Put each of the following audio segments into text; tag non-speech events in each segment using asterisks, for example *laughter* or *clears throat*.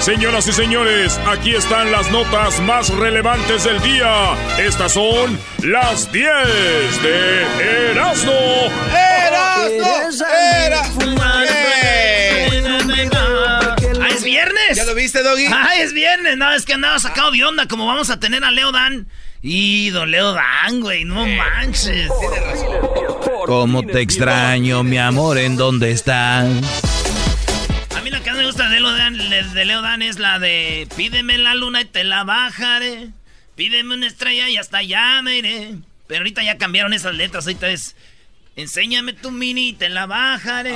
Señoras y señores, aquí están las notas más relevantes del día. Estas son las 10 de Erasmo. ¡Erasmo! ¡Erasmo! ¡Ah, es viernes! ¿Ya lo viste, Doggy? ¡Ah, es viernes! No, es que andaba sacado de onda como vamos a tener a Leo Dan. Y don Leo Dan, güey, no manches. ¿Cómo te extraño, mi amor? ¿En dónde están? la que me gusta de Leo, Dan, de Leo Dan es la de Pídeme la luna y te la bajaré. Pídeme una estrella y hasta allá me iré. Pero ahorita ya cambiaron esas letras. Ahorita es Enséñame tu mini y te la bajaré.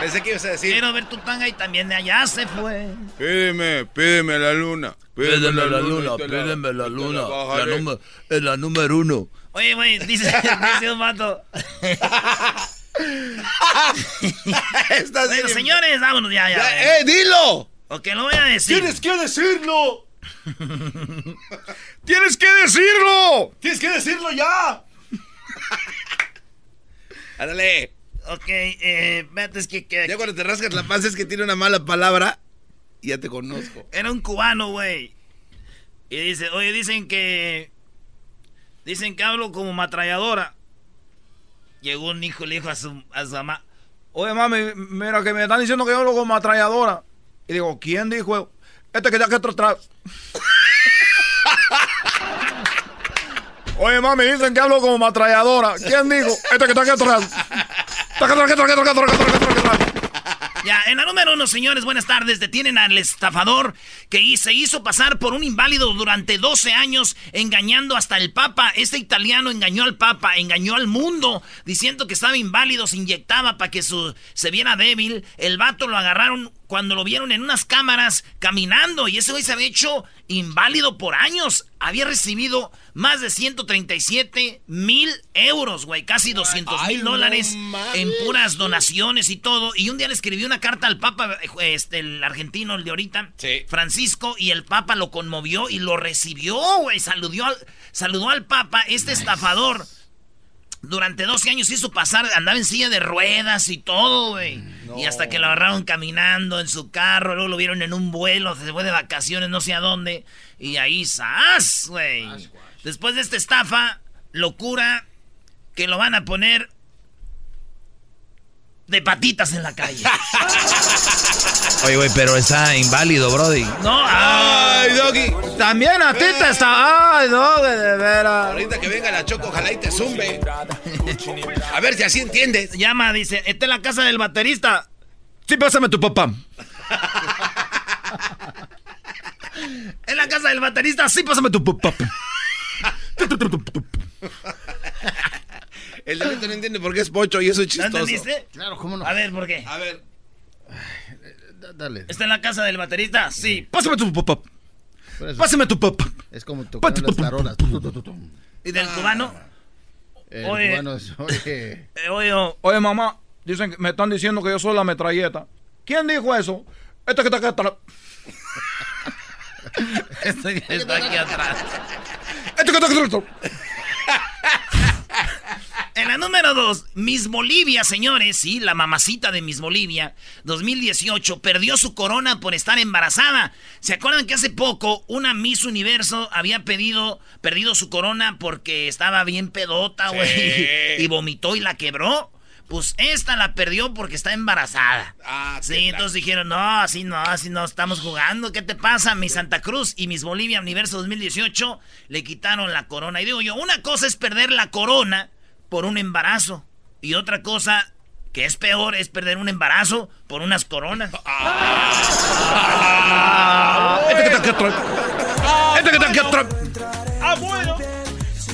pensé que ibas a decir. Quiero ver tu tanga y también de allá se fue. Pídeme, pídeme la luna. Pídeme, la, luna, pídeme la, luna. La, es la número uno. Oye, güey, dice, *laughs* dice un *laughs* *laughs* vato. bueno, señores, vámonos ya, ya. ¡Eh, dilo! Ok, lo voy a decir. ¡Tienes que decirlo! *laughs* ¡Tienes que decirlo! ¡Tienes que decirlo ya! *laughs* Ándale. Ok, eh, es que, que, Ya cuando te rascas la panza es que tiene una mala palabra. Y ya te conozco. Era un cubano, güey. Y dice, oye, dicen que... Dicen que hablo como matralladora. Llegó un hijo y le dijo a su, a su mamá, oye mami, mira que me están diciendo que yo hablo como atralladora. Y digo, ¿quién dijo? Este que está aquí atrás. Oye, mami, dicen que hablo como atralladora. ¿Quién dijo? Este que está aquí atrás. Ya, en la número uno, señores, buenas tardes. Detienen al estafador que se hizo pasar por un inválido durante 12 años, engañando hasta el Papa. Este italiano engañó al Papa, engañó al mundo, diciendo que estaba inválido, se inyectaba para que su, se viera débil. El vato lo agarraron cuando lo vieron en unas cámaras caminando y ese güey se había hecho inválido por años. Había recibido más de 137 mil euros, güey, casi 200 mil dólares en puras donaciones y todo. Y un día le escribió una carta al Papa, este, el argentino, el de ahorita, Francisco, y el Papa lo conmovió y lo recibió, güey. Saludó al, saludó al Papa, este estafador. Durante 12 años hizo pasar, andaba en silla de ruedas y todo, güey. Y hasta que lo agarraron caminando en su carro, luego lo vieron en un vuelo, se fue de vacaciones, no sé a dónde. Y ahí, ¡zas, güey! Después de esta estafa, locura, que lo van a poner de patitas en la calle. *laughs* Oye, güey, pero está inválido, Brody. No, ay, Doggy. También a ti te está. Ay, Doggy, de veras. Ahorita que venga la Choco, ojalá y te zumbe. A ver si así entiendes. Llama, dice, esta es la casa del baterista. Sí, pásame tu papá. *laughs* en la casa del baterista, sí, pásame tu papá. *laughs* El delito no entiende por qué es pocho y eso es chistoso. ¿No entendiste? Claro, ¿cómo no? A ver, ¿por qué? A ver. Dale. ¿Está en la casa del baterista? Sí. Pásame tu papá. Pásame tu papá. Es como tocar las tarolas. ¿Y del cubano? El oye, cubano es, oye. *laughs* Eh, oye, oye, mamá, dicen, me están diciendo que yo soy la metralleta. ¿Quién dijo eso? Este que está aquí atrás. *laughs* este que está aquí atrás. Este que está aquí atrás. *laughs* En la número dos, Miss Bolivia, señores, sí, la mamacita de Miss Bolivia, 2018, perdió su corona por estar embarazada. ¿Se acuerdan que hace poco una Miss Universo había pedido, perdido su corona porque estaba bien pedota, güey, y vomitó y la quebró? Pues esta la perdió porque está embarazada. Ah, sí, entonces dijeron, no, así no, así no estamos jugando. ¿Qué te pasa? Mi Santa Cruz y Miss Bolivia Universo 2018 le quitaron la corona. Y digo yo, una cosa es perder la corona por un embarazo. Y otra cosa que es peor es perder un embarazo por unas coronas. *laughs* Este atrás. Este atrás. Ah, bueno.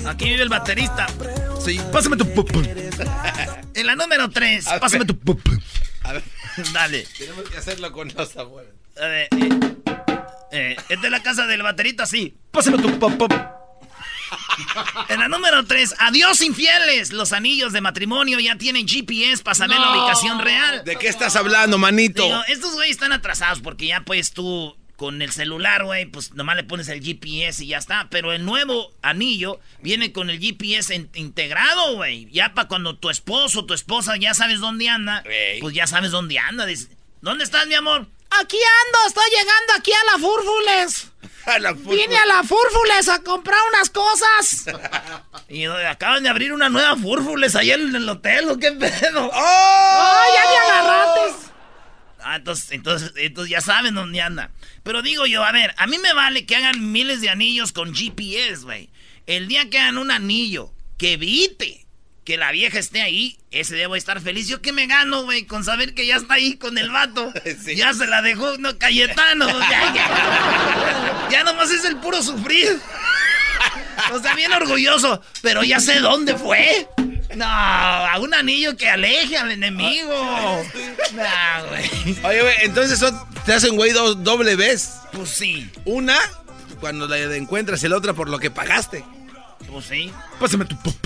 Aquí vive el baterista. Sí, pásame tu pop. En la número 3, pásame tu pop. A ver, Dale. tenemos que hacerlo con los abuelos. A ver, eh, eh, esta es la casa del baterista, sí. Pásame tu pop. pop. En la número 3, adiós infieles. Los anillos de matrimonio ya tienen GPS para saber la ubicación real. ¿De qué estás hablando, manito? Digo, estos güeyes están atrasados porque ya pues tú con el celular, güey, pues nomás le pones el GPS y ya está. Pero el nuevo anillo viene con el GPS integrado, güey. Ya para cuando tu esposo o tu esposa ya sabes dónde anda, Ey. pues ya sabes dónde anda. ¿dónde estás, mi amor? Aquí ando, estoy llegando aquí a la Fúrfules. *laughs* A la fútbol. Vine a la Fúrfules a comprar unas cosas. *laughs* y acaban de abrir una nueva Fúrfules ahí en el hotel, ¿o qué pedo? *laughs* ¡Oh! ya me agarraste! Ah, entonces, entonces, entonces ya saben dónde anda. Pero digo yo, a ver, a mí me vale que hagan miles de anillos con GPS, güey. El día que hagan un anillo que evite que la vieja esté ahí, ese a estar feliz. ¿Yo qué me gano, güey? Con saber que ya está ahí con el vato. *laughs* Sí. Ya se la dejó, no, Cayetano. *laughs* Ya, ya. Ya nomás es el puro sufrir. O sea, bien orgulloso, pero ya sé dónde fue. No, a un anillo que aleje al enemigo. No, güey. Oye, güey, entonces son, te hacen güey dos doble vez. Pues sí, Una, cuando la encuentras, y la otra por lo que pagaste. pues sí. Pásame tu pop.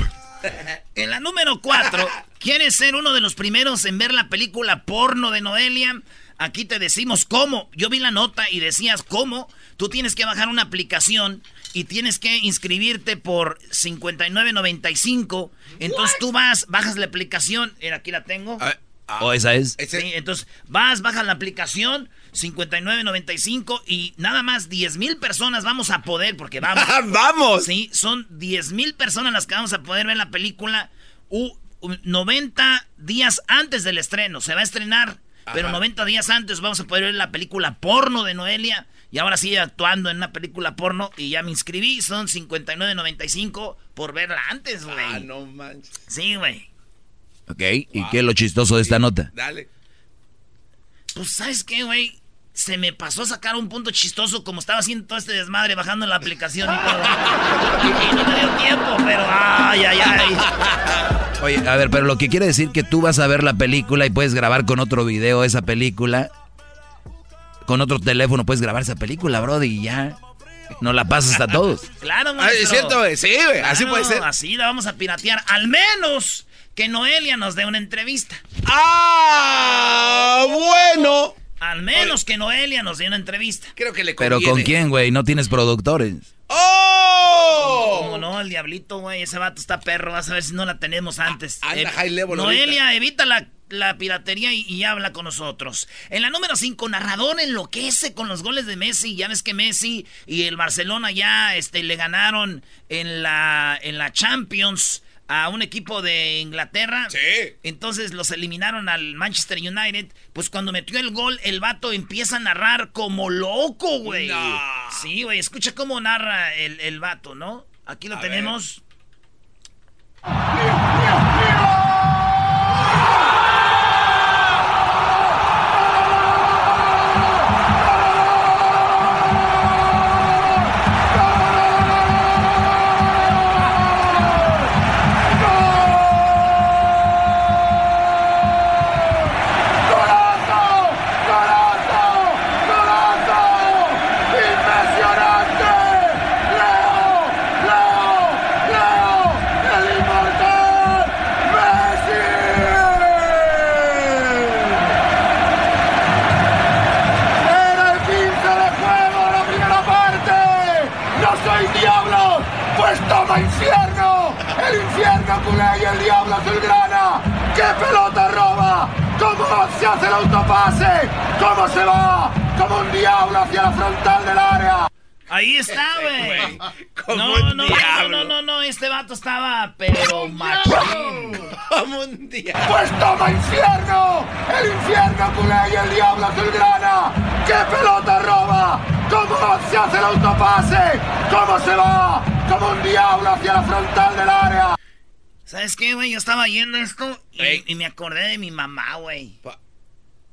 En la número 4, ¿quieres ser uno de los primeros en ver la película porno de Noelia? Aquí te decimos cómo. Yo vi la nota y decías cómo. Tú tienes que bajar una aplicación y tienes que inscribirte por 59.95. Entonces tú vas, bajas la aplicación. Mira, aquí la tengo. A ver, ah, ¿O esa es? Sí, entonces vas, bajas la aplicación, 59.95 y nada más 10 mil personas vamos a poder, porque vamos. ¡Ah, *laughs* ¡Vamos! Sí, son 10 mil personas las que vamos a poder ver la película u- u- 90 días antes del estreno. Se va a estrenar, pero 90 días antes vamos a poder ver la película porno de Noelia. Y ahora sí actuando en una película porno y ya me inscribí. Son 59.95 por verla antes, güey. Ah, no manches. Sí, güey. Ok, ¿y qué es lo chistoso de esta nota? Dale. Pues, ¿sabes qué, güey? Se me pasó a sacar un punto chistoso como estaba haciendo todo este desmadre bajando la aplicación y todo. *laughs* Y no me dio tiempo, pero ay, ay, ay. Oye, a ver, pero lo que quiere decir que tú vas a ver la película y puedes grabar con otro video esa película. Con otro teléfono puedes grabar esa película, brody, y ya. No la pasas a todos. *laughs* Claro, maestro. es cierto, güey. Sí, güey. Así puede ser. Así la vamos a piratear. Al menos que Noelia nos dé una entrevista. ¡Ah! Bueno. Al menos que Noelia nos dé una entrevista. Creo que le Pero conviene. ¿con quién, güey? No tienes productores. ¡Oh! Como no, el diablito, güey, ese vato está perro, vas a ver si no la tenemos antes. Ah, anda Eh, high level Noelia, evita la, la piratería y, y habla con nosotros. En la número 5, narrador enloquece con los goles de Messi. Ya ves que Messi y el Barcelona ya este, le ganaron en la, en la Champions a un equipo de Inglaterra. Sí. Entonces los eliminaron al Manchester United. Pues cuando metió el gol, el vato empieza a narrar como loco, güey. No. Sí, güey, escucha cómo narra el, el vato, ¿no? Aquí lo A tenemos. ¡Impresionante! Se hace el autopase? ¿Cómo se va? Como un diablo hacia la frontal del área. Ahí está, güey. No, no, no, no, no, no, este vato estaba, pero machín. Como un diablo. Pues toma infierno, el infierno culé y el diablo azulgrana. ¡Qué pelota roba! ¿Cómo se hace el autopase? ¿Cómo se va? Como un diablo hacia la frontal del área. ¿Sabes qué, güey? Yo estaba yendo esto y, y me acordé de mi mamá, güey.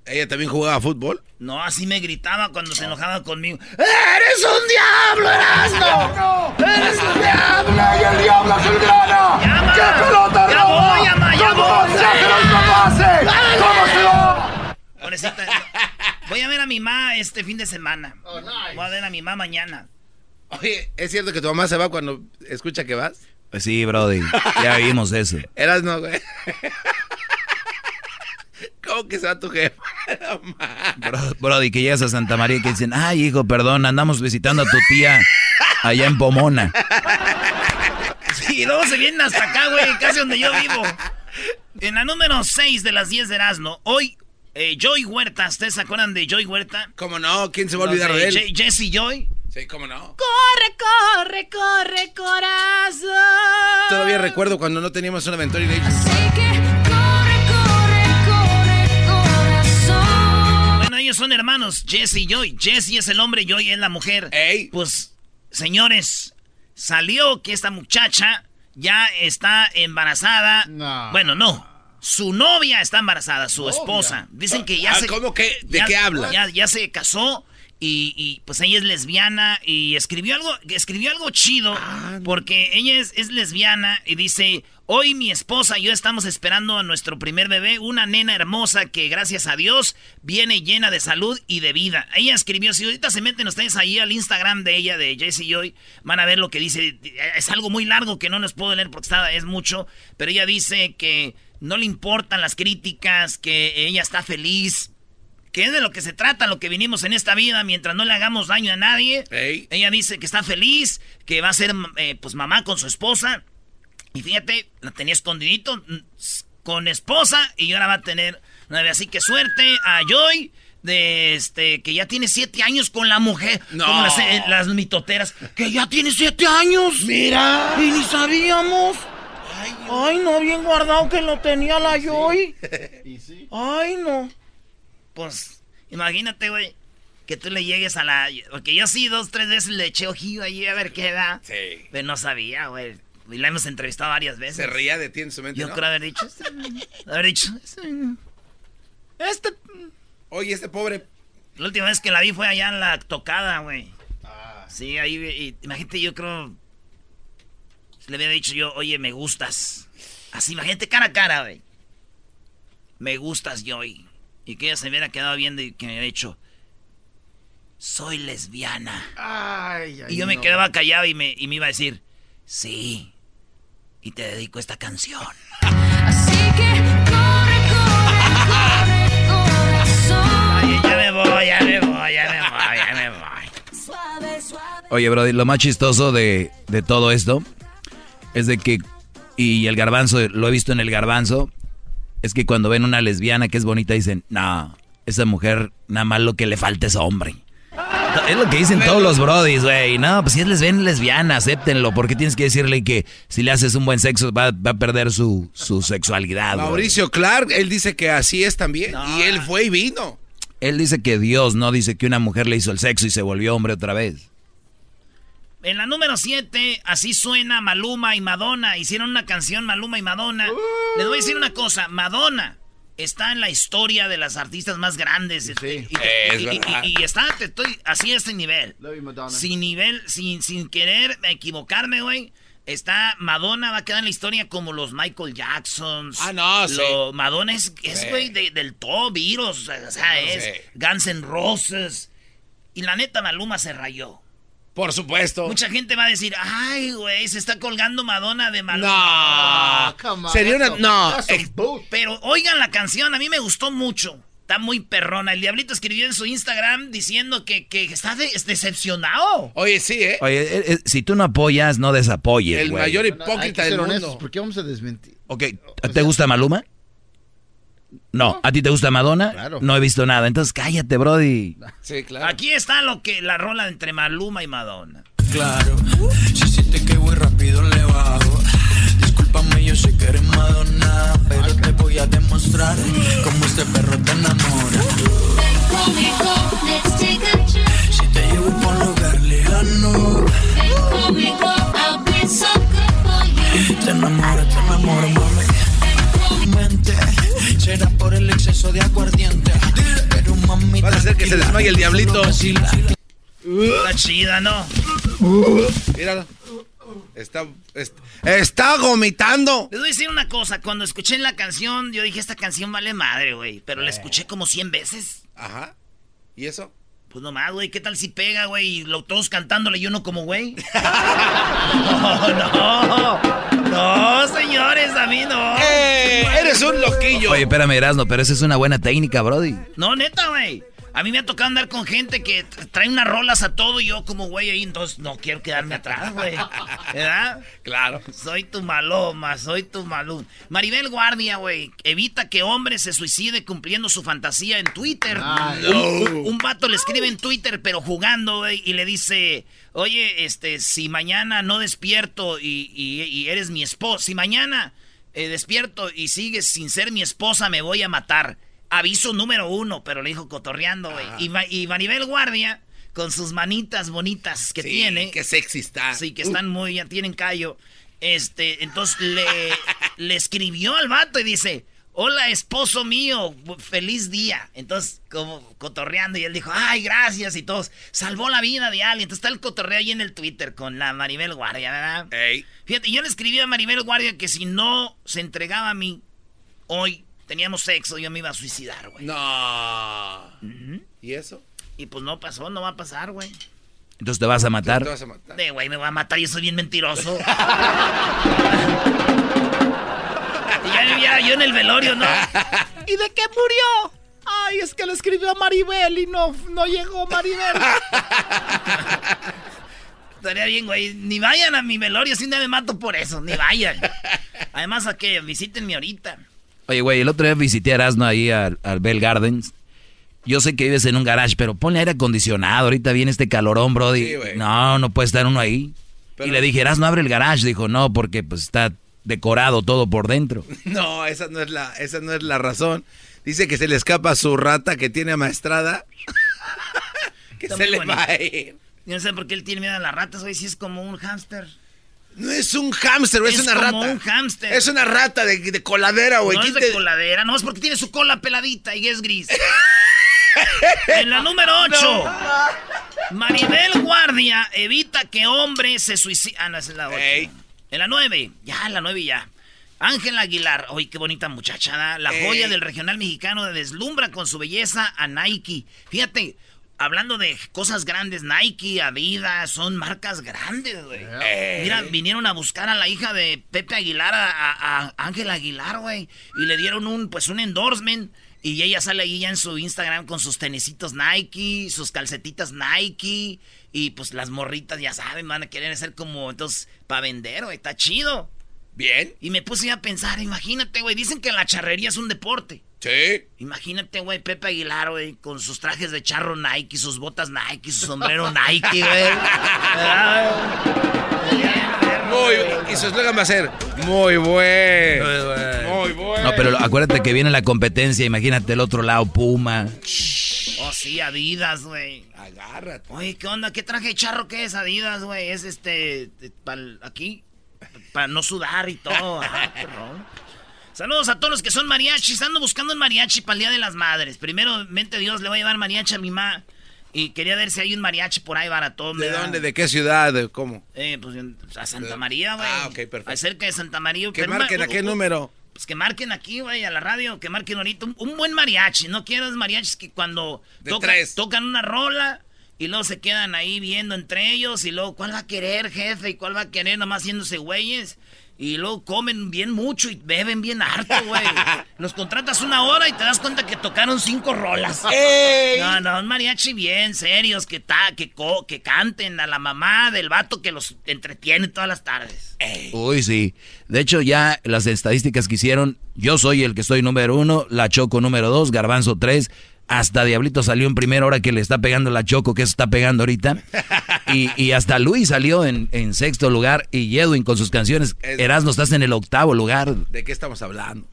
¿Ella también jugaba fútbol? No, así me gritaba cuando se enojaba conmigo. ¡Eres un diablo, Erasmo! ¡Eres un diablo! y el diablo azulgrana. ¡Llama! ¡Qué pelota ¡Ya roba! voy, llama, ya ¿Cómo voy! se hace el autopase? ¿Cómo se va? Pobrecita, Voy a ver a mi mamá este fin de semana. Voy a ver a mi mamá mañana. Oye, ¿es cierto que tu mamá se va cuando escucha que vas? Pues sí, Brody. Ya vimos eso. Eras no, güey. ¿Cómo que se va tu jefa? *laughs* Bro- Brody, que llegas a Santa María y que dicen, ay, hijo, perdón, andamos visitando a tu tía allá en Pomona. Sí, *laughs* y luego se vienen hasta acá, güey, casi donde yo vivo. En la número 6 de las 10 de Erasmo, hoy eh, Joy Huerta, ¿ustedes se acuerdan de Joy Huerta? ¿Cómo no? ¿Quién se va a olvidar de él? Je- Jesse Joy. Sí, ¿cómo no? Corre, corre, corre, corazón. Todavía recuerdo cuando no teníamos una aventura y le dije, Corre, Jesse y Joy. Jesse es el hombre, Joy es la mujer. Pues, señores, salió que esta muchacha ya está embarazada. Bueno, no. Su novia está embarazada, su esposa. Dicen que ya Ah, se. ¿cómo que? ¿De ya- qué habla? Ya, ya se casó y, y, pues ella es lesbiana y escribió algo, escribió algo chido porque ella es, es lesbiana y dice, hoy mi esposa y yo estamos esperando a nuestro primer bebé, una nena hermosa que gracias a Dios viene llena de salud y de vida. Ella escribió, si ahorita se meten ustedes ahí al Instagram de ella, de Jessie Joy, van a ver lo que dice. Es algo muy largo que no les puedo leer porque está, es mucho, pero ella dice que no le importan las críticas, que ella está feliz, que es de lo que se trata, lo que vinimos en esta vida, mientras no le hagamos daño a nadie. Ella dice que está feliz, que va a ser eh, pues mamá con su esposa. Y fíjate, la tenía escondidito mm, con esposa y ahora va a tener nueve. Así que suerte a Joy de este que ya tiene siete años con la mujer. No. Como las, eh, las mitoteras. Que ya tiene siete años. Mira. Y ni sabíamos. Ay, no, bien guardado que lo tenía la Joy. *laughs* Ay, no. Pues, imagínate, güey, que tú le llegues a la... Porque yo sí, dos, tres veces le eché ojillo ahí a ver qué da. Sí. Pero no sabía, güey. Y la hemos entrevistado varias veces. Se ría de ti en su mente, Yo ¿no? creo haber dicho... este, haber dicho... este, Este... Oye, este pobre... La última vez que la vi fue allá en la tocada, güey. Sí, ahí... y- imagínate, yo creo... Le hubiera dicho yo, oye, me gustas. Así, imagínate cara a cara, güey. Me gustas, Joy. Y que ella se hubiera quedado viendo y que me hubiera dicho... Soy lesbiana. Ay, ay, Y yo me quedaba callado y me, y me iba a decir... Sí. Y te dedico esta canción. Así que corre, corre, corre, corazón. Ay, ya me voy, ya me voy, ya me voy, ya me voy. Suave, suave. Oye, Brody, lo más chistoso de, de todo esto es de que, y el garbanzo, lo he visto en el garbanzo, es que cuando ven una lesbiana que es bonita dicen, no, esa mujer nada más lo que le falta es hombre. Es lo que dicen todos los brodis, güey. No, pues si es lesbiana, lesbiana, acéptenlo. Porque tienes que decirle que si le haces un buen sexo va, va a perder su, su sexualidad. Mauricio Clark, él dice que así es también. Y él fue y vino. Él dice que Dios no dice que una mujer le hizo el sexo y se volvió hombre otra vez. En la número 7, así suena Maluma y Madonna. Hicieron una canción Maluma y Madonna. Les voy a decir una cosa, Madonna está en la historia de las artistas más grandes. Este, Y, Es y- y- verdad. y- y está, te estoy, así a este nivel. You. Sin nivel, sin, sin querer equivocarme, güey. Está, Madonna va a quedar en la historia como los Michael Jacksons. Ah, no, sí. Lo- Madonna es, Sí. güey, de- del top, virus, o sea, es Sí. Guns N' Roses. Y la neta, Maluma se rayó. Por supuesto. Mucha gente va a decir, ay, güey, se está colgando Madonna de Maluma. No. Sería una... No. eh, Pero oigan la canción, a mí me gustó mucho. Está muy perrona. El diablito escribió en su Instagram diciendo que, que está de- decepcionado. Oye, sí, ¿eh? Oye, eh, eh, si tú no apoyas, no desapoyes, El mayor No, hay que hipócrita ser del honestos, mundo. ¿Por qué vamos a desmentir? Ok, ¿te gusta Maluma? No. ¿A ti te gusta Madonna? Claro. No he visto nada. Entonces cállate, Brody. *laughs* Sí, claro. Aquí está lo que la rola entre Maluma y Madonna. Claro, si sientes que voy rápido le bajo. Discúlpame, yo sé que eres Madonna, pero te voy a demostrar cómo este perro te enamora. Que se desmaye el diablito. Está chida, ¿no? Míralo. Está, est- está vomitando. Les voy a decir una cosa. Cuando escuché la canción, yo dije, esta canción vale madre, güey. Pero la escuché como 100 veces. Ajá. ¿Y eso? Pues nomás, güey. ¿Qué tal si pega, güey? Y lo, todos cantándole y uno como, güey. *laughs* No, no. No, señores, a mí no. ¡Eh! Eres un loquillo. Oye, espérame, Erasmo, pero esa es una buena técnica, Brody. No, neta, güey. A mí me ha tocado andar con gente que trae unas rolas a todo y yo como güey ahí, entonces no quiero quedarme atrás, güey. ¿Verdad? Claro. Soy tu maloma, soy tu malún. Maribel Guardia, güey, evita que hombre se suicide cumpliendo su fantasía en Twitter. Ay. un, un- un vato le escribe en Twitter, pero jugando, güey, y le dice, oye, este, si mañana no despierto y, y- y eres mi esposa, si mañana eh, despierto y sigues sin ser mi esposa, me voy a matar. Aviso número uno, pero le dijo cotorreando, güey. Y, Ma- y Maribel Guardia, con sus manitas bonitas que Sí, tiene. Qué sexy está. Sí, que están muy, ya tienen callo. Este, entonces le, *laughs* le escribió al vato y dice, hola esposo mío, feliz día. Entonces, como cotorreando, y él dijo, ay, gracias, y todos, salvó la vida de alguien. Entonces está el cotorreo ahí en el Twitter con la Maribel Guardia, ¿verdad? Ey. Fíjate, yo le escribí a Maribel Guardia que si no se entregaba a mí, hoy teníamos sexo, yo me iba a suicidar, güey. No. ¿Y eso? Y pues no pasó, no va a pasar, güey. Entonces te vas a matar. Te vas a matar. De güey, me va a matar, yo soy bien mentiroso. *laughs* y ya vivía yo en el velorio, ¿no? ¿Y de qué murió? Ay, es que le escribió a Maribel y no, no llegó Maribel. Estaría bien, güey. Ni vayan a mi velorio, si día me mato por eso, ni vayan. Además, a que visítenme ahorita. Oye, güey, el otro día visité a Erasmo ahí al, al Bell Gardens. Yo sé que vives en un garage, pero ponle aire acondicionado. Ahorita viene este calorón, Brody. Sí, no, no puede estar uno ahí. Pero- Y le dije, Erasmo, abre el garage. Dijo, no, porque pues está decorado todo por dentro. *laughs* No, esa no es la, esa no es la razón. Dice que se le escapa su rata que tiene amaestrada. *laughs* que Está se le bonito. va a ir. Yo no sé por qué él tiene miedo a las ratas, güey, si es como un hámster. No es un hámster, es, Es una como rata. un hámster. Es una rata de, de coladera, güey. No es ¿Quién de te- coladera, no es porque tiene su cola peladita y es gris. *laughs* en la número 8, Maribel Guardia evita que hombre se suicide. Ah, no, es la 8. Ey. En la 9, ya, en la 9 ya. Ángela Aguilar, oye, qué bonita muchacha, ¿da? la joya del regional mexicano deslumbra con su belleza a Nike. Fíjate, hablando de cosas grandes, Nike, Adidas, son marcas grandes, güey. Ey. Mira, vinieron a buscar a la hija de Pepe Aguilar, a, Ángela Aguilar, güey. Y le dieron un, pues, un endorsement. Y ella sale ahí ya en su Instagram con sus tenisitos Nike, sus calcetitas Nike. Y pues las morritas, ya saben, van a querer ser como, entonces, para vender, güey. Está chido. Bien. Y me puse a pensar, imagínate, güey. Dicen que la charrería es un deporte. Sí. Imagínate, güey, Pepe Aguilar, güey, con sus trajes de charro Nike, sus botas Nike, su sombrero Nike, güey. *laughs* Muy Y su eslogan va a ser muy bueno. Muy bueno. No, pero acuérdate que viene la competencia. Imagínate el otro lado, Puma. Oh, sí, Adidas, güey. Agárrate. Oye, ¿qué onda? ¿Qué traje de charro que es Adidas, güey? Es este, para aquí, para no sudar y todo. Ah. Saludos a todos los que son mariachis. Ando buscando un mariachi para el Día de las Madres. Primero, mente Dios, le voy a llevar mariachi a mi mamá. Y quería ver si hay un mariachi por ahí baratón. ¿De dónde? ¿De qué ciudad? ¿De ¿Cómo? Eh, pues en- a Santa María, güey. Ah, ok, perfecto. Acerca de Santa María. Que marquen ma- a qué número. Pues que marquen aquí, güey, a la radio, que marquen ahorita. Un, un buen mariachi. No quiero mariachis que cuando toca- tocan una rola Y luego se quedan ahí viendo entre ellos. Y luego, ¿cuál va a querer, jefe? ¿Y cuál va a querer? Nomás haciéndose güeyes. Y luego comen bien mucho y beben bien harto, güey. *laughs* Los contratas una hora y te das cuenta que tocaron cinco rolas. ¡Ey! No, no, un mariachi bien, serios, que, ta, que, co- que canten a la mamá del vato que los entretiene todas las tardes. Uy, sí. De hecho, ya las estadísticas que hicieron, yo soy el que estoy número uno, la Choco número dos, Garbanzo tres, hasta Diablito salió en primera hora que le está pegando la Choco, que eso está pegando ahorita. Y, y hasta Luis salió en, en sexto lugar y Edwin con sus canciones. Es- Erasmo estás en el octavo lugar. ¿De qué estamos hablando?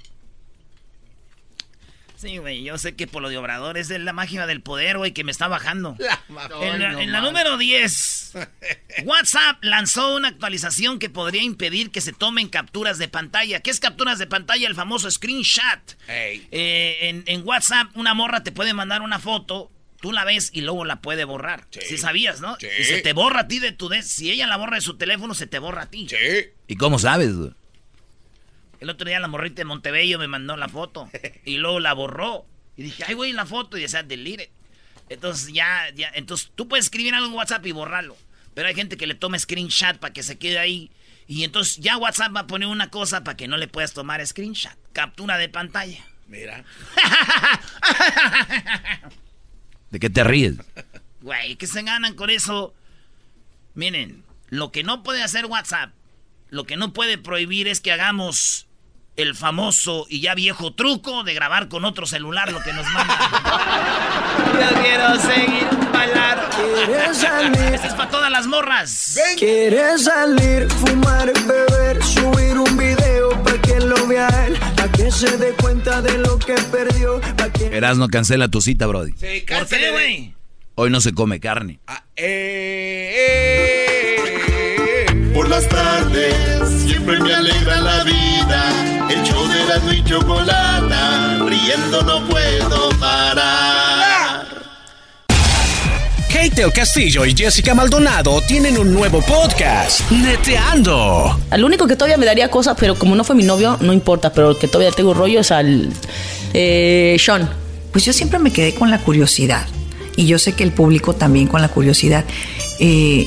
Sí, güey, yo sé que por lo de Obrador es de la magia del poder, güey, que me está bajando. *laughs* No, En la, no en la número 10, *laughs* WhatsApp lanzó una actualización que podría impedir que se tomen capturas de pantalla. ¿Qué es capturas de pantalla? El famoso screenshot. Ey. Eh, en, en WhatsApp, una morra te puede mandar una foto, tú la ves y luego la puede borrar. Sí. Si sabías, ¿no? Sí. Y se te borra a ti de tu... de- si ella la borra de su teléfono, se te borra a ti. Sí. ¿Y cómo sabes? güey? El otro día la morrita de Montebello me mandó la foto *laughs* y luego la borró. Y dije, ay, güey, la foto y decía, delete. it. Entonces ya, ya, entonces tú puedes escribir algo en WhatsApp y borrarlo. Pero hay gente que le toma screenshot para que se quede ahí. Y entonces ya WhatsApp va a poner una cosa para que no le puedas tomar screenshot. Captura de pantalla. Mira. *laughs* ¿De qué te ríes? Güey, ¿qué se ganan con eso? Miren, lo que no puede hacer WhatsApp, lo que no puede prohibir es que hagamos el famoso y ya viejo truco de grabar con otro celular lo que nos manda. *laughs* Yo quiero seguir bailar. ¿Quieres salir? Este es para todas las morras. ¿Quieres salir, fumar, beber, subir un video para que lo vea él? Para que se dé cuenta de lo que perdió. Que... Erasmo cancela tu cita, Brody. Sí, ¿Por qué, de- güey? Hoy no se come carne. Ah, eh, eh, eh. Por las tardes siempre me alegra la vida. El show de la y chocolata, riendo no puedo parar. Kate del Castillo y Jessica Maldonado tienen un nuevo podcast, Neteando. Al único que todavía me daría cosas, pero como no fue mi novio, no importa, pero el que todavía tengo rollo es al eh, Sean. Pues yo siempre me quedé con la curiosidad. Y yo sé que el público también con la curiosidad. Eh,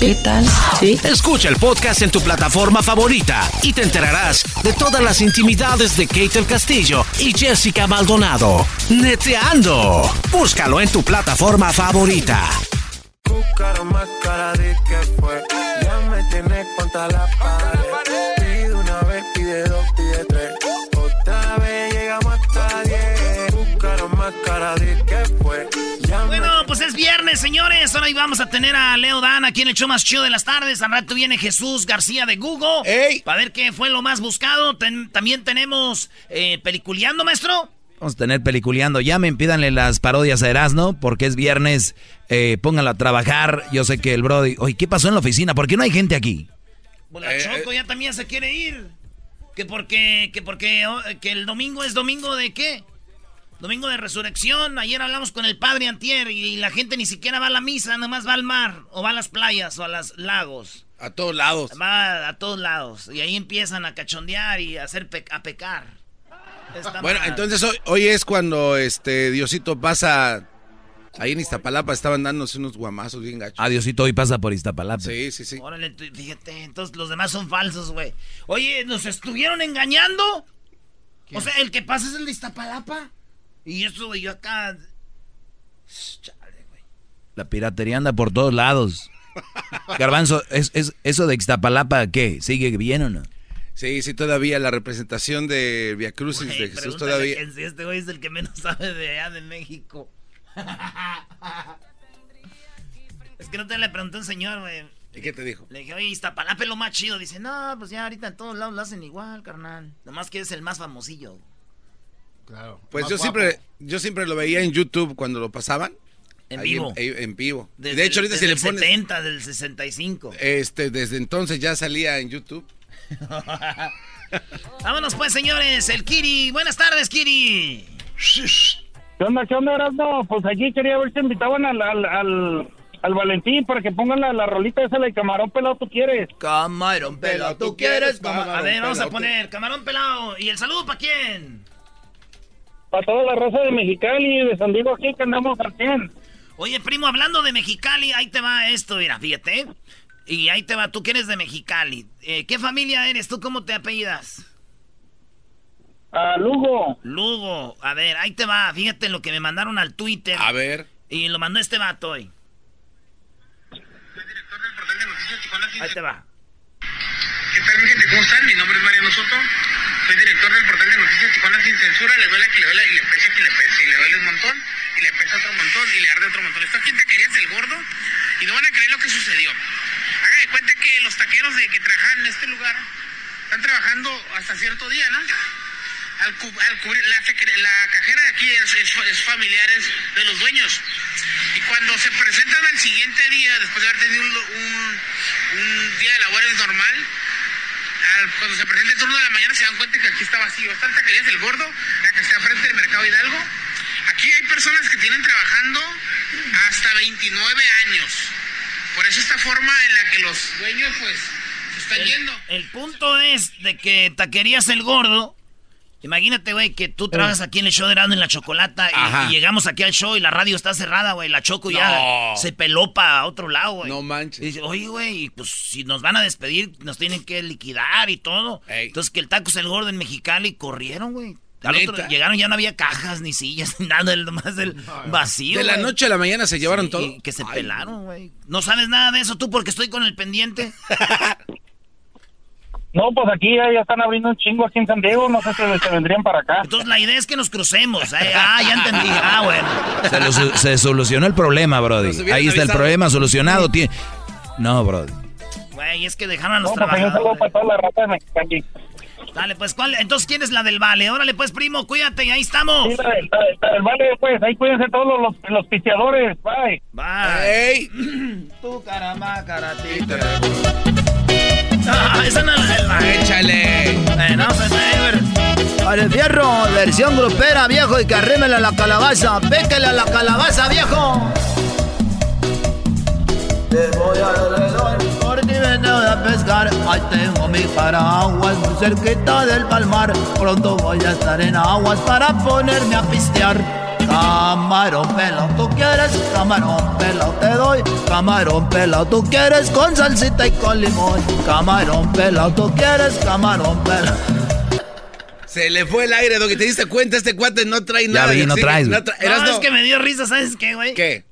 ¿Qué tal? Sí. Escucha el podcast en tu plataforma favorita y te enterarás de todas las intimidades de Kate del Castillo y Jessica Maldonado. Neteando. Búscalo en tu plataforma favorita. Buscaron más cara de que fue. Ya me tienes contra la pared. Viernes, señores. Ahora vamos a tener a Leo Dan aquí en el show más chido de las tardes. Al rato viene Jesús García de Google. ¡Ey! Para ver qué fue lo más buscado. Ten- también tenemos eh, Peliculeando, maestro. Vamos a tener peliculeando. Llamen, pídanle las parodias a Erasmo, porque es viernes. Eh, pónganlo a trabajar. Yo sé que el Brody. Oye, ¿qué pasó en la oficina? ¿Por qué no hay gente aquí? Pues la Eh, Choco ya también se quiere ir. Que porque, que porque oh, que el domingo es domingo de qué? Domingo de resurrección. Ayer hablamos con el padre Antier y la gente ni siquiera va a la misa, nomás va al mar, o va a las playas, o a los lagos. A todos lados. Va a todos lados. Y ahí empiezan a cachondear y a hacer pe- a pecar. Está Bueno, mal. entonces hoy, hoy es cuando este Diosito pasa. Ahí en Iztapalapa estaban dándose unos guamazos bien gachos. Adiosito, hoy pasa por Iztapalapa. Sí, sí, sí. Órale, fíjate, entonces los demás son falsos, güey. Oye, ¿nos estuvieron engañando? O sea, el que pasa es el de Iztapalapa. Y eso, güey, yo acá... Chale, güey. La piratería anda por todos lados. Garbanzo, ¿es, es, ¿eso de Iztapalapa qué? ¿Sigue bien o no? Sí, sí, todavía la representación de Via Crucis Güey, de Jesús todavía. quién, si este güey es el que menos sabe de allá de México. *laughs* es que no te le pregunté a un señor, güey. ¿Y qué te dijo? Le dije, oye, Iztapalapa es lo más chido. Dice, no, pues ya ahorita en todos lados lo hacen igual, carnal. Nomás que es el más famosillo. Claro. Pues yo guapo. siempre, yo siempre lo veía en YouTube cuando lo pasaban. En Ahí vivo. En, en vivo. Desde de hecho, el- ahorita si desde le el pones. 70, del 65. Este, desde entonces ya salía en YouTube. *laughs* Vámonos pues, señores. El Kiri. Buenas tardes, Kiri. ¿Qué onda, qué onda, Erasmo? Pues aquí quería ver si invitaban al, al, al, al Valentín para que pongan la, la rolita esa de camarón pelado tú quieres. Camarón pelado, ¿tú quieres? Camarón a ver, vamos a poner camarón pelado. ¿Y el saludo para quién? Para toda la raza de Mexicali y de San Diego aquí que andamos al 100. Oye, primo, hablando de Mexicali, ahí te va esto, mira, fíjate. Y ahí te va, tú que eres de Mexicali. Eh, ¿Qué familia eres tú? ¿Cómo te apellidas? A Lugo. Lugo. A ver, ahí te va. Fíjate lo que me mandaron al Twitter. A ver. Y lo mandó este vato hoy. Ahí te va. ¿Qué tal, mi gente? ¿Cómo están? Mi nombre es Mariano Soto. Soy director del portal de noticias Tijuana Sin Censura. Le duele que le duele y le pesa que le pesa. Y le duele un montón. Y le pesa otro montón. Y le arde otro montón. Esto aquí en Taquerías del Gordo. Y no van a creer lo que sucedió. Hagan de cuenta que los taqueros de que trabajan en este lugar están trabajando hasta cierto día, ¿no? Al, cu- al cubrir, la, la cajera de aquí es, es, es familiares de los dueños. Y cuando se presentan al siguiente día, después de haber tenido un, un- un día de labores normal, al- cuando se presenta el turno de la mañana se dan cuenta que aquí está vacío. Está en Taquerías del Gordo, la que está frente del Mercado Hidalgo. Aquí hay personas que tienen trabajando hasta 29 años. Por eso esta forma en la que los dueños pues se están yendo. El punto es de que taquerías el gordo. Imagínate, güey, que tú trabajas aquí en el show de Erasmo en la Chocolata y- Ajá. y, llegamos aquí al show y la radio está cerrada, güey. La Choco No. ya se peló para otro lado, güey. No manches. Y dice, oye, güey, y pues si nos van a despedir, nos tienen que liquidar y todo. Entonces que el Tacos el Gordo en Mexicali corrieron, güey. Al otro- llegaron, ya no había cajas, ni sillas, *laughs* ni nada, nomás del vacío. De la noche a la mañana se llevaron Sí, todo. y que se pelaron, güey. ¿No sabes nada de eso tú porque estoy con el pendiente? *laughs* No, pues aquí ya, ya están abriendo un chingo aquí en San Diego. No sé si se vendrían para acá. Entonces la idea es que nos crucemos. ¿eh? Ah, ya entendí. Ah, bueno. Se, lo se solucionó el problema, Brody. Ahí está el problema solucionado. Tie- No, Brody. Güey, es que dejaron a los No, pues saludo trabajadores. para toda la raza de Mexicali. Dale, pues, ¿cuál? Entonces, ¿quién es la del vale? Órale, pues, primo, cuídate, y ahí estamos. Sí, la- la- la del Vale, pues ahí cuídense todos los, los pisteadores. Bye. Bye. Tu *clears throat* caramba, karatita. Ah, esa no. Échale. Bueno, pues, eh, Al fierro, versión grupera, viejo, y que arrímele a la calabaza. Péquele a la calabaza, viejo. Te voy alrededor, por ti vete a pescar. Ahí tengo mi paraguas muy cerquita del palmar. Pronto voy a estar en aguas para ponerme a pistear. Camarón pelado, tú quieres, camarón pelado te doy. Camarón pelado, tú quieres con salsita y con limón. Camarón pelado, tú quieres, camarón pelado. Se le fue el aire, Doggy. ¿Te diste cuenta? Este cuate no trae Ya nada. vi, no traes, güey. tra- No, es que me dio risa, ¿sabes qué, güey? ¿Qué?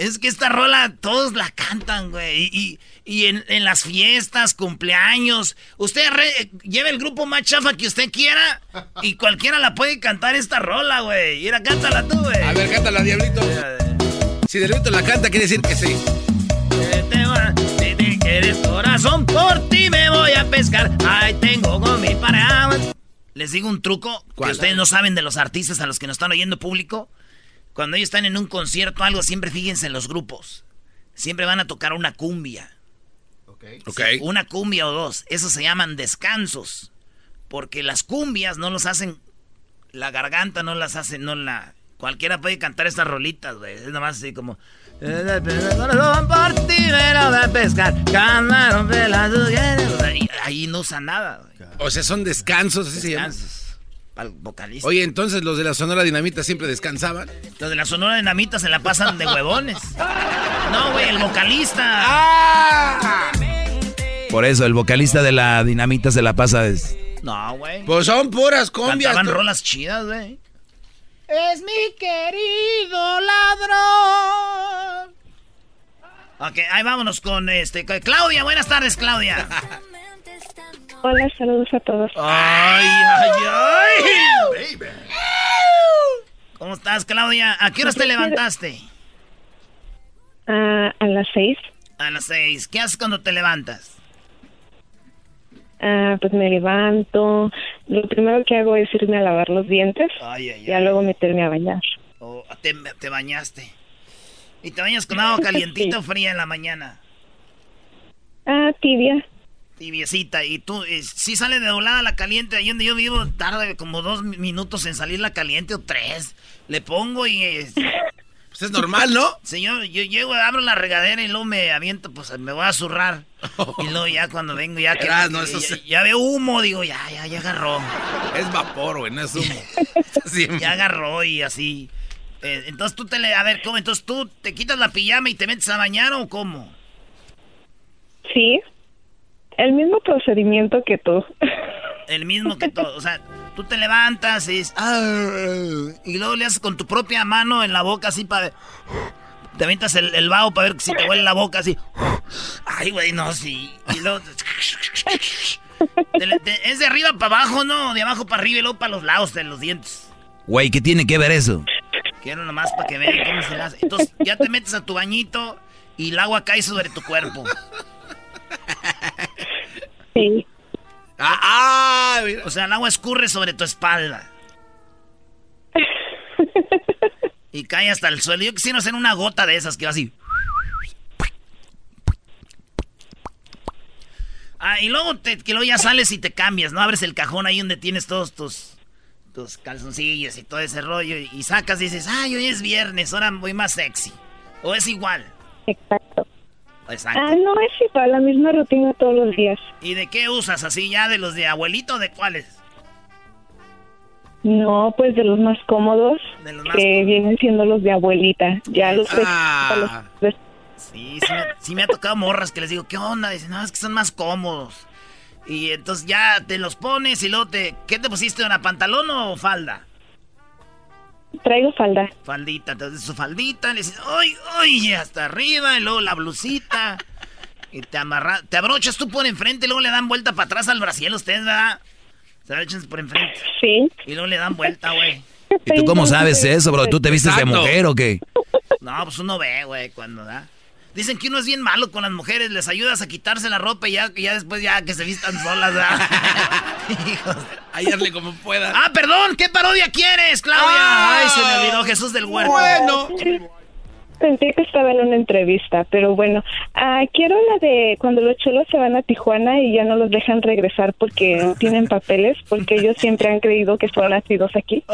Es que esta rola todos la cantan, güey. Y, y- y en, en las fiestas, cumpleaños. Usted re- lleve el grupo más chafa que usted quiera y cualquiera la puede cantar esta rola, güey. Mira, cántala tú, güey. A ver, cántala, Diablito. Si Diablito la canta, quiere decir que sí. Te va- Si te quieres corazón, por ti me voy a pescar. Ahí tengo con mi paraguas. Les digo un truco que ¿Cuál? ustedes no saben de los artistas a los que nos están oyendo público. Cuando ellos están en un concierto o algo, siempre fíjense en los grupos. Siempre van a tocar una cumbia. Sí, Una cumbia o dos. Esos se llaman descansos. Porque las cumbias no los hacen. La garganta no las hace, no la. Cualquiera puede cantar estas rolitas, güey. Es nada más así como. Ahí, no usa nada, güey. O sea, son descansos, así se llama. Al vocalista. Oye, entonces los de la Sonora Dinamita siempre descansaban. Los de la Sonora Dinamita se la pasan de huevones. *laughs* No, güey, el vocalista. ¡Ah! Por eso, el vocalista de la dinamita se la pasa. es- No, güey. Pues son puras combias. Cantaban rolas chidas, güey. Es mi querido ladrón. Ok, ahí vámonos con este. Claudia, buenas tardes, Claudia. *laughs* Hola, saludos a todos. Ay, ay, ay. ¿Cómo estás, Claudia? ¿A qué horas te levantaste? Ah, a las seis, A las seis. ¿Qué haces cuando te levantas? ah, pues me levanto. Lo primero que hago es irme a lavar los dientes. Ay, ay, Ya luego meterme a bañar. Oh, te, te bañaste. ¿Y te bañas con agua *laughs* calientita o fría en la mañana? Ah, tibia. Tibiecita. Y tú, eh, si sale de volada la caliente, ahí donde yo vivo, tarda como dos minutos en salir la caliente o tres. Le pongo y... eh, *laughs* Pues es normal, ¿no? Señor, yo llego, abro la regadera y luego me aviento, pues me voy a zurrar. Y luego ya cuando vengo, ya que no, ya, se- ya veo humo, digo, ya, ya, ya agarró. Es vapor, güey, no es humo. *laughs* Ya agarró y así. Eh, entonces tú te le... A ver, ¿cómo? Entonces tú te quitas la pijama y te metes a bañar o cómo? Sí, el mismo procedimiento que tú. El mismo que todo. O sea, tú te levantas y dices, "Ah", y luego le haces con tu propia mano en la boca así para... Te avientas el, el vaho para ver si te huele la boca así. Ay, güey, no, sí. Y luego... te es de arriba para abajo, ¿no? De abajo para arriba y luego para los lados de los dientes. Güey, ¿qué tiene que ver eso? Quiero nomás para que vean cómo se le hace. Entonces ya te metes a tu bañito y el agua cae sobre tu cuerpo. Sí. Ah, mira. O sea, el agua escurre sobre tu espalda. *laughs* Y cae hasta el suelo. Yo quisiera hacer una gota de esas que va así. Ah, y luego, te, que luego ya sales y te cambias, ¿no? Abres el cajón ahí donde tienes todos tus, tus calzoncillos y todo ese rollo. Y, y sacas y dices, ay, hoy es viernes, ahora voy más sexy. O es igual. Exacto. Exacto. Ah, no es igual, la misma rutina todos los días. ¿Y de qué usas así ya? ¿De los de abuelito o de cuáles? No, pues de los más cómodos, De los más que vienen siendo los de abuelita. Ya los Ah. los- Sí, sí me, sí me ha tocado morras que les digo, ¿qué onda? Dicen, no, es que son más cómodos. Y entonces ya te los pones y luego te... ¿Qué te pusiste? ¿Una pantalón o falda? Traigo falda. Faldita, entonces su faldita, le dices, ¡ay, ay! Hasta arriba, y luego la blusita. Y te amarras, te abrochas tú por enfrente, y luego le dan vuelta para atrás al brasil ustedes, ¿verdad? Se abrochan por enfrente. Sí. Y luego le dan vuelta, güey. ¿Y tú cómo sabes eso, bro? ¿Tú te vistes de mujer o qué? No, pues uno ve, güey, cuando da. Dicen que uno es bien malo con las mujeres, les ayudas a quitarse la ropa y ya, ya después ya que se vistan solas. *laughs* *laughs* Hijos. Hallarle como pueda. Ah, perdón, ¿qué parodia quieres, Claudia? Ah. Ay, se me olvidó Jesús del Huerto. Bueno. Pensé que estaba en una entrevista, pero bueno. Ah, quiero la de cuando los cholos se van a Tijuana y ya no los dejan regresar porque no tienen papeles, porque ellos siempre han creído que son nacidos aquí.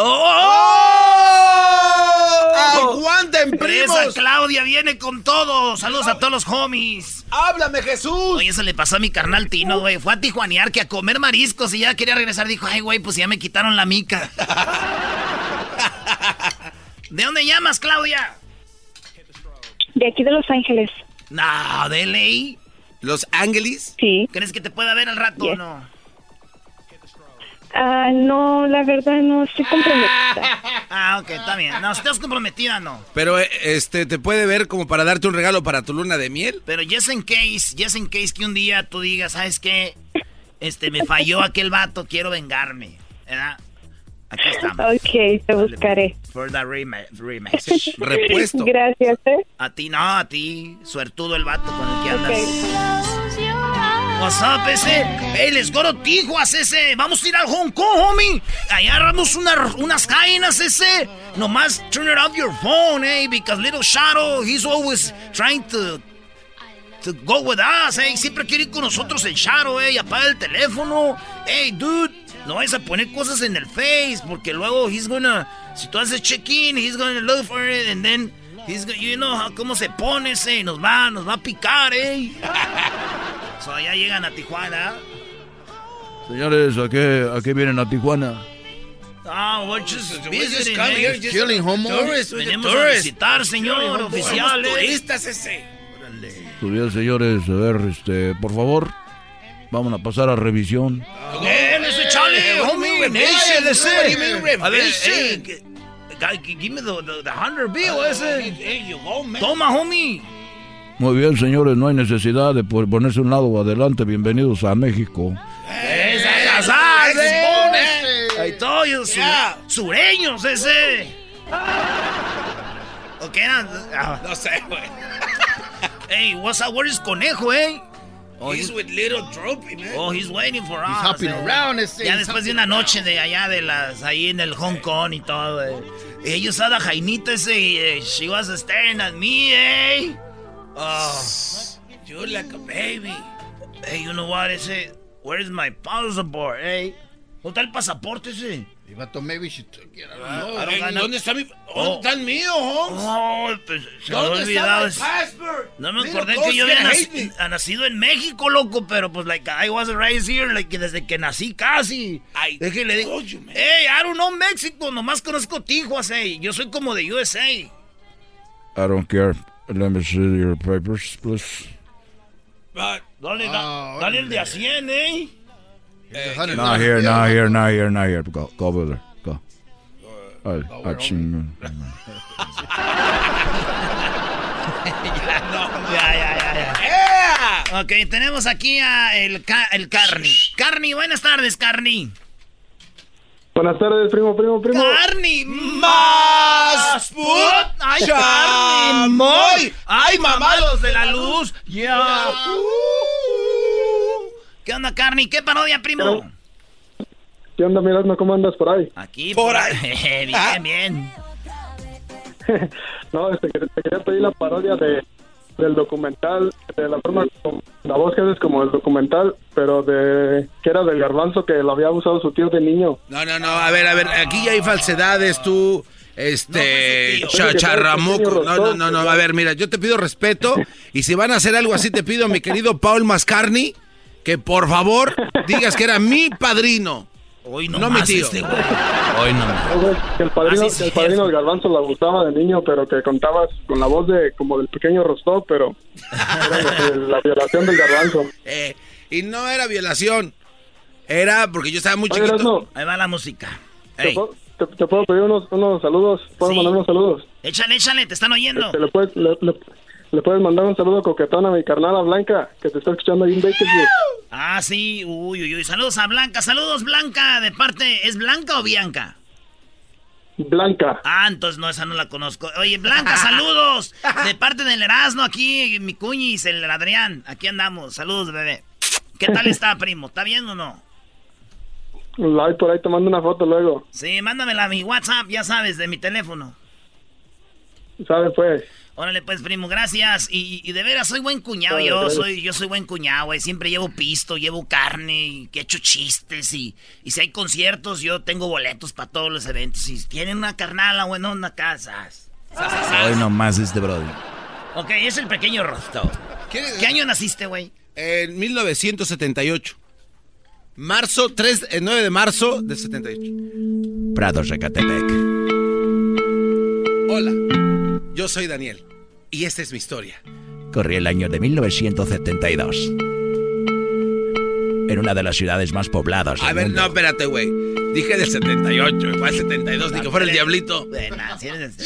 ¡Aguanten, Esa primos! Claudia viene con todo. Saludos a todos los homies. ¡Háblame, Jesús! Oye, eso le pasó a mi carnal Tino, güey. Fue a tijuanear que a comer mariscos y ya quería regresar. Dijo, ay, güey, pues ya me quitaron la mica. *laughs* ¿De dónde llamas, Claudia? De aquí de Los Ángeles. No, de ley. ¿Los Ángeles? Sí. ¿Crees que te pueda ver al rato o no? Ah, no, la verdad no estoy comprometida. Ah, ok, está bien. No, si estás comprometida, no. Pero, eh, este, ¿te puede ver como para darte un regalo para tu luna de miel? Pero just in case, just in case que un día tú digas, ¿sabes qué? Este, me falló aquel vato, quiero vengarme. ¿Verdad? Aquí estamos. Ok, te buscaré. For the rema- rematch. *laughs* Gracias, ¿eh? A ti no, a ti. Suertudo el vato con el que andas. What's up, ese? Hey, let's go to Tijuas, ese. Vamos a ir al Hong Kong, homie. Allá agarramos una- unas cadenas, ese. Nomás turn it off your phone, eh. Because little Shadow, he's always trying to, to go with us, eh. Siempre quiere ir con nosotros el Shadow, eh. Y apaga el teléfono. Hey, dude, no vayas a poner cosas en el Face. Porque luego he's gonna, si tú haces check-in, he's gonna look for it. And then, he's gonna, you know how- cómo se pone, ese. Y nos va, nos va a picar, eh. *laughs* So, allá llegan a Tijuana. Señores, ¿a qué, a qué vienen a Tijuana? Ah, we're just just visiting, eh. here, just Killing homo. tourists, Venimos a visitar, señor Killing homo. oficial. Somos eh. turistas, ese. Bien, señores, a ver, este, por favor, vamos a pasar a revisión. Eh, A ver, revision? eh, give me the, the, the hundred bill, ese. Toma, homie. Muy bien, señores, no hay necesidad de po- ponerse un lado adelante. Bienvenidos a México. Sal, eh. Ahí todos sureños, ese. ¿O qué eran? Ah. No sé, güey. Hey, what's up? Where is Conejo, eh? Oh, He's with little Droopy, man. Oh, he's waiting for us. He's hopping eh. around, ese, Ya he's después de una noche de allá de las ahí en el Hong Kong y todo, eh. Ellos a la Jainita ese y eh, she was staring at me, eh. Oh. You like a baby. Hey, you know what? Ese, where's my passport, hey? ¿Dónde está el pasaporte ese? Y vato, maybe she took it. I don't know. I don't got no- ¿Dónde está mi.? Oh. ¿Dónde está el mío, Holmes? Oh, pues, se me ¿Dónde olvidado. está mi passport? No me acordé que yo había nac- me. ha nacido en México, loco, pero pues, like, I was raised here, like, desde que nací casi. Es que le digo, hey, I don't know México, nomás conozco Tijuas, hey, yo soy como de USA. I don't care. Let me see your papers, please. Dale, da- dale el de a 100, eh. Not here, not here, not here, not here. Go, go over there. Go. Ah, chingón. *laughs* *laughs* Ya, ya, ya, ya. Ok, tenemos aquí a el, ca- el Carni. Carni, buenas tardes, Carni. Buenas tardes, primo, primo, primo. Carni, más put. Ay, Carni, muy. Ay, mamados de la luz. Ya. ¿Qué onda, Carni? ¿Qué parodia, primo? ¿Qué onda, Mirasno? ¿Cómo andas por ahí? Aquí, por ahí. *laughs* bien, bien. *laughs* no, este, te quería pedir la parodia de, del documental, de la forma, como- la voz que haces como el documental, pero de que era del garbanzo que lo había usado su tío de niño. No, no, no. A ver, a ver. Aquí ya hay falsedades, tú. Este. tío. cha- Oye, que charramuco. pequeño No, no, no, no. A ver, mira, yo te pido respeto. Y si van a hacer algo así, te pido, mi querido Paul Mascarni, que por favor digas que era mi padrino. Hoy no mi tío. este Hoy no. No, que el padrino, Ah, sí, el padrino del garbanzo la gustaba de niño, pero que contabas con la voz de como del pequeño Rostov, pero era la *laughs* violación del garbanzo. Eh, y no era violación. Era porque yo estaba muy Oye, chiquito. Ahí va la música. ¿Te, puedo, te- te puedo pedir unos, unos saludos? ¿Puedo mandar unos saludos? Échale, échale, te están oyendo. Este, ¿le, puedes, le, le- le puedes mandar un saludo coquetón a mi carnala Blanca, que te está escuchando ahí en Bakersfield. Ah, sí, uy, uy, uy. Saludos a Blanca, saludos Blanca, de parte, ¿es Blanca o Bianca? Blanca. Ah, entonces no, esa no la conozco. Oye, Blanca, *laughs* saludos. De parte del Erasmo, aquí, mi cuñis, el Adrián. Aquí andamos. Saludos, bebé. ¿Qué tal está, *laughs* primo? ¿Está bien o no? Ay, por ahí te mando una foto luego. Sí, mándamela a mi WhatsApp, ya sabes, de mi teléfono. ¿Sabes, pues? Órale, pues, primo, gracias. Y, y de veras, soy buen cuñado. Yo gracias. soy, yo soy buen cuñado, güey. Siempre llevo pisto, llevo carne, y que he hecho chistes. Y, y si hay conciertos, yo tengo boletos para todos los eventos. Y si tienen una carnala, bueno, una casa. Hoy nomás este brody. Ok, es el pequeño Rostov. ¿Qué año naciste, güey? En 1978. Marzo, 3, el 9 de marzo de 78. Prados, Ecatepec. Hola, yo soy Daniel y esta es mi historia. Corría el año de 1972. En una de las ciudades más pobladas del A ver, mundo. no, espérate, güey. Dije del 78, igual 72, ni que fuera el diablito. Buena, si eres de-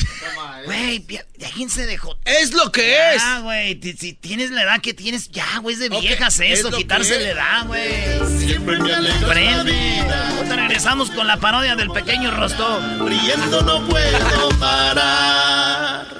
Güey, pi- ¿de quién se dejó? Es lo que es. Ah, güey, si tienes la edad que tienes, ya, güey, es de viejas es eso, quitarse la edad, güey. Siempre me Prende. Ahorita regresamos con la parodia del pequeño Rostov. Riendo no puedo parar.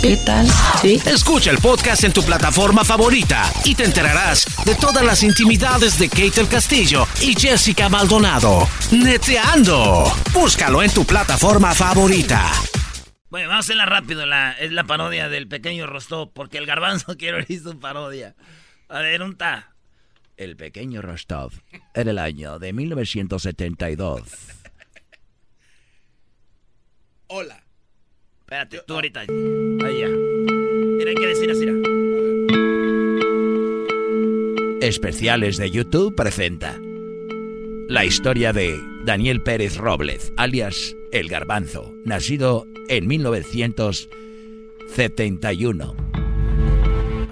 ¿Qué tal? Sí. Escucha el podcast en tu plataforma favorita y te enterarás de todas las intimidades de Kate el Castillo y Jessica Maldonado. Neteando. Búscalo en tu plataforma favorita. Bueno, vamos a hacerla rápido, la, es la parodia del pequeño Rostov, porque el garbanzo *laughs* quiero hizo parodia. A ver, un ta. El pequeño Rostov. Era el año de 1972. Hola. Espérate, tú ahorita. Ahí ya. Mira, hay que decir así. Especiales de YouTube presenta la historia de Daniel Pérez Robles, alias El Garbanzo, nacido en 1971.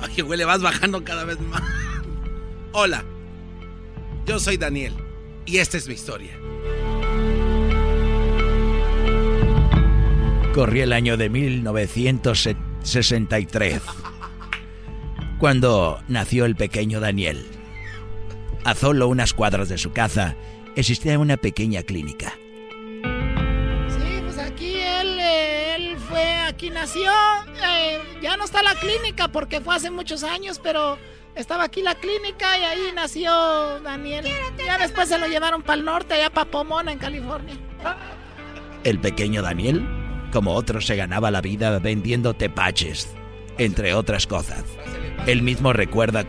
Oye, güey, le vas bajando cada vez más. Hola, yo soy Daniel Y esta es mi historia. Corría el año de 1963, cuando nació el pequeño Daniel. A solo unas cuadras de su casa existía una pequeña clínica. Sí, pues aquí él, él fue, aquí nació. eh, ya no está la clínica porque fue hace muchos años, pero estaba aquí la clínica y ahí nació Daniel. Ya después se lo llevaron para el norte, allá para Pomona, en California. El pequeño Daniel, como otros, se ganaba la vida vendiendo tepaches, entre otras cosas. Él mismo recuerda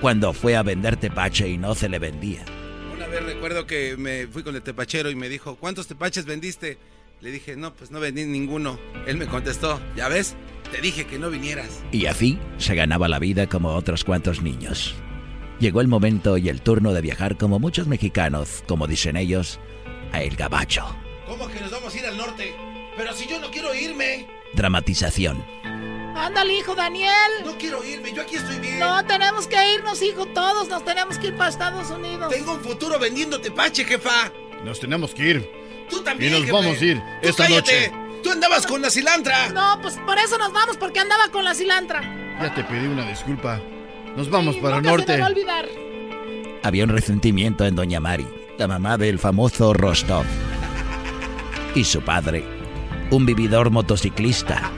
cuando fue a vender tepache y no se le vendía. Una vez recuerdo que me fui con el tepachero y me dijo, ¿cuántos tepaches vendiste? Le dije, no, pues no vendí ninguno. Él me contestó, ¿ya ves? Te dije que no vinieras. Y así se ganaba la vida como otros cuantos niños. Llegó el momento y el turno de viajar como muchos mexicanos, como dicen ellos, a El Gabacho. ¿Cómo que nos vamos a ir al norte? Pero si yo no quiero irme. Dramatización. Ándale, hijo Daniel. No quiero irme, yo aquí estoy bien. No, tenemos que irnos, hijo, todos nos tenemos que ir para Estados Unidos. Tengo un futuro vendiendo tepache, jefa. Nos tenemos que ir. Tú también, Y nos jefe. vamos a ir Tú esta cállate. noche. Tú andabas con la cilantra. No, pues por eso nos vamos, porque andaba con la cilantra. Ya te pedí una disculpa. Nos vamos para el Nunca se norte. me va a olvidar. Había un resentimiento en Doña Mari, la mamá del famoso Rostov. Y su padre, un vividor motociclista,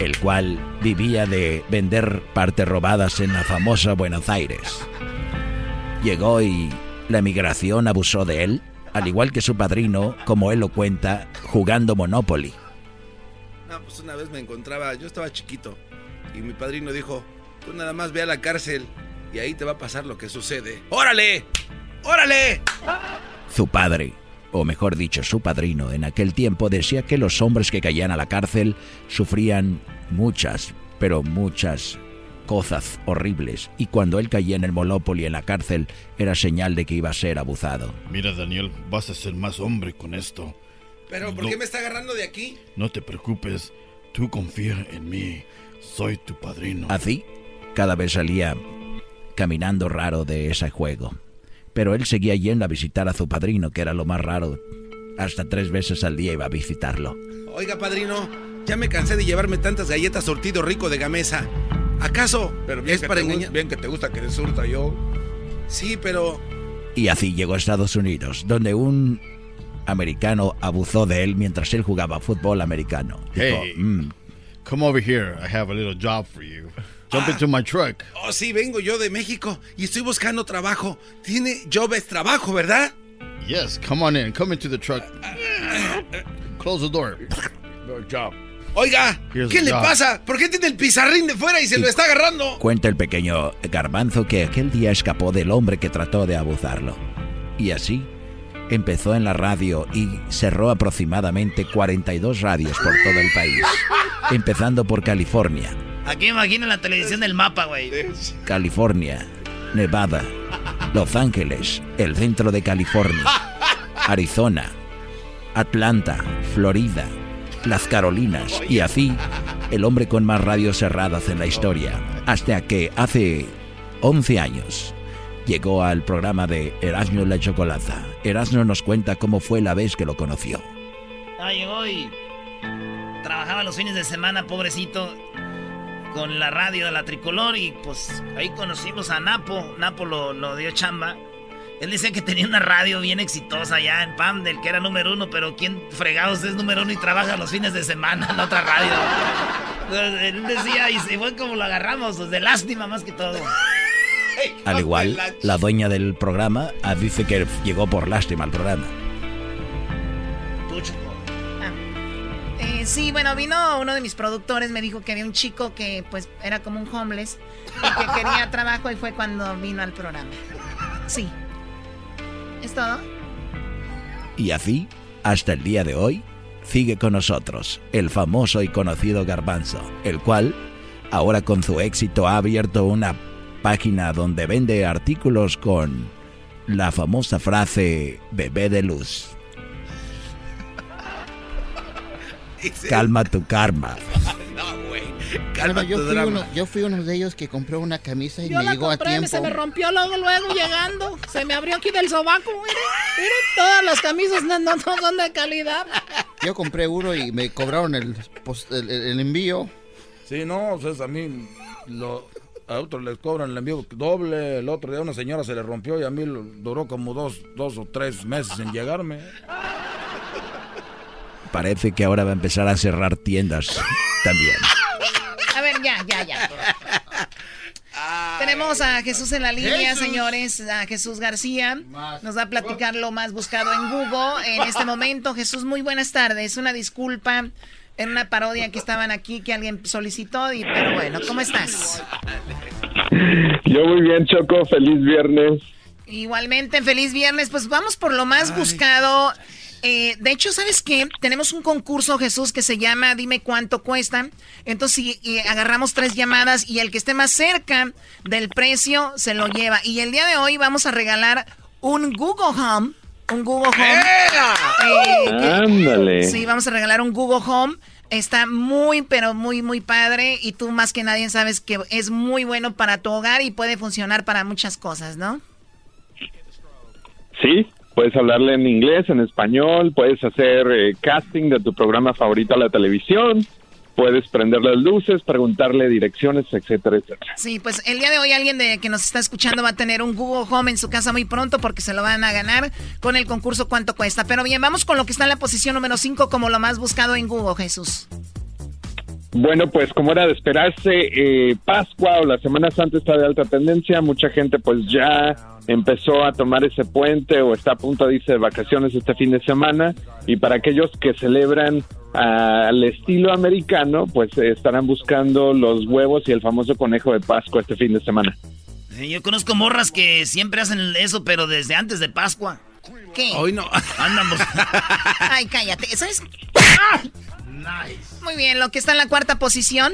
el cual vivía de vender partes robadas en la famosa Buenos Aires. Llegó y la migración abusó de él, al igual que su padrino, como él lo cuenta, jugando Monopoly. No, pues una vez me encontraba, yo estaba chiquito, y mi padrino dijo, tú nada más ve a la cárcel y ahí te va a pasar lo que sucede. ¡Órale! ¡Órale! Su padre, o mejor dicho, su padrino, en aquel tiempo decía que los hombres que caían a la cárcel sufrían muchas, pero muchas cosas horribles, y cuando él caía en el Monopoly en la cárcel era señal de que iba a ser abusado. Mira, Daniel, vas a ser más hombre con esto. Pero ¿por No. qué me está agarrando de aquí? No te preocupes. Tú confía en mí. Soy tu padrino. Así, cada vez salía caminando raro de ese juego. Pero él seguía yendo a visitar a su padrino, que era lo más raro. Hasta tres veces al día iba a visitarlo. Oiga, padrino, ya me cansé de llevarme tantas galletas sortido rico de gamesa. ¿Acaso Pero bien es que para engañar? Bien que te gusta que surta yo. Sí, pero Y así llegó a Estados Unidos, donde un americano abusó de él mientras él jugaba fútbol americano. Dijo, Hey, "Mm, come over here. I have a little job for you. Jump into my truck. Oh, sí, vengo yo de México y estoy buscando trabajo. Tiene job es trabajo, ¿verdad? Yes, come on in. Come into the truck. Close the door. job. Oiga, Here's ¿qué le job. pasa? ¿Por qué tiene el pizarrín de fuera y se lo está agarrando? Cuenta el pequeño garbanzo que aquel día escapó del hombre que trató de abusarlo. Y así empezó en la radio y cerró aproximadamente 42 radios por todo el país, empezando por California, Aquí imagina la televisión del mapa, güey. California, Nevada, Los Ángeles, el centro de California, *laughs* Arizona, Atlanta, Florida, las Carolinas y así el hombre con más radios cerradas en la historia, hasta que hace 11 años llegó al programa de Erasmo la Chocolata. Erasmo nos cuenta cómo fue la vez que lo conoció. Ah, llegó y trabajaba los fines de semana, pobrecito, con la radio de la tricolor y pues ahí conocimos a Napo. Napo lo, dio chamba. Él decía que tenía una radio bien exitosa allá en Pam, del que era número uno, pero ¿quién fregados es número uno y trabaja los fines de semana en otra radio? Entonces, él decía, y fue como lo agarramos, pues, de lástima más que todo. Al igual, la dueña del programa dice que llegó por lástima al programa. Sí, bueno, vino uno de mis productores, me dijo que había un chico que pues era como un homeless y que quería *laughs* trabajo y fue cuando vino al programa. Sí. ¿Es todo? Y así, hasta el día de hoy, sigue con nosotros el famoso y conocido Garbanzo, el cual, ahora con su éxito, ha abierto una página donde vende artículos con la famosa frase bebé de luz. Calma tu karma. *laughs* No, güey. Calma yo, tu fui drama. uno, yo fui uno de ellos que compró una camisa y Yo me la llegó a tiempo. se me rompió luego, luego llegando. Se me abrió aquí del sobaco. Miren, miren, todas las camisas no, no, no son de calidad. Yo compré uno y me cobraron el, pos- el, el- el envío. Sí, no, o sea, a mí lo, a otros les cobran el envío doble. El otro día a una señora se le rompió y a mí duró como dos, dos o tres meses en llegarme. Parece que ahora va a empezar a cerrar tiendas también. A ver, ya, ya, ya. Tenemos a Jesús en la línea, Jesús. señores, a Jesús García. Nos va a platicar lo más buscado en Google en este *laughs* momento. Jesús, muy buenas tardes. Una disculpa en una parodia que estaban aquí que alguien solicitó, y, pero bueno, ¿cómo estás? Yo muy bien, Choco. Feliz viernes. Igualmente, feliz viernes. Pues vamos por lo más buscado. Eh, de hecho, ¿sabes qué? Tenemos un concurso, Jesús, que se llama Dime cuánto cuesta. Entonces, si agarramos tres llamadas y el que esté más cerca del precio se lo lleva. Y el día de hoy vamos a regalar un Google Home. Un Google Home. Eh, Ándale. Sí, vamos a regalar un Google Home. Está muy, pero muy, muy padre. Y tú más que nadie sabes que es muy bueno para tu hogar y puede funcionar para muchas cosas, ¿no? Sí, puedes hablarle en inglés, en español, puedes hacer eh, casting de tu programa favorito a la televisión, puedes prender las luces, preguntarle direcciones, etcétera, etcétera. Sí, pues el día de hoy alguien de que nos está escuchando va a tener un Google Home en su casa muy pronto porque se lo van a ganar con el concurso cuánto cuesta. Pero bien, vamos con lo que está en la posición número 5 como lo más buscado en Google, Jesús. Bueno, pues como era de esperarse, eh, Pascua o la Semana Santa está de alta tendencia, mucha gente pues ya empezó a tomar ese puente o está a punto de irse de vacaciones este fin de semana y para aquellos que celebran ah, al estilo americano, pues eh, estarán buscando los huevos y el famoso conejo de Pascua este fin de semana. Eh, Yo conozco morras que siempre hacen eso, pero desde antes de Pascua. ¿Qué? Hoy no. Andan bus- *laughs* Ay, cállate. Muy bien, lo que está en la cuarta posición.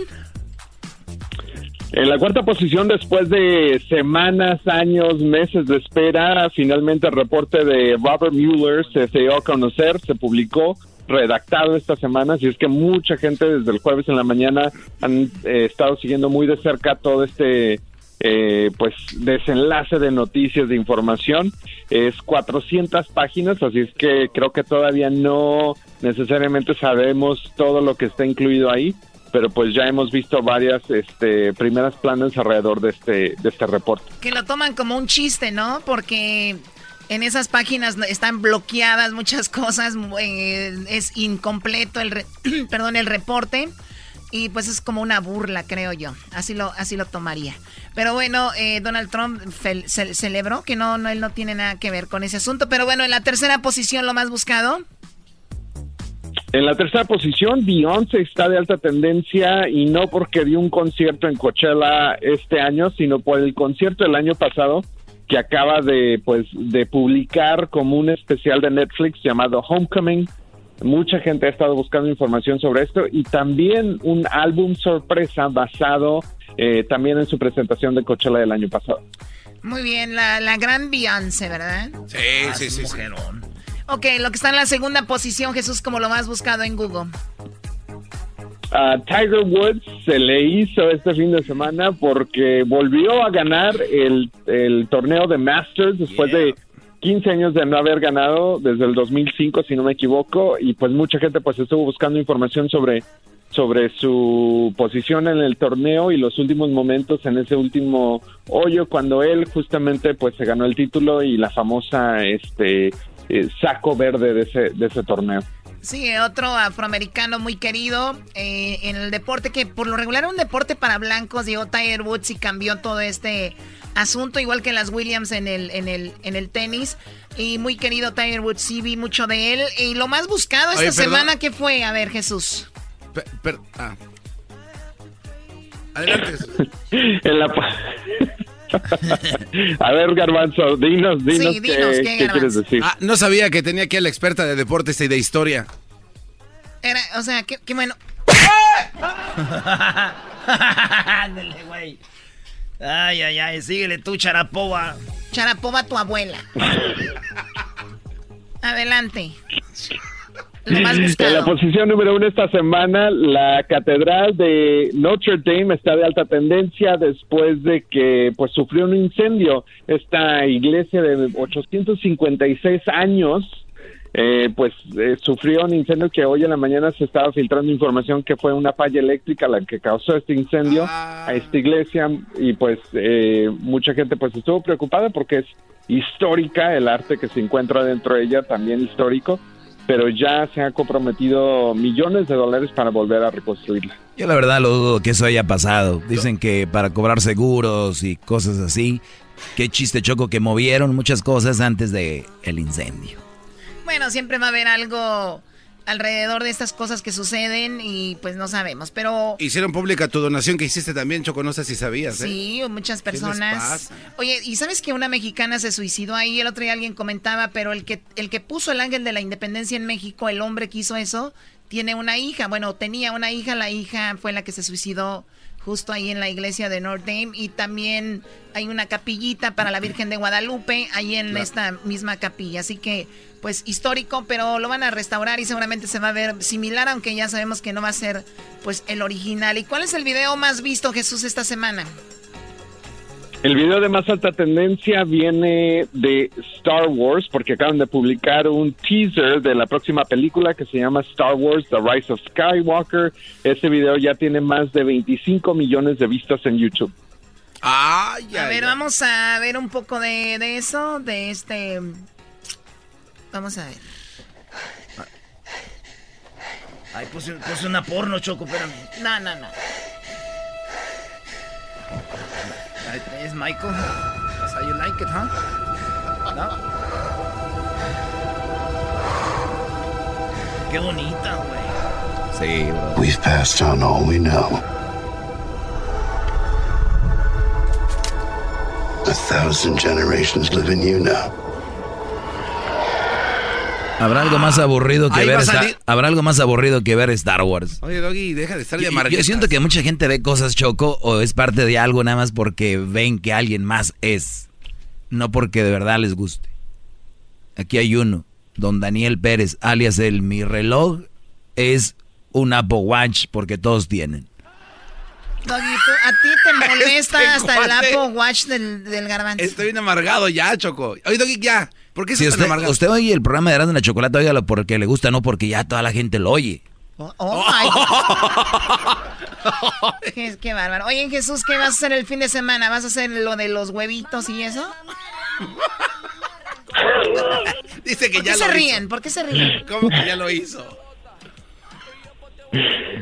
En la cuarta posición, después de semanas, años, meses de espera, finalmente el reporte de Robert Mueller se, se dio a conocer, se publicó, redactado esta semana, así es que mucha gente desde el jueves en la mañana han eh, estado siguiendo muy de cerca todo este eh, pues desenlace de noticias, de información. Es 400 páginas, así es que creo que todavía no necesariamente sabemos todo lo que está incluido ahí, pero pues ya hemos visto varias este, primeras planes alrededor de este, de este reporte. Que lo toman como un chiste, ¿no? Porque en esas páginas están bloqueadas muchas *laughs* cosas, eh, es incompleto el, re- *clears throat* perdón, el reporte y pues es como una burla, creo yo. Así lo, así lo tomaría. Pero bueno, eh, Donald Trump fel- ce- celebró que no, no, él no tiene nada que ver con ese asunto. Pero bueno, en la tercera posición, lo más buscado. En la tercera posición, Beyoncé está de alta tendencia y no porque dio un concierto en Coachella este año, sino por el concierto del año pasado que acaba de pues de publicar como un especial de Netflix llamado Homecoming. Mucha gente ha estado buscando información sobre esto y también un álbum sorpresa basado eh, también en su presentación de Coachella del año pasado. Muy bien, la, la gran Beyoncé, ¿verdad? Sí, sí, sí. sí. Ok, lo que está en la segunda posición, Jesús, como lo más buscado en Google. A Tiger Woods se le hizo este fin de semana porque volvió a ganar el, el torneo de Masters después de 15 años de no haber ganado desde el 2005 si no me equivoco y pues mucha gente pues estuvo buscando información sobre sobre su posición en el torneo y los últimos momentos en ese último hoyo cuando él justamente pues se ganó el título y la famosa este eh, saco verde de ese de ese torneo. Sí, otro afroamericano muy querido eh, en el deporte que por lo regular era un deporte para blancos, llegó Tiger Woods y cambió todo este asunto, igual que las Williams en el, en el, en el tenis. Y muy querido Tiger Woods, sí vi mucho de él. Y lo más buscado esta Oye, semana, ¿qué fue? A ver, Jesús. Per- ah. Adelante. *laughs* En la A ver, Garbanzo, dinos, dinos, Sí, qué, dinos, ¿qué, qué Garbanzo? quieres decir. Ah, no sabía que tenía aquí a la experta de deportes y de historia. Era, o sea, qué, qué bueno. *laughs* Ándale, güey. Ay, ay, ay, síguele tú, Charapoba. Charapova, tu abuela. *laughs* Adelante. Lo más buscado. En la posición número uno esta semana, la Catedral de Notre Dame está de alta tendencia después de que pues sufrió un incendio. Esta iglesia de 856 años eh, pues eh, sufrió un incendio que hoy en la mañana se estaba filtrando información que fue una falla eléctrica la que causó este incendio a esta iglesia y pues eh, mucha gente pues estuvo preocupada porque es histórica el arte que se encuentra dentro de ella también histórico pero ya se han comprometido millones de dólares para volver a reconstruirla. Yo la verdad lo dudo que eso haya pasado. Dicen que para cobrar seguros y cosas así. Qué chiste choco que movieron muchas cosas antes de el incendio. Bueno, siempre va a haber algo alrededor de estas cosas que suceden y pues no sabemos, pero... Hicieron pública tu donación que hiciste también, Choco, no sé si sabías. ¿eh? Sí, muchas ¿Qué les personas. Oye, ¿y sabes que una mexicana se suicidó ahí? El otro día alguien comentaba, pero el que, el que puso el ángel de la independencia en México, el hombre que hizo eso, tiene una hija. Bueno, tenía una hija, la hija fue la que se suicidó justo ahí en la iglesia de Notre Dame y también hay una capillita para la Virgen de Guadalupe ahí en Claro. esta misma capilla. Así que, pues histórico, pero lo van a restaurar y seguramente se va a ver similar, aunque ya sabemos que no va a ser pues el original. ¿Y cuál es el video más visto, Jesús, esta semana? El video de más alta tendencia viene de Star Wars porque acaban de publicar un teaser de la próxima película que se llama Star Wars The Rise of Skywalker. Ese video ya tiene más de 25 millones de vistas en YouTube. Ay, a ver, vamos a ver un poco de, de eso, de este... Vamos a ver. Ay, puse, puse una porno, Choco, espérame. No, no, no. Es Michael. That's how you like it, huh? ¿No? Qué bonita, güey. Sí, bro. We've passed on all we know. A thousand generations live in you now. Habrá algo más aburrido que Ahí ver va a Star- salir- habrá algo más aburrido que ver Star Wars. Oye, Doggy, deja de estar de Yo, amargueta. yo siento que mucha gente ve cosas choco o es parte de algo nada más porque ven que alguien más es, no porque de verdad les guste. Aquí hay uno, don Daniel Pérez, alias el mi reloj es un Apple Watch porque todos tienen. Doggy, tú- a ti te *laughs* molesta Este hasta el. Apple Watch del, del garbanzo. Estoy bien amargado ya, Choco. Oye, Doggy, ya. ¿Por qué Si usted, usted oye el programa de Erasmo en la Chocolate, óigalo porque le gusta, no porque ya toda la gente lo oye. Oh, oh my *laughs* qué, qué bárbaro. Oye, Jesús, ¿qué vas a hacer el fin de semana? ¿Vas a hacer lo de los huevitos y eso? *laughs* Dice que ¿Por ya qué lo se hizo. ríen? ¿Por qué se ríen? ¿Cómo que ya lo hizo?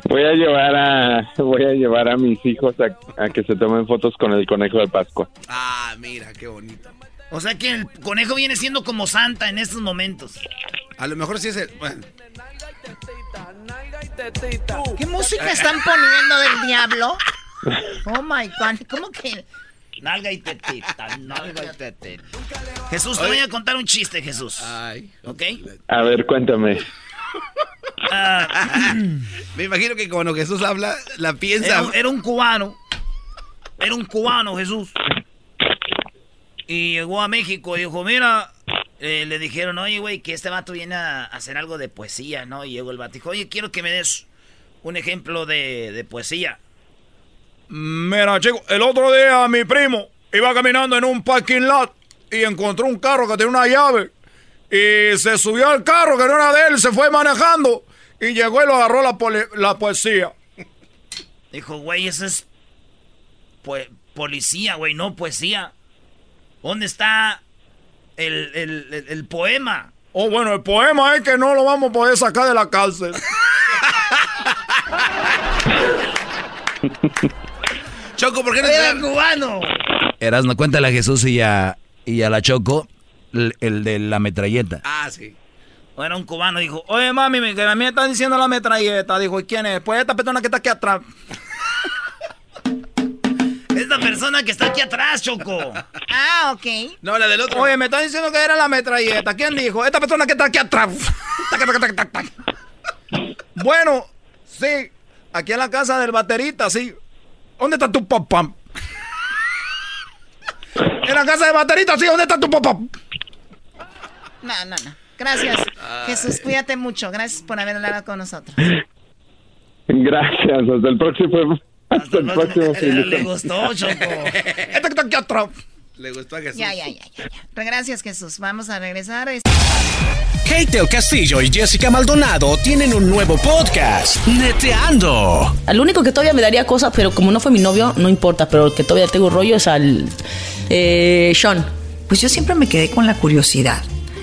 Voy a llevar a voy a llevar a mis hijos a, a que se tomen fotos con el conejo de Pascua. Ah, mira, qué bonito. O sea que el conejo viene siendo como Santa en estos momentos. A lo mejor sí es el... Bueno, ¿Qué música están poniendo del diablo? Oh my god, ¿cómo que? Nalga y tetita, nalga y tetita. Jesús, te voy a contar un chiste, Jesús. Ay. ¿Ok? A ver, cuéntame. Ah, me imagino que cuando Jesús habla, la piensa... Era, un- era un cubano. Era un cubano, Jesús. Y llegó a México y dijo, mira, eh, le dijeron, oye, güey, que este vato viene a hacer algo de poesía, ¿no? Y llegó el vato y dijo, oye, quiero que me des un ejemplo de, de poesía. Mira, chico, el otro día mi primo iba caminando en un parking lot y encontró un carro que tenía una llave. Y se subió al carro que no era de él, se fue manejando y llegó y lo agarró la, poli- la poesía. Dijo, güey, eso es pue- policía, güey, no poesía. ¿Dónde está el, el- el- el poema? Oh, bueno, el poema es que no lo vamos a poder sacar de la cárcel. *laughs* Choco, ¿por qué no Era cubano. Erasmo, cuéntale a Jesús y a, y a la Choco el, el de la metralleta. Ah, sí. Era un cubano, dijo, oye, mami, me- que a mí me están diciendo la metralleta. Dijo, ¿y quién es? Pues esta persona que está aquí atrás. Esta persona que está aquí atrás, Choco. Ah, ok. No, la del otro. Oye, me están diciendo que era la metralleta. ¿Quién dijo? Esta persona que está aquí atrás. Bueno, sí, aquí en la casa del baterista, sí. ¿Dónde está tu papá? En la casa del baterista, sí, ¿dónde está tu papá? No, no, no. Gracias. Jesús, cuídate mucho. Gracias por haber hablado con nosotros. Gracias, hasta el próximo. Hasta el próximo Le gustó, Choco. *laughs* Le gustó a Jesús. Ya, ya, ya, ya, ya. Gracias, Jesús. Vamos a regresar. Kate del Castillo y Jessica Maldonado tienen un nuevo podcast, Neteando. Al único que todavía me daría cosas, pero como no fue mi novio, no importa, pero el que todavía tengo rollo es al eh, Sean. Pues yo siempre me quedé con la curiosidad.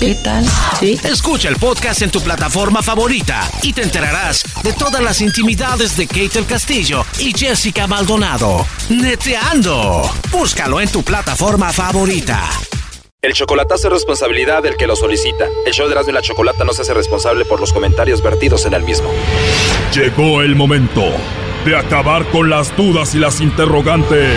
¿Qué tal? Sí. Escucha el podcast en tu plataforma favorita y te enterarás de todas las intimidades de Kate del Castillo y Jessica Maldonado. Neteando. Búscalo en tu plataforma favorita. El chocolatazo es responsabilidad del que lo solicita. El show de Erasmo y la Chocolata no se hace responsable por los comentarios vertidos en el mismo. Llegó el momento de acabar con las dudas y las interrogantes.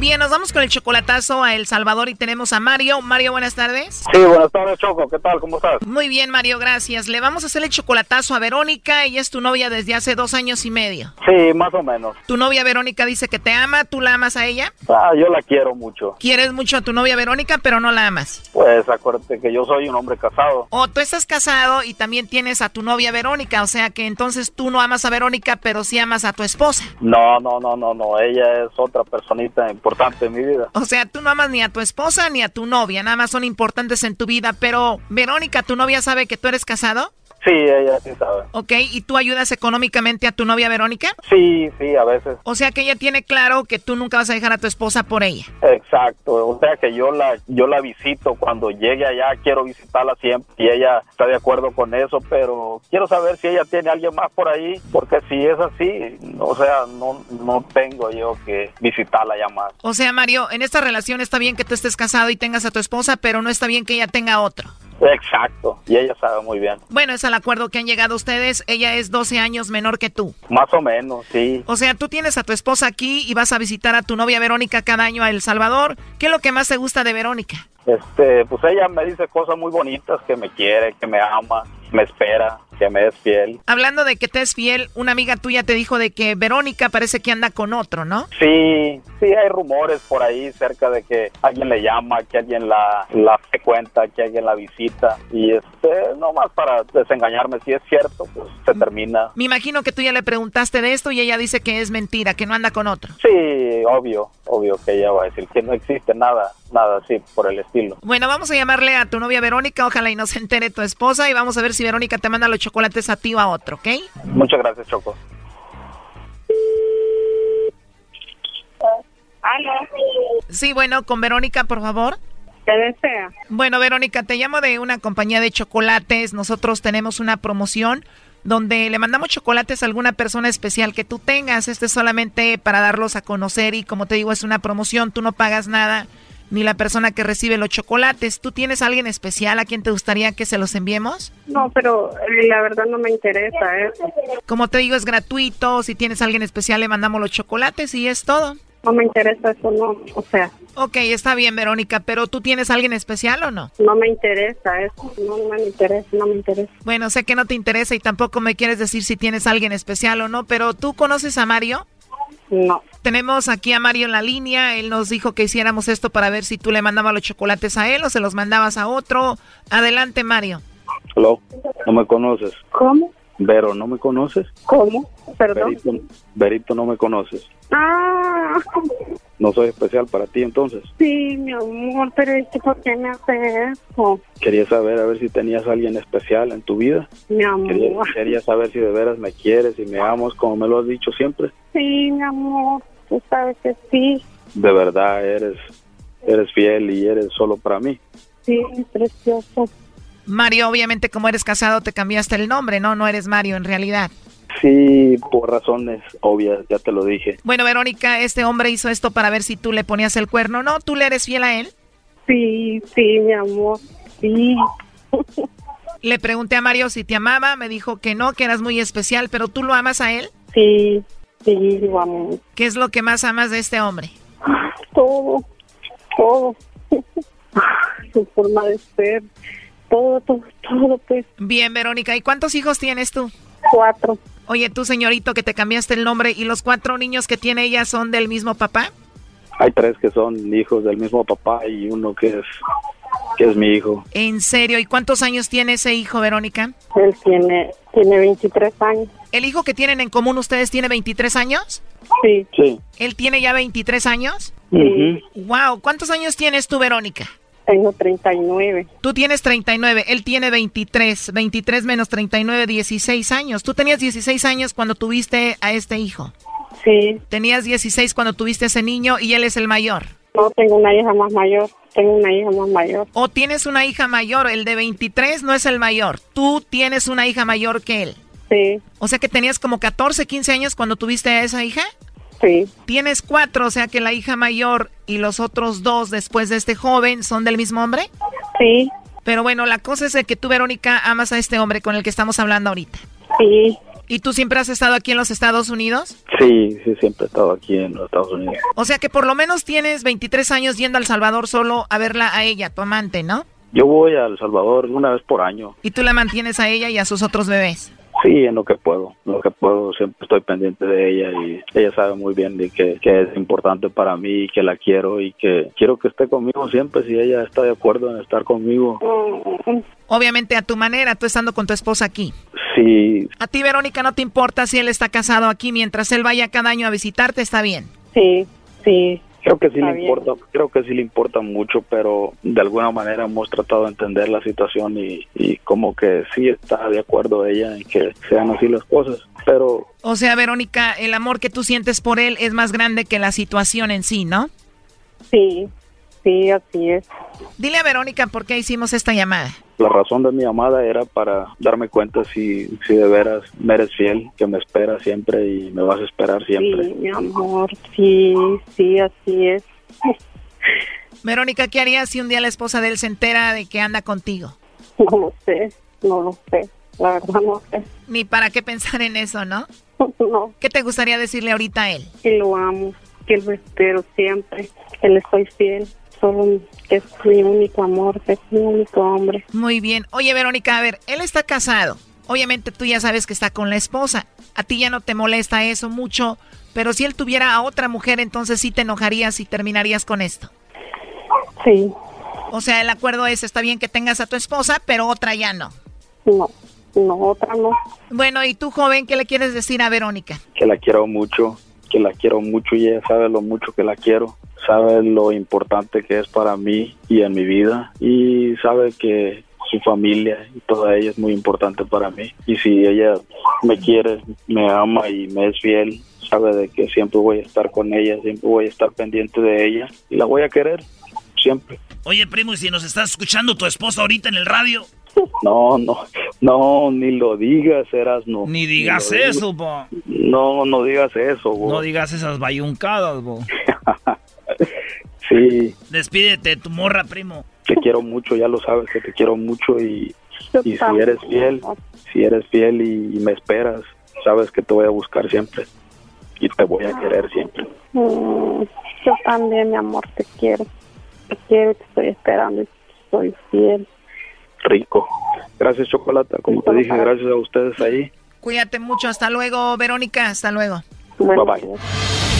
Bien, nos vamos con el chocolatazo a El Salvador y tenemos a Mario. Mario, buenas tardes. Sí, buenas tardes, Choco. ¿Qué tal? ¿Cómo estás? Muy bien, Mario, gracias. Le vamos a hacer el chocolatazo a Verónica. Ella es tu novia desde hace dos años y medio. Sí, más o menos. Tu novia Verónica dice que te ama, ¿tú la amas a ella? Ah, yo la quiero mucho. Quieres mucho a tu novia Verónica, pero no la amas. Pues acuérdate que yo soy un hombre casado. O tú estás casado y también tienes a tu novia Verónica, o sea que entonces tú no amas a Verónica, pero sí amas a tu esposa. No, no, no, no, no. Ella es otra personita importante O sea, tú no amas ni a tu esposa ni a tu novia, nada más son importantes en tu vida, pero Verónica, ¿tu novia sabe que tú eres casado? Sí, ella sí sabe. ¿Ok? ¿Y tú ayudas económicamente a tu novia Verónica? Sí, sí, a veces. O sea que ella tiene claro que tú nunca vas a dejar a tu esposa por ella. Exacto. O sea que yo la, yo la visito cuando llegue allá. Quiero visitarla siempre y ella está de acuerdo con eso, pero quiero saber si ella tiene a alguien más por ahí, porque si es así, o sea, no, no tengo yo que visitarla ya más. O sea, Mario, en esta relación está bien que tú estés casado y tengas a tu esposa, pero no está bien que ella tenga otro. Exacto. Y ella sabe muy bien. Bueno, es al acuerdo que han llegado ustedes. Ella es 12 años menor que tú. Más o menos, sí. O sea, tú tienes a tu esposa aquí y vas a visitar a tu novia Verónica cada año a El Salvador. ¿Qué es lo que más te gusta de Verónica? Este, pues ella me dice cosas muy bonitas, que me quiere, que me ama, me espera, que me es fiel. Hablando de que te es fiel, una amiga tuya te dijo de que Verónica parece que anda con otro, ¿no? Sí, sí hay rumores por ahí cerca de que alguien le llama, que alguien la, la frecuenta, que alguien la visita y este, nomás para desengañarme, si es cierto, pues se termina. Me imagino que tú ya le preguntaste de esto y ella dice que es mentira, que no anda con otro. Sí, obvio, obvio que ella va a decir que no existe nada, nada así por el estilo. Bueno, vamos a llamarle a tu novia Verónica, ojalá y no se entere tu esposa y vamos a ver si Verónica te manda los chocolates a ti o a otro, ¿ok? Muchas gracias, Choco. Sí, bueno, con Verónica, por favor. ¿Qué desea? Bueno, Verónica, te llamo de una compañía de chocolates. Nosotros tenemos una promoción donde le mandamos chocolates a alguna persona especial que tú tengas. Este es solamente para darlos a conocer y como te digo, es una promoción, tú no pagas nada, ni la persona que recibe los chocolates. ¿Tú tienes a alguien especial a quien te gustaría que se los enviemos? No, pero eh, la verdad no me interesa eso. Como te digo, es gratuito. Si tienes a alguien especial, le mandamos los chocolates y es todo. No me interesa eso, no. O sea, Ok, está bien, Verónica, pero ¿tú tienes a alguien especial o no? no me interesa eso. No, no me interesa, no me interesa. Bueno, sé que no te interesa y tampoco me quieres decir si tienes a alguien especial o no, pero ¿tú conoces a Mario? No. Tenemos aquí a Mario en la línea. Él nos dijo que hiciéramos esto para ver si tú le mandabas los chocolates a él o se los mandabas a otro. Adelante, Mario. Hello, no me conoces. ¿Cómo? Vero, ¿no me conoces? ¿Cómo? Perdón. Verito, Verito, no me conoces. Ah, No soy especial para ti entonces. sí, mi amor, pero es que ¿por qué me hace eso? Quería saber a ver si tenías a alguien especial en tu vida. Mi amor. Quería, quería saber si de veras me quieres y me amas como me lo has dicho siempre. Sí, mi amor, tú sabes que sí. De verdad eres eres fiel y eres solo para mí. Sí, precioso. Mario, obviamente como eres casado te cambiaste el nombre, ¿no? No eres Mario en realidad. Sí, por razones obvias, ya te lo dije. Bueno, Verónica, este hombre hizo esto para ver si tú le ponías el cuerno, ¿no? ¿Tú le eres fiel a él? Sí, sí, mi amor, sí. *laughs* Le pregunté a Mario si te amaba, me dijo que no, que eras muy especial, pero ¿tú lo amas a él? Sí, sí, lo amo. ¿Qué es lo que más amas de este hombre? Todo, todo. *laughs* Su forma de ser, todo, todo, todo, pues. Bien, Verónica, ¿y cuántos hijos tienes tú? Cuatro. Oye, tú, señorito, que te cambiaste el nombre, ¿y los cuatro niños que tiene ella son del mismo papá? Hay tres que son hijos del mismo papá y uno que es que es mi hijo. ¿En serio? ¿Y cuántos años tiene ese hijo, Verónica? Él tiene, tiene 23 años. ¿El hijo que tienen en común ustedes tiene 23 años? Sí. Sí. ¿Él tiene ya 23 años? Sí. Wow, ¿cuántos años tienes tú, Verónica? Tengo 39. Tú tienes 39, él tiene 23. 23 menos 39, 16 años. Tú tenías 16 años cuando tuviste a este hijo. Sí. Tenías 16 cuando tuviste a ese niño y él es el mayor. No, tengo una hija más mayor. Tengo una hija más mayor. O tienes una hija mayor, el de 23 no es el mayor. Tú tienes una hija mayor que él. Sí. O sea que tenías como 14, 15 años cuando tuviste a esa hija. Sí. Tienes cuatro, o sea que la hija mayor y los otros dos después de este joven son del mismo hombre. Sí. Pero bueno, la cosa es de que tú, Verónica, amas a este hombre con el que estamos hablando ahorita. Sí. ¿Y tú siempre has estado aquí en los Estados Unidos? Sí, sí, siempre he estado aquí en los Estados Unidos. O sea que por lo menos tienes 23 años yendo al Salvador solo a verla a ella, tu amante, ¿no? Yo voy a El Salvador una vez por año. Y tú la mantienes a ella y a sus otros bebés. Sí, en lo que puedo, en lo que puedo, siempre estoy pendiente de ella y ella sabe muy bien de que, que es importante para mí y que la quiero y que quiero que esté conmigo siempre si ella está de acuerdo en estar conmigo. Obviamente a tu manera, tú estando con tu esposa aquí. Sí, A ti, Verónica, no te importa si él está casado aquí, mientras él vaya cada año a visitarte, está bien. Sí, sí. Creo que sí Está le bien. importa, creo que sí le importa mucho, pero de alguna manera hemos tratado de entender la situación y, y como que sí está de acuerdo ella en que sean así las cosas, pero O sea, Verónica, el amor que tú sientes por él es más grande que la situación en sí, ¿no? Sí, sí, así es. Dile a Verónica por qué hicimos esta llamada. La razón de mi llamada era para darme cuenta si, si de veras me eres fiel, que me esperas siempre y me vas a esperar siempre. Sí, mi amor, sí, sí, así es. *laughs* Verónica, ¿qué harías si un día la esposa de él se entera de que anda contigo? No lo sé, no lo sé. La verdad no sé. Ni para qué pensar en eso, ¿no? *laughs* No, ¿Qué te gustaría decirle ahorita a él? que lo amo, que lo espero siempre, que le estoy fiel. Solo que es mi único amor, que es mi único hombre. Muy bien. Oye, Verónica, a ver, él está casado. Obviamente tú ya sabes que está con la esposa. A ti ya no te molesta eso mucho, pero si él tuviera a otra mujer, entonces sí te enojarías y terminarías con esto. Sí, O sea, el acuerdo es, está bien que tengas a tu esposa, pero otra ya no. no, no, otra no. Bueno, ¿y tú, joven, qué le quieres decir a Verónica? que la quiero mucho, que la quiero mucho y ella sabe lo mucho que la quiero, sabe lo importante que es para mí y en mi vida y sabe que su familia y toda ella es muy importante para mí y si ella me quiere, me ama y me es fiel, sabe de que siempre voy a estar con ella, siempre voy a estar pendiente de ella y la voy a querer siempre. Oye, primo, y si nos estás escuchando tu esposa ahorita en el radio, No, no, no, ni lo digas, eras no. ni digas eso, bo. No, no digas eso, bo. No digas esas bayuncadas, bo. *laughs* *laughs* Sí, Despídete de tu morra, primo. te quiero mucho, ya lo sabes que te quiero mucho y, si eres fiel, si eres fiel y, y me esperas, sabes que te voy a buscar siempre y te voy a querer siempre. Mm, yo también, mi amor, te quiero. Te quiero, te estoy esperando y soy fiel. Rico. Gracias, Chocolata. Como te dije, gracias a ustedes ahí. Cuídate mucho. Hasta luego, Verónica. Hasta luego. Bye bye.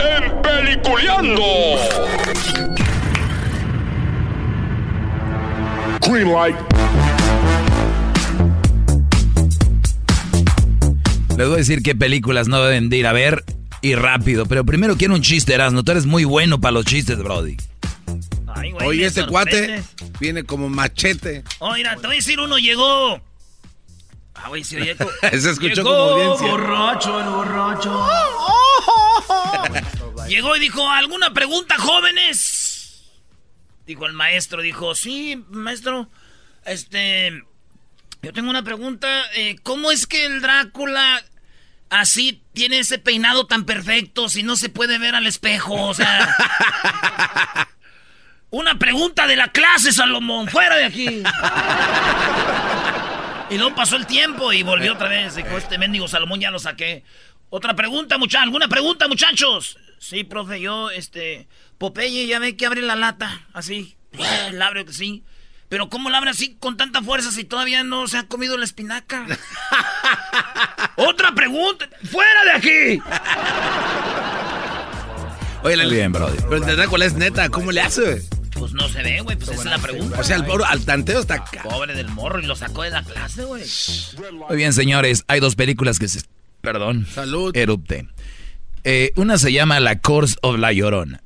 en Peliculeando. Green light. Les voy a decir qué películas no deben de ir a ver y rápido. Pero primero quiero un chiste, Erasmo. Tú eres muy bueno para los chistes, Brody. Ay, güey, Oye, este cuate viene como machete. Mira, te voy a decir, uno llegó. Ah, güey, se oye. co- *laughs* Se escuchó llegó como audiencia. borracho, el borracho. *laughs* Llegó y dijo, ¿alguna pregunta, jóvenes? Dijo el maestro, dijo, sí, maestro, este, yo tengo una pregunta, eh, ¿cómo es que el Drácula así tiene ese peinado tan perfecto si no se puede ver al espejo? O sea, *laughs* una pregunta de la clase, Salomón, fuera de aquí. Y luego pasó el tiempo y volvió otra vez. Dijo, este mendigo Salomón ya lo saqué. Otra pregunta, muchachos. ¿Alguna pregunta, muchachos? Sí, profe, yo, este... Popeye ya ve que abre la lata, así. *laughs* La abre, sí. Pero ¿cómo la abre así con tanta fuerza si todavía no se ha comido la espinaca? *laughs* Otra pregunta. ¡Fuera de aquí! Oye, la, Muy bien, Brody. Pero Drácula es neta, ¿cómo le hace? Pues no se ve, güey. Pues esa es la pregunta. O sea, pobre- al tanteo está acá. Pobre del morro y lo sacó de la clase, güey. Muy bien, señores. Hay dos películas que se... Perdón. Salud. Erupte. Eh, una se llama La Course of La Llorona.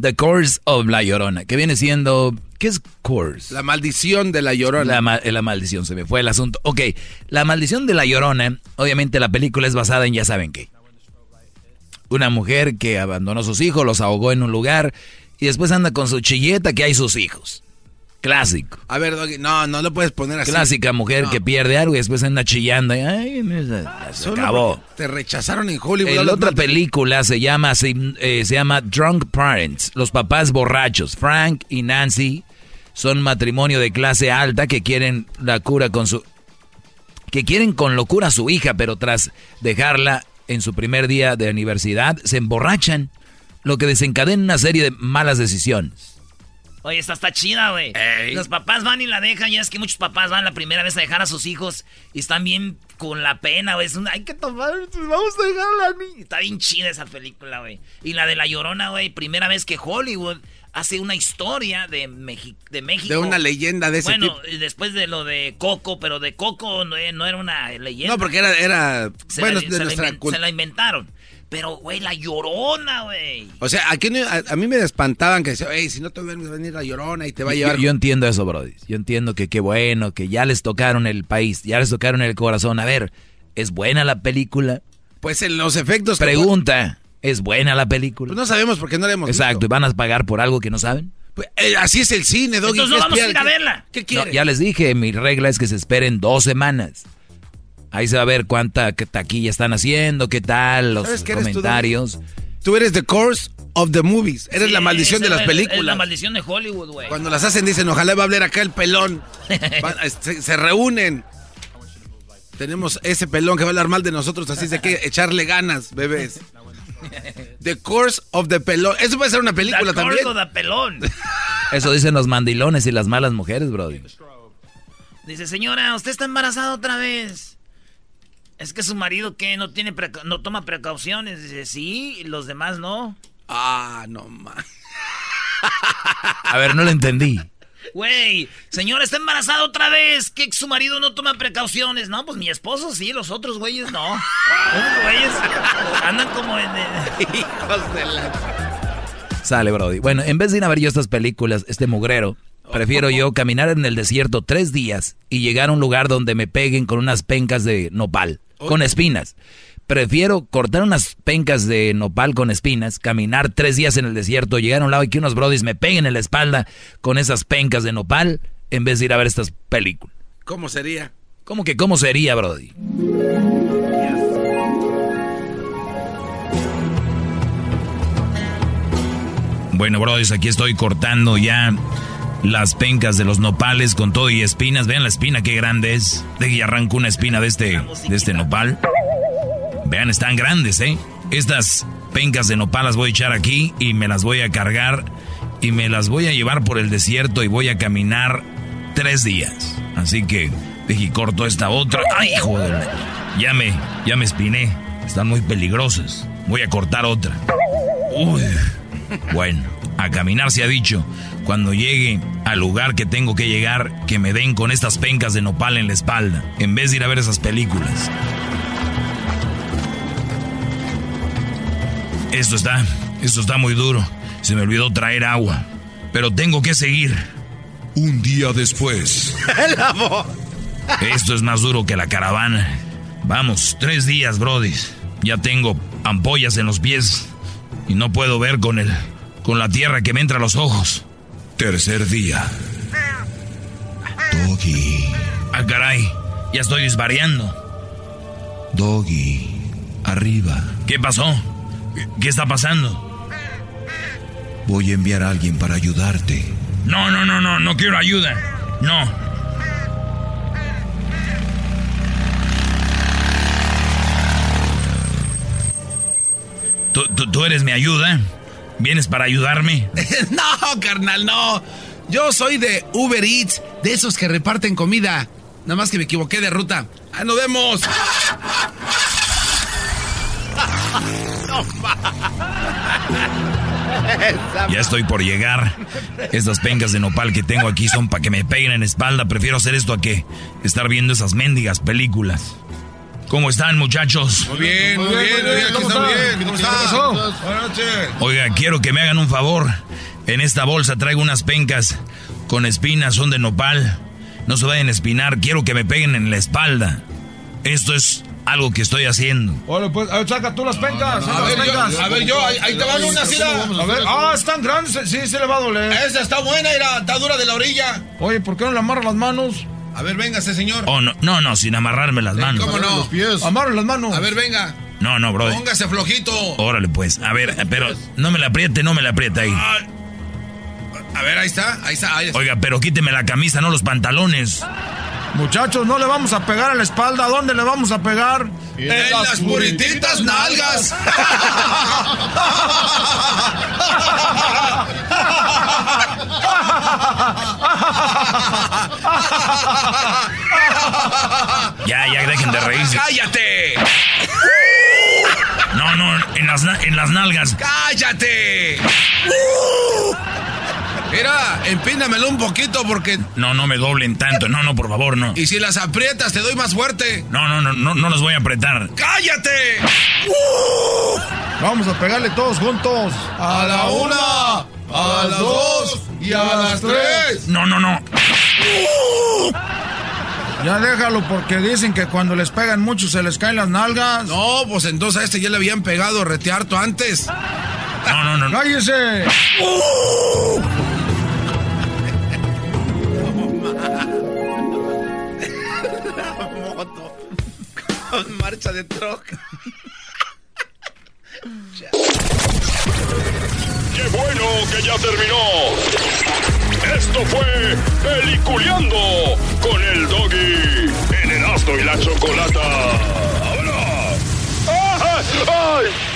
The Course of La Llorona, que viene siendo... ¿Qué es Course? La maldición de la llorona. La, ma- eh, la maldición, se me fue el asunto. Ok, la maldición de la llorona, obviamente la película es basada en ya saben qué. Una mujer que abandonó a sus hijos, los ahogó en un lugar y después anda con su chilleta que hay sus hijos. Clásico. A ver, Doggy, no, no lo puedes poner así. Clásica mujer No. que pierde algo y después anda chillando. y, Ay, se acabó. Te rechazaron en Hollywood. La hablas otra película se llama, se, eh, se llama Drunk Parents, los papás borrachos. Frank y Nancy son matrimonio de clase alta que quieren la cura con su... que quieren con locura a su hija, pero tras dejarla en su primer día de universidad, se emborrachan, lo que desencadena una serie de malas decisiones. Oye, esta está chida, güey. Los papás van y la dejan. Ya es que muchos papás van la primera vez a dejar a sus hijos y están bien con la pena, güey. Es un, hay que tomar, vamos a dejarla a mí. Está bien chida esa película, güey. Y la de La Llorona, güey. Primera vez que Hollywood hace una historia de, Mexi- de México. De una leyenda de ese bueno, tipo. y después de lo de Coco, pero de Coco no, eh, no era una leyenda. No, porque era, era Se bueno, la, de se la nuestra cul- se la inventaron. Pero, güey, La Llorona, güey. O sea, aquí no- a, a mí me espantaban que decía, hey, si no te va a venir la llorona y te va a llevar. yo entiendo eso, Brody. Yo entiendo que qué bueno, que ya les tocaron el país, ya les tocaron el corazón. A ver, ¿es buena la película? Pues en los efectos. que- Pregunta, ¿es buena la película? Pues no sabemos por qué no la hemos Exacto, ¿y van a pagar por algo que no saben? Pues, eh, así es el cine, Doggy. Entonces no ¿qué vamos a ir a ¿Qué- verla. ¿Qué No, quieres? ya les dije, mi regla es que se esperen dos semanas. Ahí se va a ver cuánta taquilla están haciendo, qué tal, los ¿Sabes qué eres tú, comentarios. Tú eres the course of the movies. Eres Sí, la maldición de las es- Es la películas. maldición de Hollywood, güey. Cuando las hacen dicen, ojalá va a hablar acá el pelón. *laughs* Van- se, se reúnen. Tenemos ese pelón que va a hablar mal de nosotros, así es de que echarle ganas, bebés. The Course of the Pelón. Eso puede ser una película también. corto, da pelón. *laughs* Eso dicen los mandilones y las malas mujeres, Brody. Dice, señora, usted está embarazada otra vez. Es que su marido que no tiene no toma precauciones. Dice, sí, y los demás no. Ah, no más. A ver, no lo entendí. Güey, señora, está embarazada otra vez. Que su marido no toma precauciones. No, pues mi esposo sí, los otros güeyes no. Los güeyes andan como en. Hijos de la. Sale, Brody. Bueno, en vez de ir a ver yo estas películas, este mugrero, prefiero yo caminar en el desierto tres días y llegar a un lugar donde me peguen con unas pencas de nopal, con espinas. Prefiero cortar unas pencas de nopal con espinas, caminar tres días en el desierto, llegar a un lado y que unos brodis me peguen en la espalda con esas pencas de nopal, en vez de ir a ver estas películas. ¿Cómo sería? ¿Cómo que cómo sería, Brody? Bueno, brodis, aquí estoy cortando ya las pencas de los nopales con todo y espinas. Vean la espina, qué grande es. De que arranco una espina de este, de este nopal. Vean, están grandes, ¿eh? Estas pencas de nopal las voy a echar aquí y me las voy a cargar y me las voy a llevar por el desierto y voy a caminar tres días. Así que dije, corto esta otra. ¡Ay, joder! Ya me, ya me espiné. Están muy peligrosas. Voy a cortar otra. Uy. Bueno, a caminar se ha dicho. Cuando llegue al lugar que tengo que llegar, que me den con estas pencas de nopal en la espalda, en vez de ir a ver esas películas. Esto está, esto está muy duro. Se me olvidó traer agua. Pero tengo que seguir. Un día después. *laughs* Esto es más duro que la caravana. Vamos, tres días, Brody. Ya tengo ampollas en los pies y no puedo ver con el, con la tierra que me entra a los ojos. Tercer día. Doggy. Ah, caray, ya estoy disvariando. Doggy. Arriba. ¿Qué pasó? ¿Qué está pasando? Voy a enviar a alguien para ayudarte. No, no, no, no, no quiero ayuda. No. ¿Tú, eres mi ayuda? ¿Vienes para ayudarme? *laughs* no, carnal, no. Yo soy de Uber Eats, de esos que reparten comida. Nada más que me equivoqué de ruta. ¡Ah, nos vemos! *laughs* Ya estoy por llegar. Estas pencas de nopal que tengo aquí son para que me peguen en espalda. Prefiero hacer esto a que estar viendo esas mendigas películas. ¿Cómo están, muchachos? Muy bien, muy bien, muy bien. ¿Cómo están? ¿Cómo están? Buenas noches. Oiga, quiero que me hagan un favor. En esta bolsa traigo unas pencas con espinas, son de nopal. No se vayan a espinar, quiero que me peguen en la espalda. Esto es algo que estoy haciendo. Oye, pues, a ver, saca tú las pencas. a, ver, Yo, a ver, yo, ahí, te van unas, A ver, ah, están grandes, sí, se le va a doler. Esa está buena, era, está dura de la orilla. Oye, ¿por qué no le amarras las manos? A ver, véngase, señor. Oh, no, no, no, sin amarrarme las manos. ¿Cómo no? Los pies. Las manos. A ver, venga. No, no, bro. Póngase flojito. Órale, pues. A ver, pero no me la apriete, no me la apriete ahí. a ver, ahí está, ahí está, ahí está. Oiga, pero quíteme la camisa, no los pantalones. Muchachos, no le vamos a pegar a la espalda. ¿Dónde le vamos a pegar? En, las purititas nalgas. *laughs* ya, ya dejen de reírse. ¡Cállate! No, no, en las, en las nalgas. ¡Cállate! *laughs* Mira, empínamelo un poquito porque. No, no me doblen tanto. No, no, por favor, no. Y si las aprietas, te doy más fuerte. No, no, no, no, no las voy a apretar. ¡Cállate! Vamos a pegarle todos juntos. A la una, a las dos y a las tres. No, no, no. Ya déjalo porque dicen que cuando les pegan mucho se les caen las nalgas. No, pues entonces a este ya le habían pegado retearto antes. No, no, no. ¡Cállese! moto de troca. ¡Qué bueno que ya terminó! Esto fue Peliculeando con el Doggy en el Erasmo y la Chocolata. ¡Ahora! ¡Ay! Kate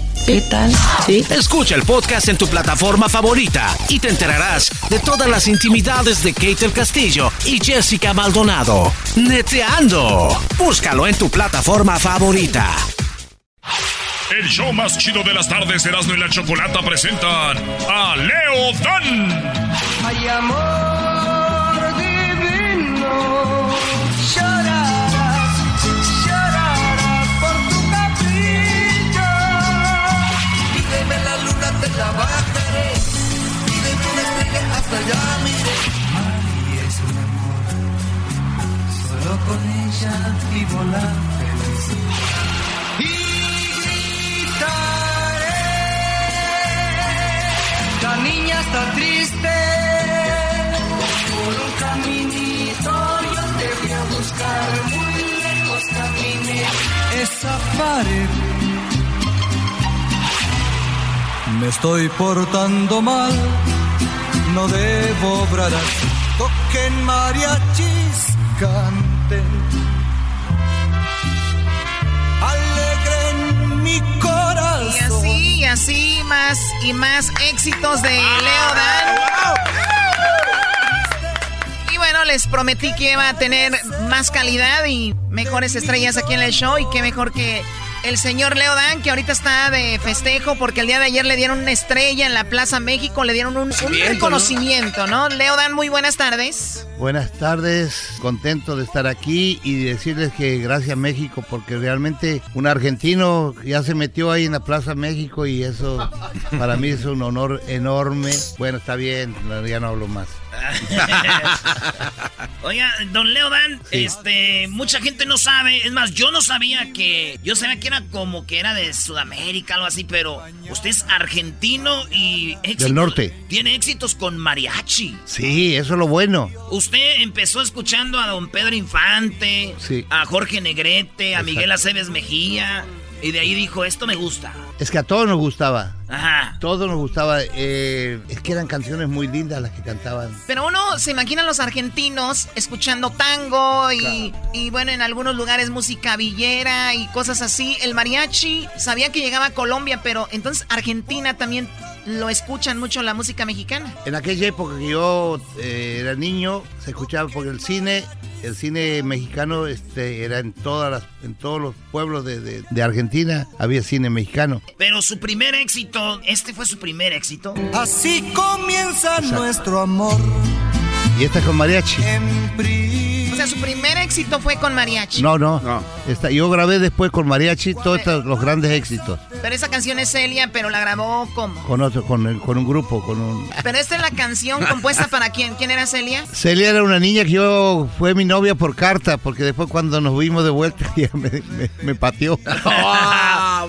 ¿Qué tal? Sí. Escucha el podcast en tu plataforma favorita y te enterarás de todas las intimidades de Kate el Castillo y Jessica Maldonado. Neteando. Búscalo en tu plataforma favorita. El show más chido de las tardes, Erasmo y la Chocolata presentan a Leo Dan. Hay amor Llorarás, la bajaré. Pídeme una estrella, hasta allá miré. María es un amor, solo con ella vivo la felicidad. Y gritaré, la niña está triste. Por un caminito yo te voy a buscar, muy lejos caminé. Esa pared. Me estoy portando mal, no debo obrar así. Toquen mariachis, canten. Alegren mi corazón. Y así, y así, más y más éxitos de Leo Dan. Y bueno, les prometí que iba a tener más calidad y mejores estrellas aquí en el show. Y qué mejor que el señor Leo Dan, que ahorita está de festejo porque el día de ayer le dieron una estrella en la Plaza México, le dieron un, un reconocimiento, ¿no? Leo Dan, muy buenas tardes. Buenas tardes, contento de estar aquí y decirles que gracias México porque realmente un argentino ya se metió ahí en la Plaza México y eso para mí es un honor enorme. Bueno, está bien, ya no hablo más. *laughs* Oiga, don Leo Dan, este, mucha gente no sabe, es más, yo no sabía que, yo sabía que era como que era de Sudamérica, algo así, pero usted es argentino y éxitos- Del norte. tiene éxitos con mariachi. Sí, eso es lo bueno. Usted empezó escuchando a don Pedro Infante, Sí. a Jorge Negrete, a Miguel Aceves Mejía, y de ahí dijo, esto me gusta. Es que a todos nos gustaba. Ajá. Todos nos gustaba. eh, es que eran canciones muy lindas las que cantaban. Pero uno se imagina a los argentinos escuchando tango y, y, bueno, en algunos lugares música villera y cosas así. El mariachi sabía que llegaba a Colombia, pero entonces Argentina también lo escuchan mucho la música mexicana. En aquella época que yo eh, era niño, se escuchaba porque el cine, el cine mexicano este, era en todas las, en todos los pueblos de, de- de Argentina, había cine mexicano. Pero su primer éxito, este fue su primer éxito. Así comienza nuestro amor. Y esta con mariachi. Sea, su primer éxito fue con mariachi. No, no. Esta- yo grabé después con mariachi todos estos, los grandes éxitos. Pero esa canción es Celia, pero la grabó como. Con otro, con, el- con un grupo, con un... Pero esta es la canción compuesta para quién? ¿Quién era Celia? Celia era una niña que yo fue mi novia por carta, porque después cuando nos vimos de vuelta *laughs* ella me, me- me pateó.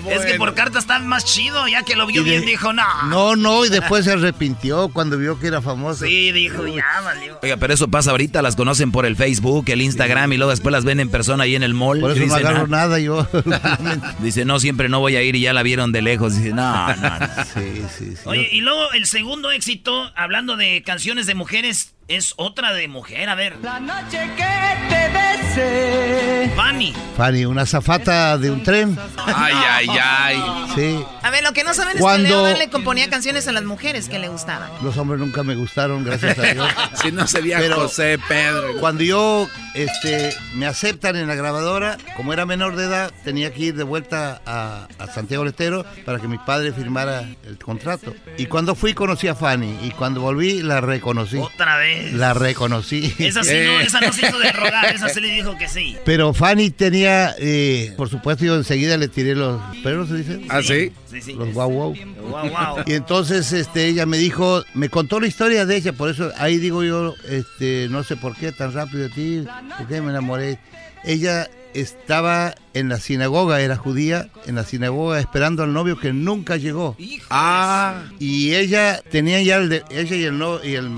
Es que por carta está más chido, ya que lo vio Y de- bien, dijo, no. No, no, y después se arrepintió cuando vio que era famosa. Sí, dijo, ya valió. Oiga, pero eso pasa ahorita, las conocen por el Facebook, el Instagram y luego después las ven en persona ahí en el mall. Por eso no agarro "Ah". nada yo. *laughs* Dice, no, siempre no voy a ir y ya la vieron de lejos. Dice, no, no. no". Sí, sí, sí. Oye, y luego el segundo éxito, hablando de canciones de mujeres, es otra de mujer, a ver. La noche que te besé. Fanny. Fanny, una zafata de un tren. Ay, ay, ay. Sí, A ver, lo que no saben Cuando- es que Leo Dan le componía canciones a las mujeres que le gustaban. los hombres nunca me gustaron, gracias a Dios. *laughs* Si no sería Pero- José Pedro. Cuando yo este, me aceptan en la grabadora, como era menor de edad, tenía que ir de vuelta a, a Santiago del Estero para que mi padre firmara el contrato. Y cuando fui conocí a Fanny y cuando volví la reconocí. Otra vez. La reconocí. Esa sí no, esa no se hizo de rogar, esa se le dijo que sí. Pero Fanny tenía, eh, por supuesto, yo enseguida le tiré los perros, ¿se dice? ¿Ah, sí? Sí, sí. Los guau guau. Guau, guau. Y entonces este, ella me dijo, me contó la historia de ella, por eso ahí digo yo, este, no sé por qué tan rápido de ti, por qué me enamoré. Ella estaba en la sinagoga, era judía, en la sinagoga esperando al novio que nunca llegó. Ah. Y ella tenía ya el de- ella y el, no- y el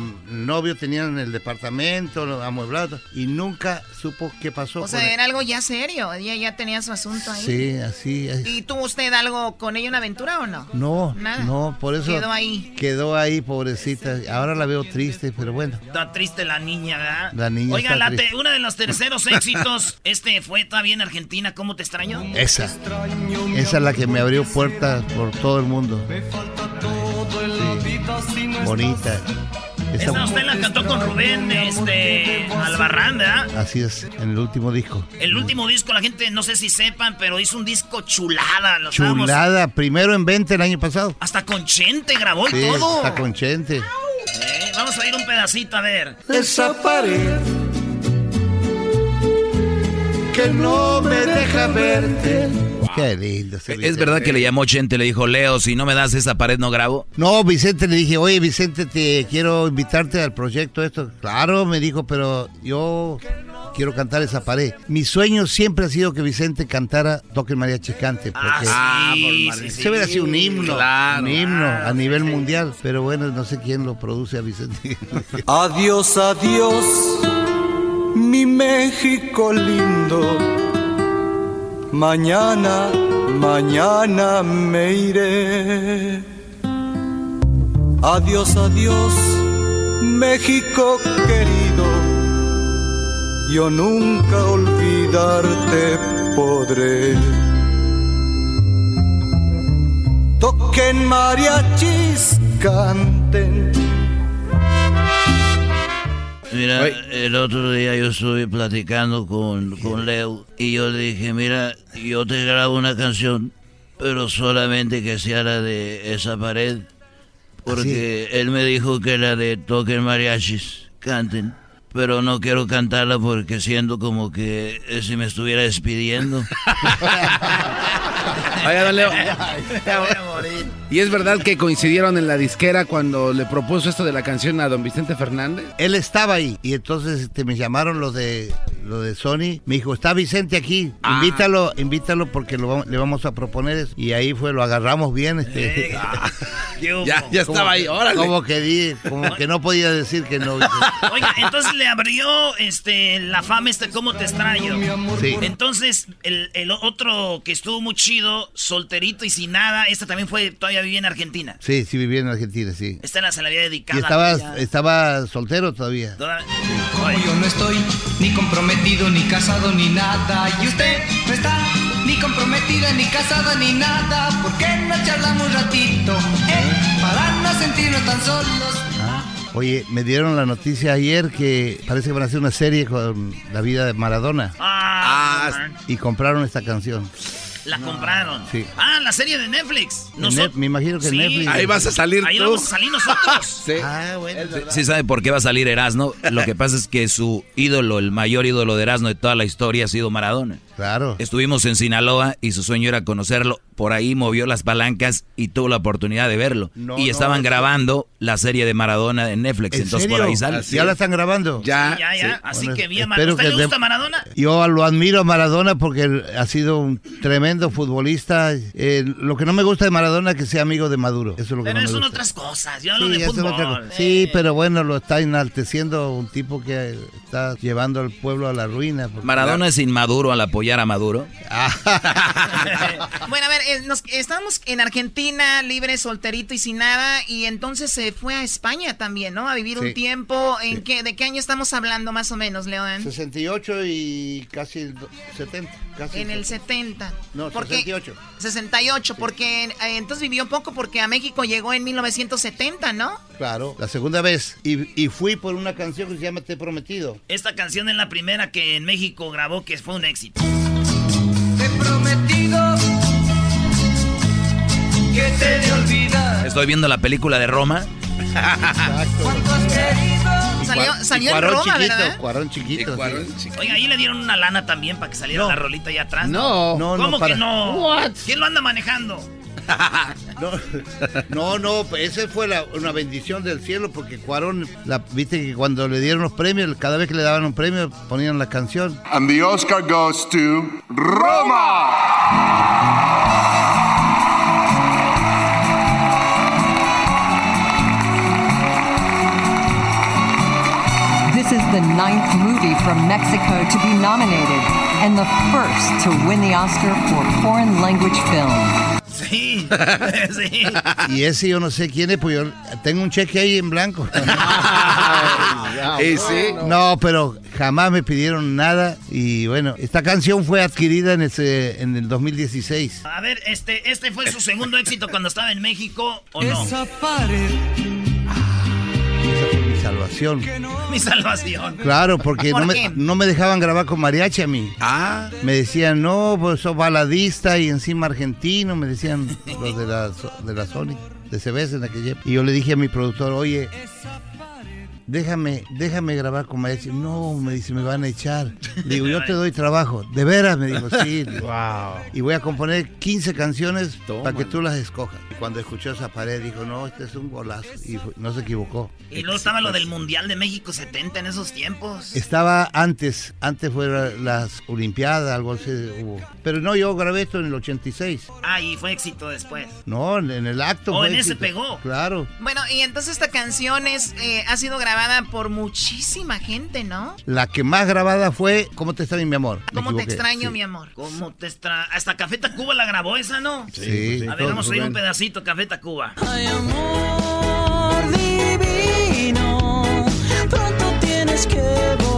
novio tenían el departamento lo amueblado y nunca supo qué pasó. O sea, era algo ya serio. Ella ya tenía su asunto ahí. Sí, así. es. ¿Y tuvo usted algo con ella, una aventura o no? No, Nada. no, por eso Quedó ahí. Quedó ahí, pobrecita. Ahora la veo triste, pero bueno. Está triste la niña, ¿verdad? La niña Oiga, está la triste. te- uno de los terceros *laughs* éxitos, este fue todavía en Argentina, ¿cómo te extraño? Esa. Esa es la que me abrió puertas por todo el mundo. Sí, Bonita. Esa- Esa usted la cantó con Rubén este, Albarrán, ¿verdad? Así es, en el último disco. El último disco, la gente no sé si sepan, pero hizo un disco chulada. Lo estábamos- Chulada, primero en 20 el año pasado. Hasta con Chente grabó y Sí, todo. está con Chente. Eh, vamos a ir un pedacito a ver. Esa pared que no me deja verte. Qué lindo. ese ¿Es verdad que le llamó Chente y le dijo, Leo, si no me das esa pared no grabo? No, Vicente le dije, oye Vicente, te quiero invitarte al proyecto esto. Claro, me dijo, pero yo quiero cantar esa pared. Mi sueño siempre ha sido que Vicente cantara Toque el Mariachi Cante, porque Ah, sí, sí, se hubiera sido un himno, Claro. un himno a nivel mundial. Pero bueno, no sé quién lo produce a Vicente. Adiós, adiós, mi México lindo. Mañana, mañana me iré. Adiós, adiós, México querido. Yo nunca olvidarte podré. Toquen mariachis, canten. Mira, el otro día yo estuve platicando con, con Leo y yo le dije, mira, yo te grabo una canción, pero solamente que sea la de esa pared, porque él me dijo que la de toquen mariachis, canten, pero no quiero cantarla porque siento como que eh, si me estuviera despidiendo. *laughs* Oiga, don Leo. *laughs* ¿Y es verdad que coincidieron en la disquera cuando le propuso esto de la canción a don Vicente Fernández? Él estaba ahí y entonces este, me llamaron los de los de Sony. Me dijo, está Vicente aquí, Ah. invítalo, invítalo porque lo, le vamos a proponer eso. Y ahí fue, lo agarramos bien. Este, *laughs* Ya, ya estaba ahí, órale. Como que, di- como que no podía decir que no. *laughs* Oiga, entonces le abrió este la fama este cómo te extraño. Sí. Entonces, el, el otro que estuvo muy chido, solterito y sin nada, esta también fue, todavía vivía en Argentina. Sí, sí, vivía en Argentina, sí. Esta la se la había dedicado. Y estaba, estaba soltero todavía. Toda- Como yo no estoy ni comprometido, ni casado, ni nada. Y usted no está ni comprometida, ni casada, ni nada. ¿Por qué no charlamos un ratito? Eh, para no sentirnos tan solos. Oye, me dieron la noticia ayer que parece que van a hacer una serie con la vida de Maradona. Ah, Y compraron esta canción. La compraron. Sí. Ah, la serie de Netflix. En Noso- Net- me imagino que Sí. Netflix. Ahí vas a salir Ahí tú. vamos a salir nosotros. *laughs* Ah, bueno. Sí sabe por qué va a salir Erasmo. Lo que pasa es que su ídolo, el mayor ídolo de Erasmo de toda la historia ha sido Maradona. Claro. Estuvimos en Sinaloa y su sueño era conocerlo. Por ahí movió las palancas y tuvo la oportunidad de verlo. No, y estaban grabando la serie de Maradona en Netflix. ¿En entonces serio? por ahí sale. ¿Ya la están grabando? Ya. Ya, ya. Sí. Así Bueno, que bien, espero ¿A usted le gusta Maradona? Yo lo admiro a Maradona porque ha sido un tremendo futbolista. Eh, lo que no me gusta de Maradona es que sea amigo de Maduro. Eso es lo que Pero no son otras cosas. Yo hablo Sí, de fútbol. Sí, pero bueno, lo está enalteciendo un tipo que está llevando al pueblo a la ruina. Maradona es inmaduro al apoyar a Maduro. *laughs* Bueno, a ver, eh, nos- estamos en Argentina, libre, solterito y sin nada, y entonces se fue a España también, ¿no? A vivir Sí. un tiempo. ¿En qué, ¿De qué año estamos hablando más o menos, León? 68 y casi el do- 70. Casi En el 70. No, Porque- 68. 68, porque eh, entonces vivió poco porque a México llegó en 1970, ¿no? Claro, la segunda vez. Y, y fui por una canción que se llama Te he prometido. Esta canción es la primera que en México grabó que fue un éxito. Que te de olvidar. Estoy viendo la película de Roma. Querido. Salió, salió en Cuarón Roma, chiquito, ¿verdad? Cuarón chiquito. sí. Oiga, ahí le dieron una lana también para que saliera la rolita allá atrás. No, no, ¿Cómo no, para- que no? What? ¿Quién lo anda manejando? *laughs* No, no, no, esa fue la- una bendición del cielo porque Cuarón, la, viste que cuando le dieron los premios, cada vez que le daban un premio ponían la canción. And the Oscar goes to Roma. Is the ninth movie from Mexico to be nominated and the first to win the Oscar for foreign language film. Sí, *laughs* sí. Y ese yo no sé quién es, pues yo tengo un cheque ahí en blanco. *laughs* Y sí. No, pero jamás me pidieron nada y bueno, esta canción fue adquirida en, ese, en el 2016. A ver, este, este fue su segundo éxito cuando estaba en México, ¿o no? Esa pared. Salvación. Mi salvación. Claro, porque ¿Por no, me, no me dejaban grabar con mariachi a mí. Ah. Me decían, no, pues sos baladista y encima argentino, me decían los de la, de la Sony, de CBS en aquella. Y yo le dije a mi productor, oye, déjame, déjame grabar con mariachi. No, me dice, me van a echar. *laughs* Digo, yo te doy trabajo. ¿De veras? Me dijo, sí. Digo, Y voy a componer 15 canciones para que tú las escojas. Y cuando escuchó esa pared, dijo, no, este es un golazo. Y fue- no se equivocó. Y luego estaba lo del Mundial de México 70 en esos tiempos. Estaba antes, antes fueron las Olimpiadas, algo así hubo. Pero no, yo grabé esto en el 86. Ah, y fue éxito después. No, en el acto. Oh, fue en ese pegó. Claro. Bueno, y entonces esta canción es, eh, ha sido grabada por muchísima gente, ¿no? La que más grabada fue ¿Cómo te extraño, mi amor? ¿Cómo te extraño, sí. mi amor? ¿Cómo te extra... Hasta Café Tacuba la grabó esa, ¿no? Sí, sí, A ver, todo, vamos a oír un pedacito, Café Tacuba. divino, pronto tienes que volver.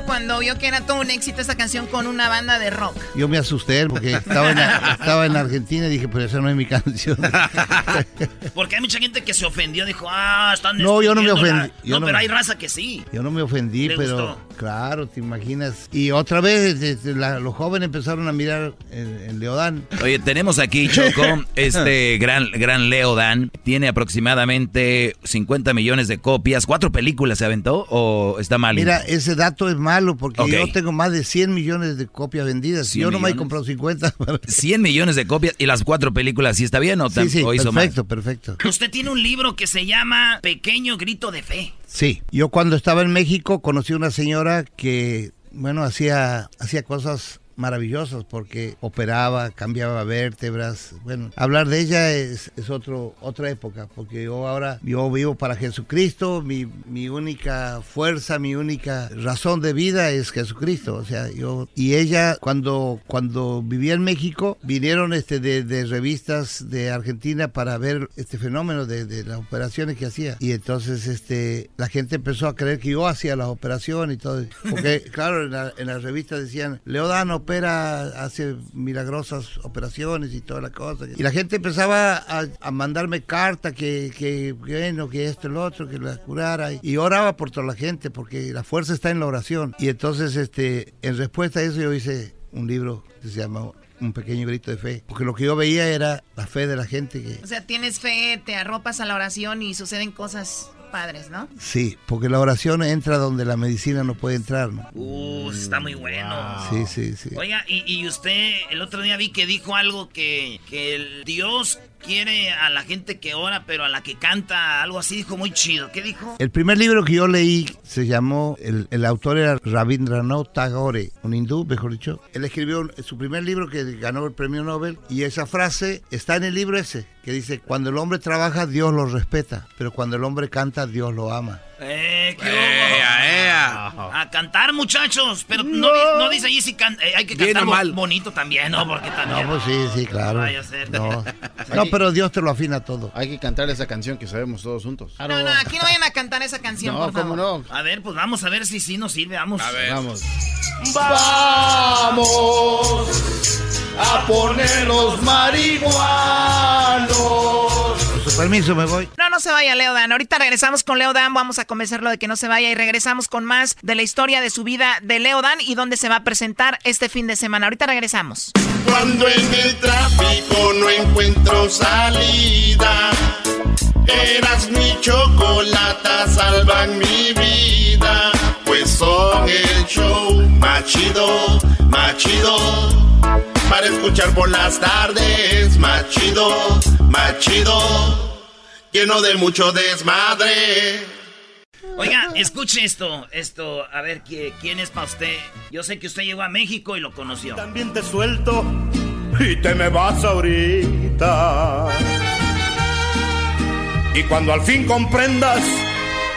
¿Qué hizo cuando vio que era todo un éxito esta canción con una banda de rock? Yo me asusté porque estaba en, *laughs* estaba en Argentina y dije, pero esa no es mi canción. *laughs* Porque hay mucha gente que se ofendió, dijo, ah, están No, yo no me destruyendo la-". ofendí, yo No, no pero me- hay raza que sí. Yo no me ofendí, ¿Le pero gustó? claro, te imaginas. Y otra vez este, la- los jóvenes empezaron a mirar en, en Leodán. Oye, tenemos aquí, Choco, *laughs* este gran, gran Leo Dan. Tiene aproximadamente 50 millones de copias. ¿Cuatro películas se aventó o está mal? Mira, ese dato es malo porque yo tengo más de 100 millones de copias vendidas. 100 Yo no me he comprado 50. 100 *laughs* millones de copias y las cuatro películas, ¿sí está bien o, tam- Sí, sí, o hizo perfecto, perfecto. Usted tiene un libro que se llama Pequeño Grito de Fe. Sí, yo cuando estaba en México conocí una señora que, bueno, hacía, hacía cosas maravillosas porque operaba, cambiaba vértebras. Bueno, hablar de ella es, es otro, otra época, porque yo ahora, yo vivo para Jesucristo, mi, mi única fuerza, mi única razón de vida es Jesucristo. O sea, yo, y ella cuando, cuando vivía en México, vinieron este de, de revistas de Argentina para ver este fenómeno de, de las operaciones que hacía. Y entonces este la gente empezó a creer que yo hacía las operaciones y todo. Porque, *laughs* claro, en la, en la revista decían, Leodán opera, hace milagrosas operaciones y toda la cosa. Y la gente empezaba a, a mandarme cartas que, que, bueno, que esto, lo otro, que la curara. Y oraba por toda la gente porque la fuerza está en la oración. Y entonces, este, en respuesta a eso, yo hice un libro que se llama Un pequeño grito de fe. Porque lo que yo veía era la fe de la gente que... O sea, tienes fe, te arropas a la oración y suceden cosas padres, ¿no? Sí, porque la oración entra donde la medicina no puede entrar, ¿no? Uh, está muy bueno. Sí, sí, sí. Oiga, y, y usted el otro día vi que dijo algo que, que el Dios quiere a la gente que ora, pero a la que canta, algo así, dijo muy chido. ¿Qué dijo? El primer libro que yo leí se llamó, el, el autor era Rabindranath Tagore, un hindú, mejor dicho. Él escribió un- su primer libro que ganó el premio Nobel y esa frase está en el libro ese, que dice, cuando el hombre trabaja, Dios lo respeta, pero cuando el hombre canta, Dios lo ama. Eh, ¿qué hubo? A cantar, muchachos. Pero no, di- no dice ahí si can- eh, hay que cantar bo- mal. bonito también, ¿no? Porque también. No, pues sí, sí, claro. Vaya a ser. No, *laughs* no, pero Dios te lo afina todo. Hay que cantar esa canción que sabemos todos juntos. No, no, aquí no vayan a cantar esa canción, No, por favor. ¿cómo no? A ver, pues vamos a ver si sí nos sirve. Vamos. A ver. Vamos. Vamos a ponernos marihuanos. Con su permiso me voy. No, no se vaya, Leo Dan. Ahorita regresamos con Leo Dan. Vamos a convencerlo de que no se vaya y regresamos con más de la historia de su vida de Leo Dan y dónde se va a presentar este fin de semana. Ahorita regresamos. Cuando en el tráfico no encuentro salida, eras mi chocolata, salvan mi vida. Pues son el show más chido, más chido. Para escuchar por las tardes, más chido, más chido. Lleno de mucho desmadre. Oiga, escuche esto, esto, a ver ¿qui- quién es para usted. Yo sé que usted llegó a México y lo conoció. También te suelto y te me vas ahorita. Y cuando al fin comprendas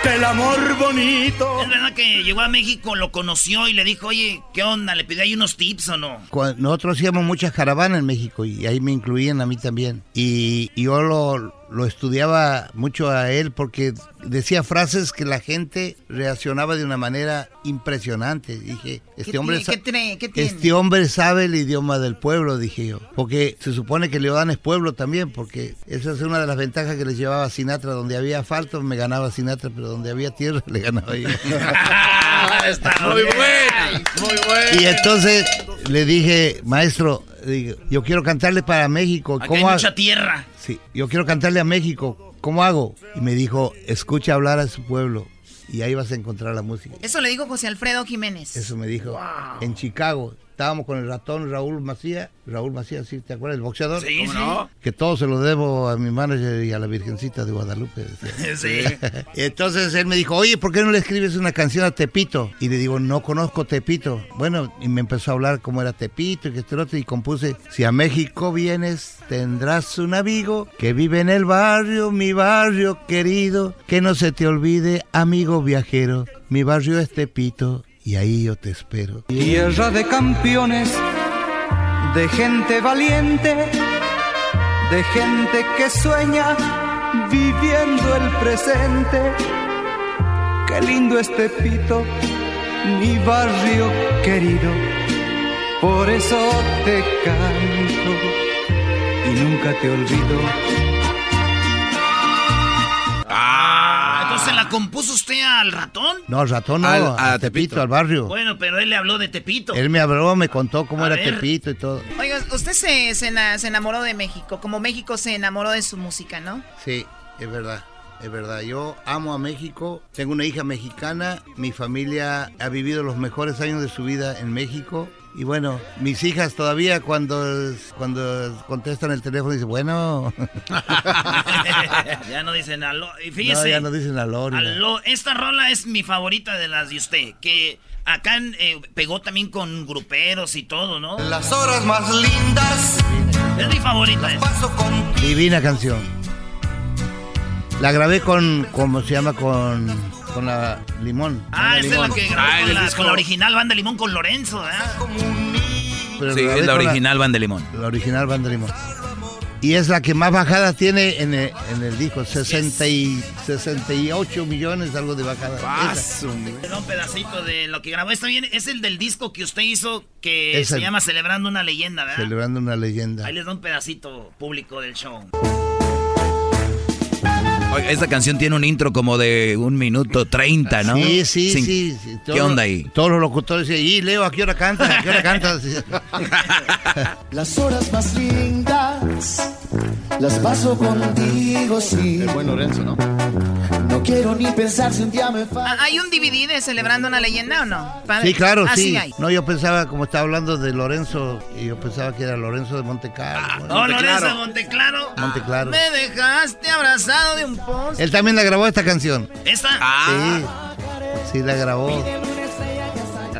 el amor bonito. Es verdad que llegó a México, lo conoció y le dijo, oye, ¿qué onda? ¿Le pidió ahí unos tips o no? Cuando- Nosotros hacíamos muchas caravanas en México y ahí me incluían a mí también. Y, y yo lo, lo estudiaba mucho a él porque decía frases que la gente reaccionaba de una manera impresionante. Dije, este ¿Qué hombre, tiene? sa- ¿Qué tiene? ¿Qué tiene? este hombre sabe el idioma del pueblo, dije yo. Porque se supone que Leodán es pueblo también, porque esa es una de las ventajas que les llevaba a Sinatra. Donde había asfalto me ganaba Sinatra, pero donde había tierra *laughs* le ganaba yo. *laughs* Está *laughs* Muy buena, muy buena. Y entonces le dije, maestro, yo quiero cantarle para México. Aquí hay ha- mucha tierra. Sí, yo quiero cantarle a México. ¿cómo hago? Y me dijo, escucha hablar a su pueblo y ahí vas a encontrar la música. Eso le dijo José Alfredo Jiménez. Eso me dijo. En Chicago. Estábamos con el ratón Raúl Macía. Raúl Macía, ¿sí? ¿Te acuerdas? El boxeador. Sí, ¿Cómo sí. no? Que todo se lo debo a mi manager y a la Virgencita de Guadalupe. *laughs* Sí. *laughs* Entonces él me dijo, oye, ¿por qué no le escribes una canción a Tepito? Y le digo, no conozco Tepito. Bueno, y me empezó a hablar cómo era Tepito y que este otro. Y compuse, si a México vienes, tendrás un amigo que vive en el barrio, mi barrio querido. Que no se te olvide, amigo viajero. Mi barrio es Tepito y ahí yo te espero. Tierra de campeones, de gente valiente, de gente que sueña viviendo el presente. Qué lindo este pito, mi barrio querido. Por eso te canto y nunca te olvido. Compuso usted al ratón. No, al ratón no, Al- a, Tepito, al barrio. Bueno, pero él le habló de Tepito. Él me habló, me contó cómo A era ver. Tepito y todo. Oiga, usted se, se enamoró de México, como México se enamoró de su música, ¿no? Sí, es verdad. Es verdad, yo amo a México, tengo una hija mexicana, mi familia ha vivido los mejores años de su vida en México y bueno, mis hijas todavía cuando, cuando contestan el teléfono dicen, bueno, *laughs* ya no dicen aló. Y fíjese. no, ya no dicen aló. Esta rola es mi favorita de las de usted. Que acá eh, pegó también con gruperos y todo, ¿no? Las horas más lindas. Es mi favorita. esa. Divina canción. La grabé con, ¿cómo se llama? Con, con la Limón. Ah, Banda esa es la que grabó con, la, con la original Banda Limón con Lorenzo, ¿verdad? Pero Sí, es la original Van de Limón. La original Banda Limón. Y es la que más bajada tiene en el, en el disco, 60 y 68 millones, algo de bajada. Esa. Era un pedacito de lo que grabó. Está bien, es el del disco que usted hizo que Es se el- llama Celebrando una leyenda, ¿verdad? Celebrando una leyenda. Ahí les da un pedacito público del show. Esta canción tiene un intro como de un minuto treinta, ¿no? Sí, sí, Sin- sí. sí. ¿Qué onda ahí? Todos los locutores dicen, y Leo, ¿a qué hora cantas? ¿A qué hora cantas? Sí. *laughs* Las horas más lindas las paso contigo, sí. El buen Lorenzo, ¿no? No quiero ni pensar si un día me falta. Ah, ¿Hay un DVD de Celebrando una leyenda o no? Padre? Sí, claro, Ah, sí. hay. No, yo pensaba, como estaba hablando de Lorenzo, y yo pensaba que era Lorenzo de Montecarlo. Oh, Lorenzo de Monteclaro. Monteclaro. Me dejaste abrazado de un poste. Él también la grabó esta canción. ¿Esta? Sí, sí la grabó.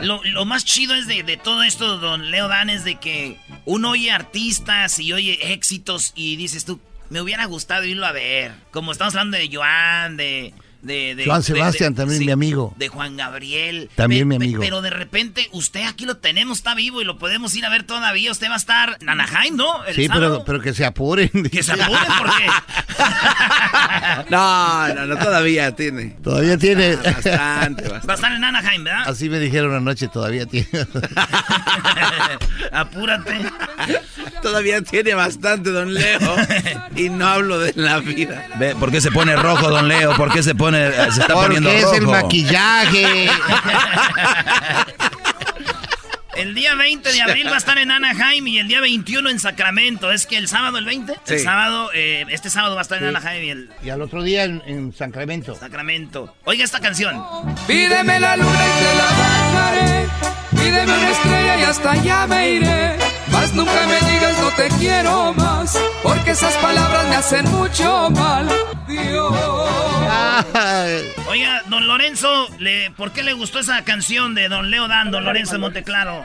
Lo, lo más chido es de, de todo esto, don Leo Dan, es de que uno oye artistas y oye éxitos y dices tú, me hubiera gustado irlo a ver. Como estamos hablando de Joan, de... de, de- Joan de- Sebastián, de- también sí, mi amigo. De Juan Gabriel. También Pe- mi pe- amigo. Pero de repente, usted aquí lo tenemos, está vivo y lo podemos ir a ver todavía. Usted va a estar en Anaheim, ¿no? El Sí, sábado. pero, pero que se apuren. Que se apuren porque... *laughs* No, no, no, todavía tiene. Todavía tiene. Bastante, bastante. Va a estar en Anaheim, ¿verdad? Así me dijeron anoche, todavía tiene. *laughs* Apúrate. Todavía tiene bastante, don Leo. Y no hablo de la vida. Ve, ¿Por qué se pone rojo, don Leo? ¿Por qué se pone, se está Porque poniendo es rojo? el maquillaje. *laughs* El día 20 de abril va a estar en Anaheim y el día 21 en Sacramento. Es que el sábado, el 20, el sábado, eh, este sábado va a estar en. Anaheim y el Y al otro día en, en Sacramento. Sacramento. Oiga esta canción. Pídeme la luna y te la bajaré. Pídeme una estrella y hasta allá me iré. Mas nunca me digas no te quiero más. Porque esas palabras me hacen mucho mal. Dios. Oiga, don Lorenzo, le, ¿por qué le gustó esa canción de don Leo Dan, don Lorenzo de Monteclaro?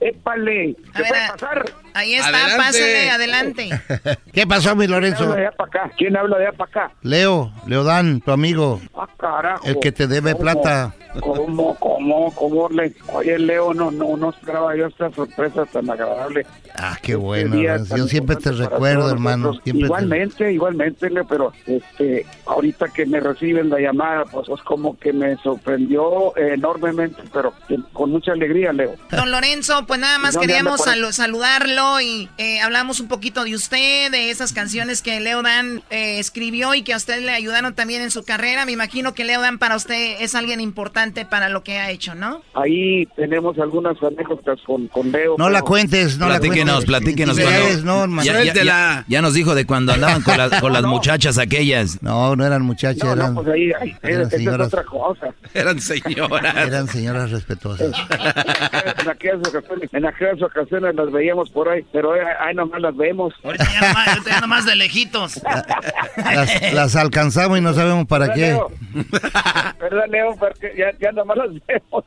Épale, a- ahí está, Adelante. pásale, adelante. *laughs* ¿Qué pasó, mi ¿Quién Lorenzo? habla de allá para acá? ¿Quién habla de allá para acá? Leo, Leodán, tu amigo. Ah, carajo. El que te debe ¿Cómo? plata. ¿Cómo, cómo, cómo le... Oye, Leo, no, no, no esperaba yo esta sorpresa tan agradable. Ah, qué bueno, día Lorenzo. tan Yo siempre te recuerdo, hermano. te- Igualmente, igualmente, Leo, pero este, ahorita que me reciben la llamada, pues, pues como que me sorprendió enormemente, pero con mucha alegría, Leo. Don Lorenzo, pues nada más ¿Dónde queríamos saludarlo y eh, hablamos un poquito de usted, de esas canciones que Leo Dan eh, escribió y que a usted le ayudaron también en su carrera. Me imagino que Leo Dan para usted es alguien importante para lo que ha hecho, ¿no? Ahí tenemos algunas anécdotas con, con Leo. No pero- la cuentes, no la platíquenos, cuentes. platíquenos. No, hermano. ya, ya- ya- ya nos dijo de cuando andaban con, las- *laughs* con las muchachas aquellas. No, no eran muchachas, No, eran, no, pues ahí, ahí, eran es señoras. otra cosa. Eran señoras. Eran señoras respetuosas. *laughs* En aquellas ocasiones, en aquellas ocasiones las veíamos por ahí, pero ahí, ahí nomás las vemos. Ahorita ya nomás, ahorita ya nomás de lejitos. *laughs* Las, las alcanzamos y no sabemos para qué. Leo? *laughs* ¿Verdad, Leo? Porque ya, ya nomás las vemos.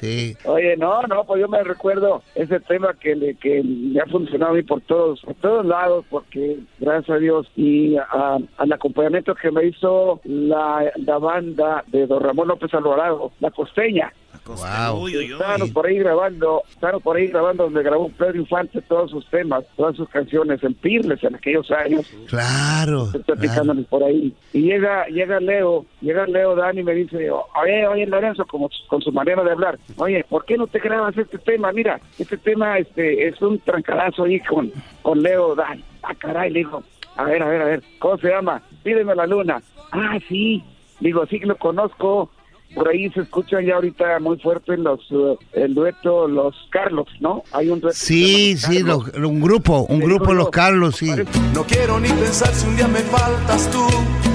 Sí. Oye, no, no, pues yo me recuerdo ese tema que le, que me ha funcionado a mí por todos, por todos lados, porque gracias a Dios y a- al acompañamiento que me hizo la, la banda de Don Ramón López Alvarado, La Costeña. Wow. Estábamos por ahí grabando, estábamos por ahí grabando donde grabó Pedro Infante todos sus temas, todas sus canciones en Pirles en aquellos años. Claro. Estoy platicándoles por ahí. Y llega, llega Leo, llega Leo Dani y me dice, oye, oye Lorenzo, como con su manera de hablar, oye, ¿por qué no te grabas este tema? Mira, este tema este es un trancadazo ahí con, con Leo Dani. Ah, caray, le digo, a ver, a ver, a ver, ¿cómo se llama? Pídeme la luna. Ah, sí. Digo, sí que lo conozco. Por ahí se escuchan ya ahorita muy fuerte los eh, el dueto Los Carlos, ¿no? Hay un dueto. Sí, sí, lo- un grupo, un grupo Los Carlos, sí. No quiero ni pensar si un día me faltas tú.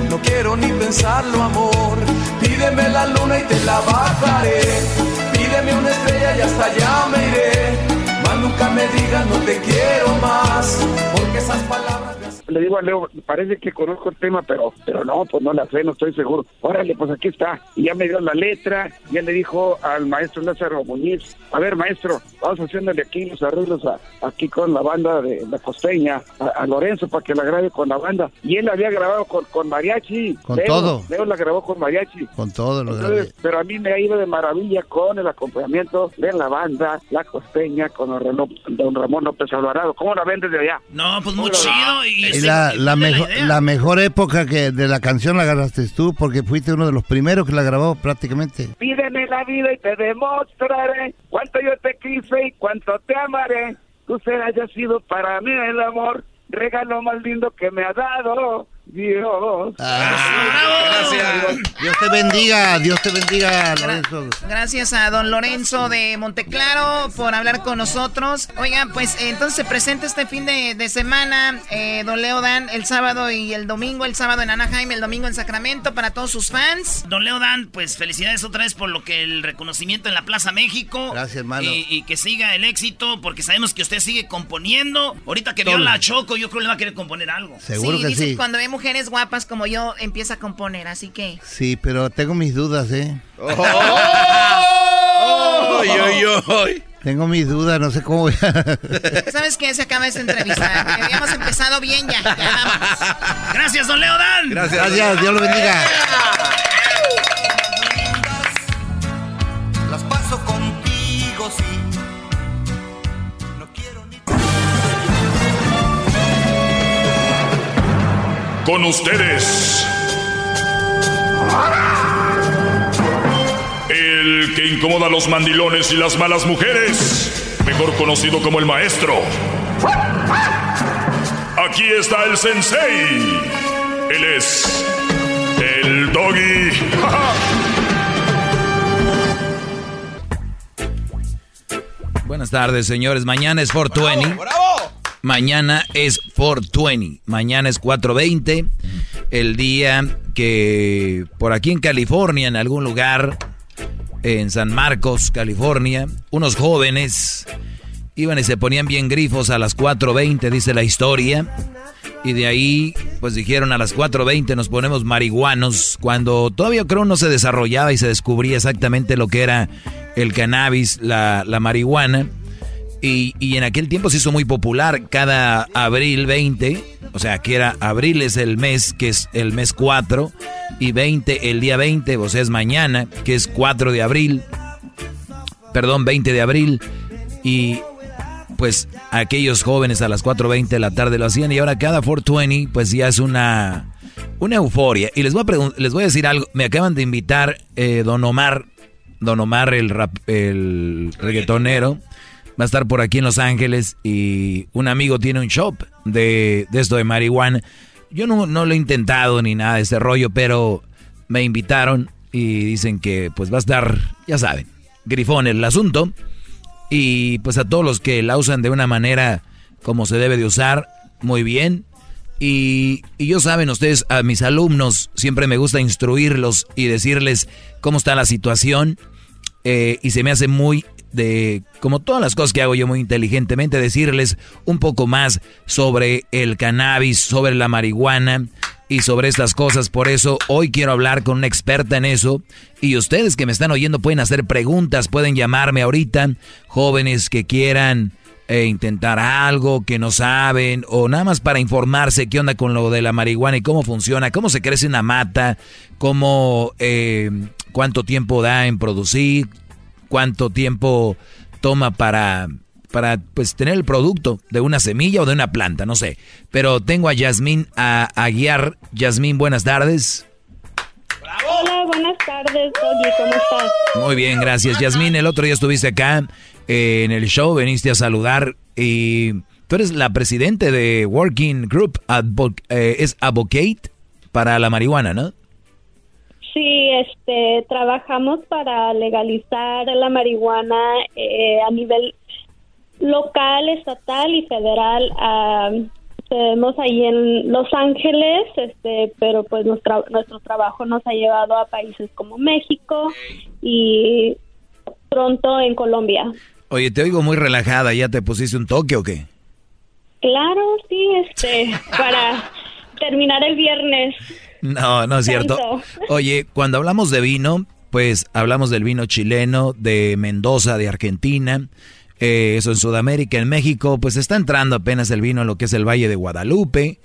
No quiero ni pensarlo, amor. Pídeme la luna y te la bajaré. Pídeme una estrella y hasta allá me iré. Más nunca me digas no te quiero más. Porque esas palabras Le digo a Leo, parece que conozco el tema, pero pero no, pues no la sé, no estoy seguro. Órale, pues aquí está. Y ya me dio la letra, ya le dijo al maestro Lázaro Muñiz, a ver maestro, vamos haciéndole aquí los arreglos a- aquí con la banda de la costeña, a, a Lorenzo para que la grabe con la banda. Y él la había grabado con, con mariachi. Con Leo, todo. Leo la grabó con mariachi. Con todo lo Entonces, pero a mí me ha ido de maravilla con el acompañamiento de la banda, la costeña, con don Ramón- don Ramón López Alvarado. ¿Cómo la ven desde allá? No, pues muy chido. Y, Y este, la, la, mejor, idea. la mejor época que de la canción la agarraste tú porque fuiste uno de los primeros que la grabó prácticamente. Pídeme la vida y te demostraré cuánto yo te quise y cuánto te amaré. Tú serás ya sido para mí el amor, regalo más lindo que me ha dado Dios. Gracias. Dios te bendiga, Dios te bendiga, Lorenzo. Gracias a don Lorenzo de Monteclaro por hablar con nosotros. Oigan, pues eh, entonces se presenta este fin de, de semana, eh, don Leo Dan, el sábado y el domingo, el sábado en Anaheim, el domingo en Sacramento, para todos sus fans. Don Leo Dan, pues felicidades otra vez por lo que el reconocimiento en la Plaza México. Gracias, hermano. Y, y que siga el éxito, porque sabemos que usted sigue componiendo. Ahorita que vio Todo. la Choco, yo creo que le va a querer componer algo. Seguro sí, que dice sí. que cuando ve mujeres guapas como yo, empieza a componer, así que... Sí, pero tengo mis dudas, ¿eh? *laughs* Ay. Tengo mis dudas, no sé cómo voy a... *laughs* ¿Sabes qué? Se acaba esta entrevista. Habíamos empezado bien ya. ya vamos. Gracias, don Leo Dan. Gracias, Dios lo bendiga. Con ustedes. El que incomoda a los mandilones y las malas mujeres, mejor conocido como el maestro. Aquí está el sensei. Él es el doggy. Buenas tardes, señores. Mañana es 420. Mañana es 420. Mañana es 420. El día que por aquí en California, en algún lugar, en San Marcos, California, unos jóvenes iban y se ponían bien grifos a las 4.20, dice la historia. Y de ahí, pues dijeron a las 4.20 nos ponemos marihuanos, cuando todavía creo no se desarrollaba y se descubría exactamente lo que era el cannabis, la, la marihuana. Y, y en aquel tiempo se hizo muy popular, cada abril 20, o sea, que era abril es el mes, que es el mes 4, y 20 el día 20, o sea, es mañana, que es 4 de abril, perdón, 20 de abril, y pues aquellos jóvenes a las 4.20 de la tarde lo hacían y ahora cada 420 pues ya es una, una euforia. Y les voy, a les voy a decir algo, me acaban de invitar eh, Don Omar, Don Omar el, rap- el reggaetonero, va a estar por aquí en Los Ángeles y un amigo tiene un shop de, de esto de marihuana. Yo no, lo he intentado ni nada de ese rollo, pero me invitaron y dicen que pues va a estar, ya saben, grifón el asunto. Y pues a todos los que la usan de una manera como se debe de usar, muy bien. Y, y yo saben ustedes, a mis alumnos siempre me gusta instruirlos y decirles cómo está la situación. Eh, y se me hace muy de, como todas las cosas que hago yo muy inteligentemente, decirles un poco más sobre el cannabis, sobre la marihuana y sobre estas cosas. Por eso hoy quiero hablar con una experta en eso. Y ustedes que me están oyendo pueden hacer preguntas, pueden llamarme ahorita, jóvenes que quieran e intentar algo que no saben o nada más para informarse qué onda con lo de la marihuana y cómo funciona, cómo se crece una mata, cómo, eh, cuánto tiempo da en producir, cuánto tiempo toma para, para pues, tener el producto de una semilla o de una planta, no sé. Pero tengo a Yasmín a, a guiar. Yasmín, buenas tardes. Hola, buenas tardes, Doggy, ¿cómo estás? Muy bien, gracias. Yasmín, el otro día estuviste acá eh, en el show, veniste a saludar y tú eres la presidente de Working Group, eh, es Advocate para la marihuana, ¿no? Sí, este, trabajamos para legalizar la marihuana eh, a nivel local, estatal y federal. Tenemos ahí en Los Ángeles, este, pero pues nuestro, nuestro trabajo nos ha llevado a países como México y pronto en Colombia. Oye, te oigo muy relajada, ¿ya te pusiste un toque o qué? Claro, sí, este, *laughs* para terminar el viernes. No, no es cierto. Oye, cuando hablamos de vino, pues hablamos del vino chileno, de Mendoza, de Argentina, eh, eso en Sudamérica, en México, pues está entrando apenas el vino en lo que es el Valle de Guadalupe,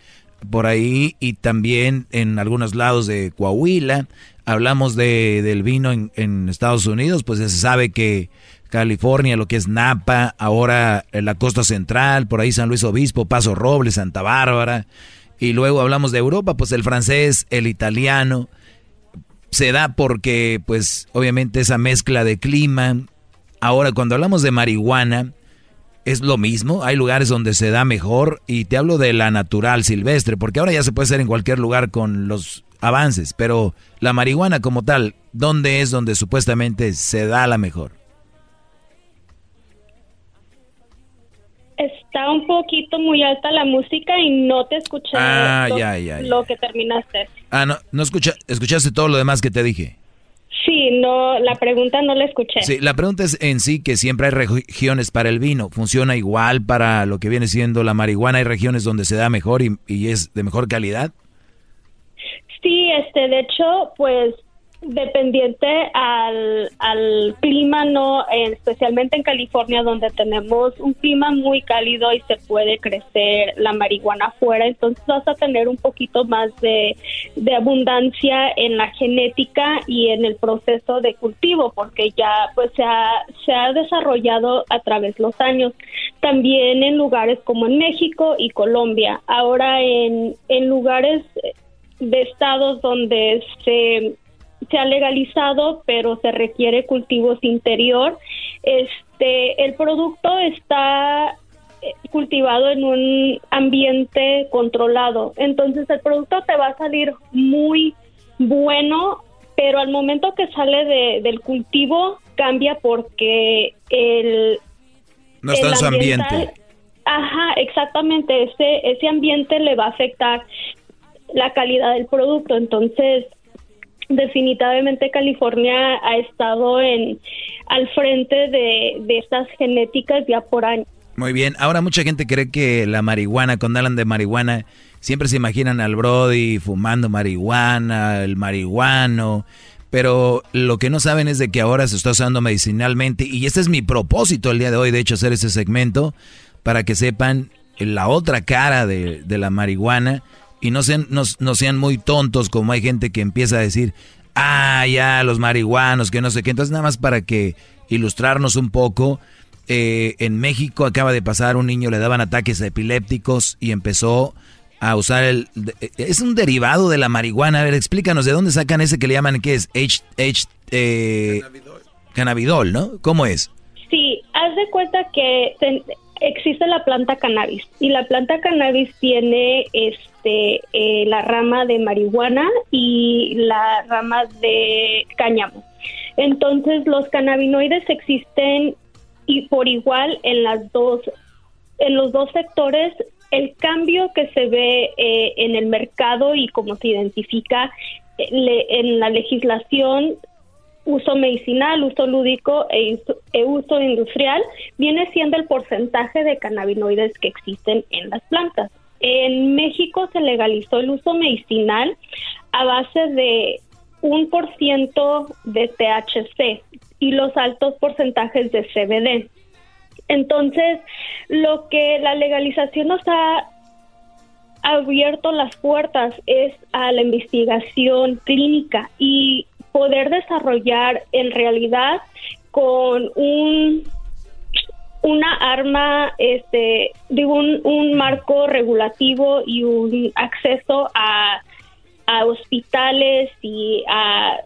por ahí, y también en algunos lados de Coahuila. Hablamos de, del vino en, en Estados Unidos, pues se sabe que California, lo que es Napa, ahora en la costa central, por ahí San Luis Obispo, Paso Robles, Santa Bárbara. Y luego hablamos de Europa, pues el francés, el italiano. Se da porque, pues, obviamente esa mezcla de clima. Ahora, cuando hablamos de marihuana, es lo mismo. Hay lugares donde se da mejor. Y te hablo de la natural silvestre, porque ahora ya se puede hacer en cualquier lugar con los avances. Pero la marihuana como tal, ¿dónde es donde supuestamente se da la mejor? Está un poquito muy alta la música y no te escuché Ah, lo, ya, ya, ya. lo que terminaste. Ah, no, no escucha, escuchaste todo lo demás que te dije. Sí, no, la pregunta no la escuché. Sí, la pregunta es en sí que siempre hay regiones para el vino. ¿Funciona igual para lo que viene siendo la marihuana? ¿Hay regiones donde se da mejor y, y es de mejor calidad? Sí, este, de hecho, pues dependiente al, al clima, no, especialmente en California, donde tenemos un clima muy cálido y se puede crecer la marihuana afuera, entonces vas a tener un poquito más de, de abundancia en la genética y en el proceso de cultivo, porque ya pues se ha, se ha desarrollado a través de los años. También en lugares como en México y Colombia. Ahora en, en lugares de estados donde se se ha legalizado, pero se requiere cultivos interior. Este, el producto está eh, cultivado en un ambiente controlado. Entonces el producto te va a salir muy bueno, pero al momento que sale de, del cultivo cambia porque el... No está en su ambiente. Ajá, exactamente. Ese, ese ambiente le va a afectar la calidad del producto. Entonces, definitivamente California ha estado en al frente de, de estas genéticas ya por años. Muy bien, ahora mucha gente cree que la marihuana, cuando hablan de marihuana, siempre se imaginan al Brody fumando marihuana, el marihuano, pero lo que no saben es de que ahora se está usando medicinalmente y este es mi propósito el día de hoy, de hecho, hacer ese segmento para que sepan la otra cara de, de la marihuana y no sean, no, no sean muy tontos como hay gente que empieza a decir, ah, ya, los marihuanos, que no sé qué. Entonces, nada más para que ilustrarnos un poco, eh, en México acaba de pasar, un niño le daban ataques epilépticos y empezó a usar el... Es un derivado de la marihuana. A ver, explícanos, ¿de dónde sacan ese que le llaman, qué es? H, H, eh, cannabidol, ¿no? ¿Cómo es? Sí, haz de cuenta que existe la planta cannabis y la planta cannabis tiene este eh, la rama de marihuana y la rama de cáñamo. Entonces los cannabinoides existen y por igual en las dos en los dos sectores el cambio que se ve eh, en el mercado y cómo se identifica eh, en la legislación uso medicinal, uso lúdico e uso, e uso industrial viene siendo el porcentaje de cannabinoides que existen en las plantas. En México se legalizó el uso medicinal a base de un por ciento de THC y los altos porcentajes de CBD. Entonces, lo que la legalización nos ha abierto las puertas es a la investigación clínica y poder desarrollar en realidad con un una arma este de un, un marco regulativo y un acceso a, a hospitales y a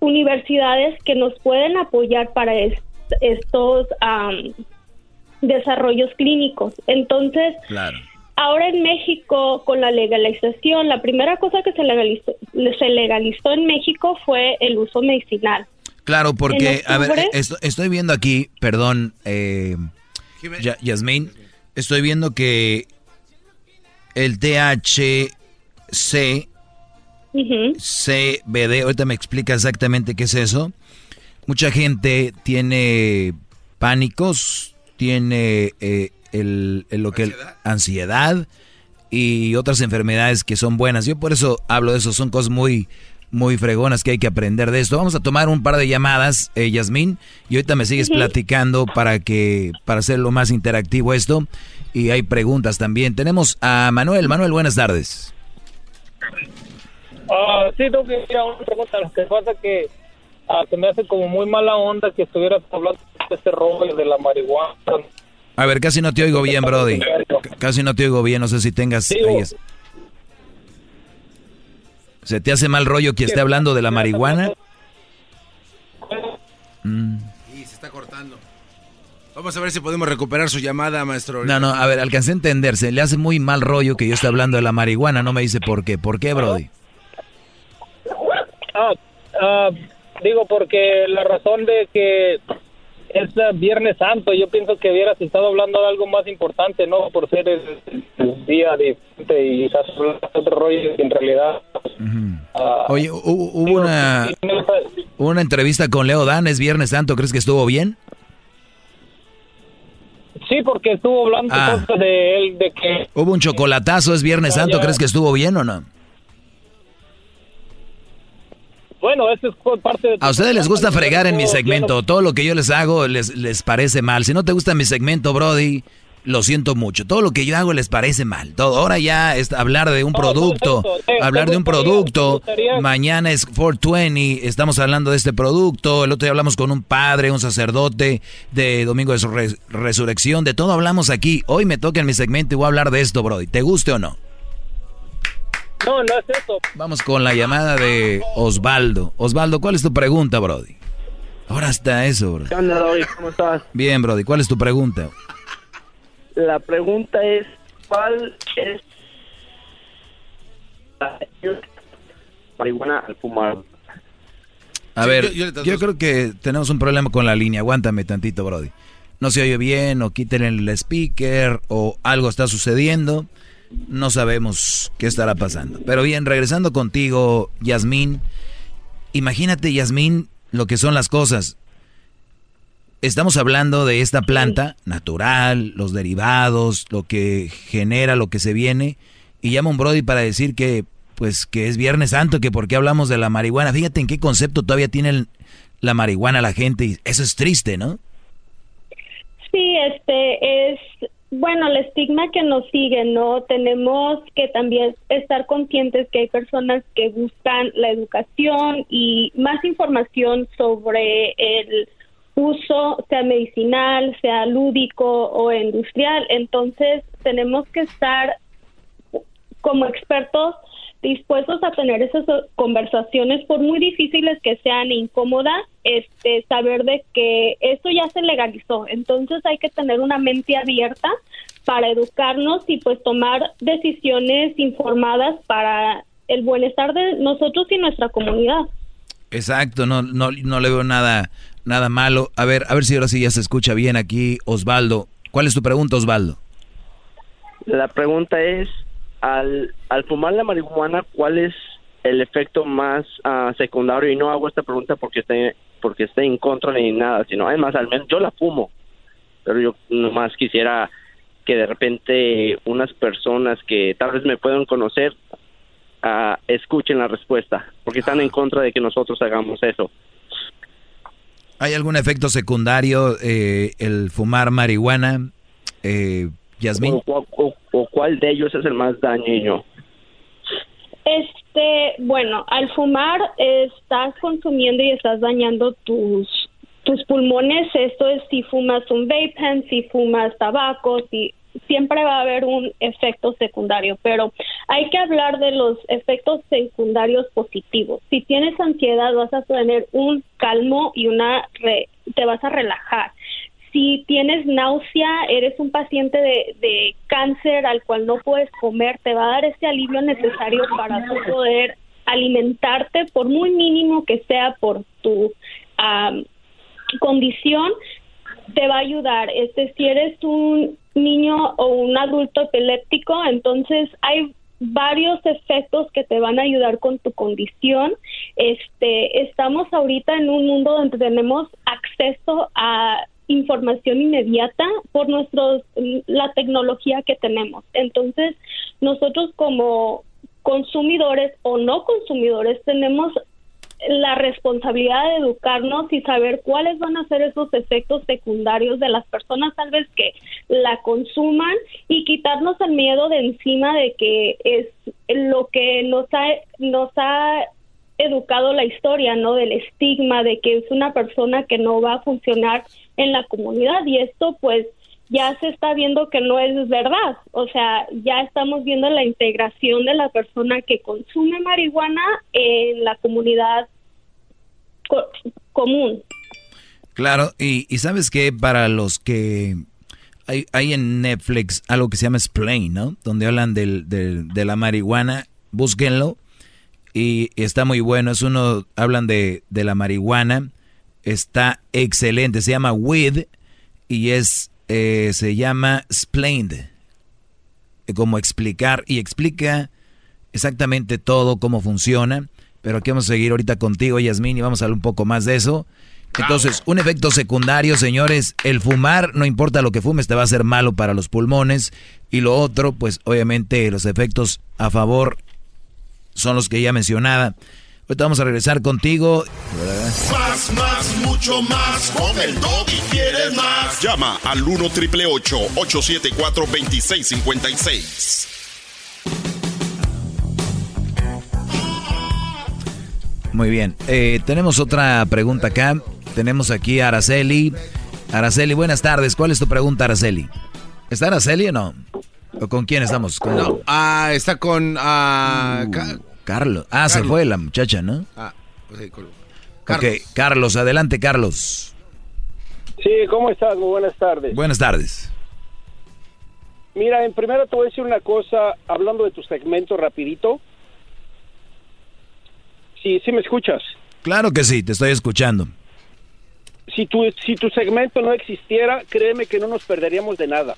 universidades que nos pueden apoyar para es- estos am, desarrollos clínicos entonces Claro. Ahora en México, con la legalización, la primera cosa que se legalizó, se legalizó en México fue el uso medicinal. Claro, porque, a ver, esto- estoy viendo aquí, perdón, eh, Ya- Yasmín, estoy viendo que el THC, CBD, ahorita me explica exactamente qué es eso. Mucha gente tiene pánicos, tiene eh, el, el- lo que ansiedad y otras enfermedades que son buenas. Yo por eso hablo de eso, son cosas muy muy fregonas que hay que aprender de esto. Vamos a tomar un par de llamadas, eh, Yasmín, y ahorita me sigues platicando para que para hacerlo más interactivo esto y hay preguntas también. Tenemos a Manuel. Manuel, buenas tardes. Ah, sí, tengo que ir a una pregunta. Lo que pasa que ah, se me hace como muy mala onda que estuvieras hablando de este rollo de la marihuana. A ver, casi no te oigo bien, Brody. C- Casi no te oigo bien, no sé si tengas... ahí es- ¿Se te hace mal rollo que esté hablando de la marihuana? Mm. Y se está cortando. Vamos a ver si podemos recuperar su llamada, maestro. No, no, a ver, alcancé a entender. Se le hace muy mal rollo que yo esté hablando de la marihuana. No me dice por qué. ¿Por qué, Brody? Ah, ah, digo porque la razón de que es ah, Viernes Santo, yo pienso que hubieras estado hablando de algo más importante, ¿no? Por ser el, el día diferente y de otro rollo que en realidad... ah, Oye, hu- hubo una, hubo una entrevista con Leo Dan, es Viernes Santo. ¿Crees que estuvo bien? Sí, porque estuvo hablando Ah. cosas de él, de que... Hubo un chocolatazo, es Viernes Ah, Santo. ¿Crees que estuvo bien o no? Bueno, eso es parte de... A ustedes les gusta fregar en mi segmento. Todo lo que yo les hago les, les parece mal. Si no te gusta mi segmento, Brody, lo siento mucho. Todo lo que yo hago les parece mal. Todo. Ahora ya es hablar de un producto. Hablar de un producto. Mañana es 420. Estamos hablando de este producto. El otro día hablamos con un padre, un sacerdote de Domingo de Res- Resurrección. De todo hablamos aquí. Hoy me toca en mi segmento y voy a hablar de esto, Brody. ¿Te guste o no? No, no es eso. Vamos con la llamada de Osvaldo. Osvaldo, ¿cuál es tu pregunta, Brody? Ahora está eso, Brody. ¿Qué onda, Doggy? ¿Cómo estás? Bien, Brody, ¿cuál es tu pregunta? La pregunta es, ¿cuál es la marihuana al fumar? A Sí, ver, yo- yo, creo que tenemos un problema con la línea. Aguántame tantito, Brody. No se oye bien, o quiten el speaker, o algo está sucediendo. No sabemos qué estará pasando. Pero bien, regresando contigo, Yasmín. Imagínate, Yasmín, lo que son las cosas. Estamos hablando de esta planta natural, los derivados, lo que genera, lo que se viene. Y llama un Brody para decir que, pues, que es Viernes Santo, que por qué hablamos de la marihuana. Fíjate en qué concepto todavía tiene la marihuana la gente. Y eso es triste, ¿no? Sí, este es, bueno, el estigma que nos sigue, ¿no? Tenemos que también estar conscientes que hay personas que buscan la educación y más información sobre el uso, sea medicinal, sea lúdico o industrial. Entonces, tenemos que estar como expertos dispuestos a tener esas conversaciones por muy difíciles que sean e incómodas este saber de que esto ya se legalizó entonces hay que tener una mente abierta para educarnos y pues tomar decisiones informadas para el bienestar de nosotros y nuestra comunidad Exacto, no, no, no le veo nada, nada malo. A ver, a ver si ahora sí ya se escucha bien aquí, Osvaldo. ¿Cuál es tu pregunta, Osvaldo? la pregunta es, al, al fumar la marihuana, ¿cuál es el efecto más ah, secundario? Y no hago esta pregunta porque esté, porque esté en contra ni nada, sino además, al menos yo la fumo, pero yo nomás quisiera que de repente unas personas que tal vez me puedan conocer ah, escuchen la respuesta, porque están en contra de que nosotros hagamos eso. ¿Hay algún efecto secundario eh, el fumar marihuana, eh, Yasmín? O, o- o cuál de ellos es el más dañino? Este, bueno, al fumar estás consumiendo y estás dañando tus tus pulmones. Esto es si fumas un vape si fumas tabaco, si siempre va a haber un efecto secundario, pero hay que hablar de los efectos secundarios positivos. Si tienes ansiedad, vas a tener un calmo y una re- te vas a relajar. Si tienes náusea, eres un paciente de, de cáncer al cual no puedes comer, te va a dar ese alivio necesario para poder alimentarte, por muy mínimo que sea por tu condición, te va a ayudar. Este, si eres un niño o un adulto epiléptico, entonces hay varios efectos que te van a ayudar con tu condición. Este, estamos ahorita en un mundo donde tenemos acceso a información inmediata por nuestros la tecnología que tenemos. Entonces, nosotros como consumidores o no consumidores tenemos la responsabilidad de educarnos y saber cuáles van a ser esos efectos secundarios de las personas tal vez que la consuman y quitarnos el miedo de encima de que es lo que nos ha nos ha educado la historia, ¿no? Del estigma de que es una persona que no va a funcionar en la comunidad y esto pues ya se está viendo que no es verdad. O sea, ya estamos viendo la integración de la persona que consume marihuana en la comunidad co- común. Claro, y, sabes que para los que hay, hay en Netflix algo que se llama Explain, ¿no? Donde hablan del, del- de la marihuana, búsquenlo y está muy bueno. Es uno, hablan de, de la marihuana, está excelente, se llama Weed y es, eh, se llama Explained, como explicar y explica exactamente todo, cómo funciona. Pero aquí vamos a seguir ahorita contigo, Yasmín, y vamos a hablar un poco más de eso. Entonces, un efecto secundario, señores, el fumar, no importa lo que fumes, te va a hacer malo para los pulmones. Y lo otro, pues obviamente los efectos a favor son los que ya mencionaba. Ahorita vamos a regresar contigo. Más, más, mucho más. Con el y quieres más. Llama al 1 triple 874 2656. Muy bien. Eh, tenemos otra pregunta acá. Tenemos aquí a Araceli. Araceli, buenas tardes. ¿Cuál es tu pregunta, Araceli? ¿Está Araceli o no? ¿O con quién estamos? ¿Con No, ah, está con ah, Carlos? Ah, se Carlos. fue la muchacha, ¿no? ah, pues sí, con- Ok, Carlos, adelante, Carlos. Sí, ¿cómo estás? Muy buenas tardes. Buenas tardes. Mira, en primero te voy a decir una cosa, hablando de tu segmento rapidito. Sí, sí me escuchas. Claro que sí, te estoy escuchando. Si tu, si tu segmento no existiera, créeme que no nos perderíamos de nada.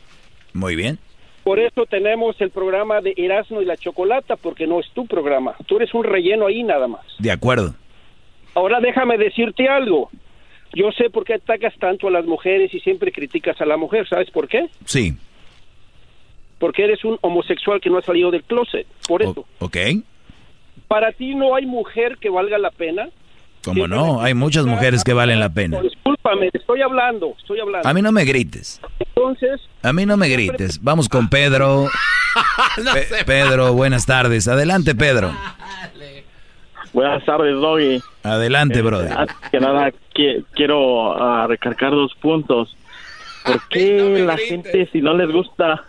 Muy bien. Por eso tenemos el programa de Erasmo y la Chocolata, porque no es tu programa. Tú eres un relleno ahí nada más. De acuerdo. Ahora déjame decirte algo. Yo sé por qué atacas tanto a las mujeres y siempre criticas a la mujer. ¿Sabes por qué? Sí. Porque eres un homosexual que no ha salido del closet. Por eso. Ok. Para ti no hay mujer que valga la pena. Como no, hay muchas mujeres que valen la pena. Discúlpame, estoy hablando, estoy hablando. A mí no me grites. Entonces, A mí no me grites. Vamos con Pedro. *laughs* Pe- Pedro, buenas tardes. Adelante, Pedro. Buenas tardes, Doggy. Adelante, brother. Antes que nada, qui- quiero ah, recargar dos puntos. ¿Por qué la gente, si no les gusta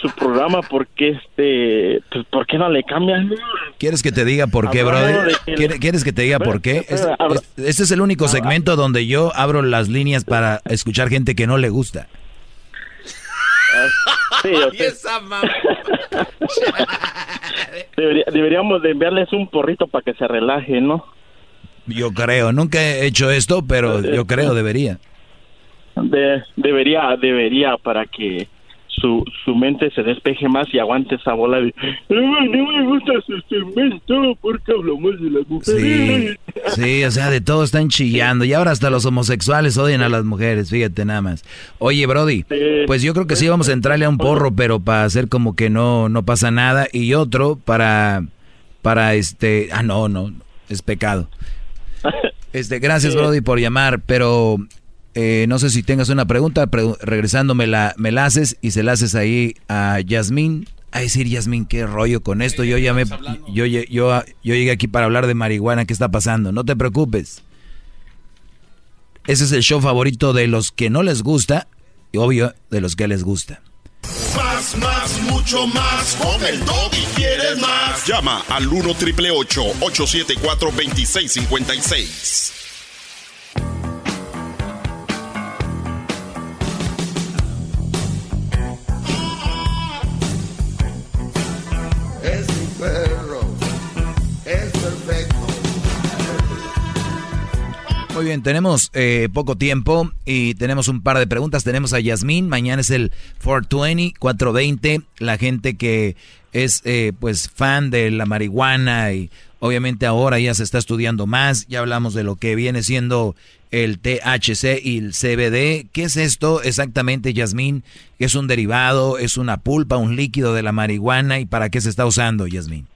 su programa, por qué, este, pues, ¿por qué no le cambian? ¿Quieres que te diga por qué, brother? de que- ¿Quiere- ¿Quieres que te diga por qué? Este, este- este es el único segmento donde yo abro las líneas para escuchar gente que no le gusta. Sí, *laughs* yo sé. *laughs* Debería- deberíamos de enviarles un porrito para que se relaje, ¿no? Yo creo, nunca he hecho esto, pero yo creo debería. De- debería, debería para que su, su mente se despeje más y aguante esa bola de no, me gusta su cemento porque hablamos de las mujeres. Sí, sí, o sea, de todo están chillando y ahora hasta los homosexuales odian a las mujeres, fíjate nada más. Oye, Brody, pues yo creo que sí vamos a entrarle a un porro, pero para hacer como que no, no pasa nada y otro para, para este, ah, no, no, es pecado. *laughs* Este, gracias, Brody, por llamar, pero eh, no sé si tengas una pregunta, regresando me la, me la haces y se la haces ahí a Yasmín. A decir, Yasmín, qué rollo con esto. Yo llamé, yo, yo, yo, llegué aquí para hablar de marihuana, ¿qué está pasando? No te preocupes. Ese es el show favorito de los que no les gusta y obvio de los que les gusta. Más, más, mucho más. Con el y quieres más. Llama al 1 triple 874 2656. Muy bien, tenemos eh, poco tiempo y tenemos un par de preguntas. Tenemos a Yasmín, mañana es el 420, 420. La gente que es eh, pues fan de la marihuana y obviamente ahora ya se está estudiando más. Ya hablamos de lo que viene siendo el THC y el CBD. ¿Qué es esto exactamente, Yasmín? ¿Es un derivado? ¿Es una pulpa, un líquido de la marihuana? ¿Y para qué se está usando, Yasmín?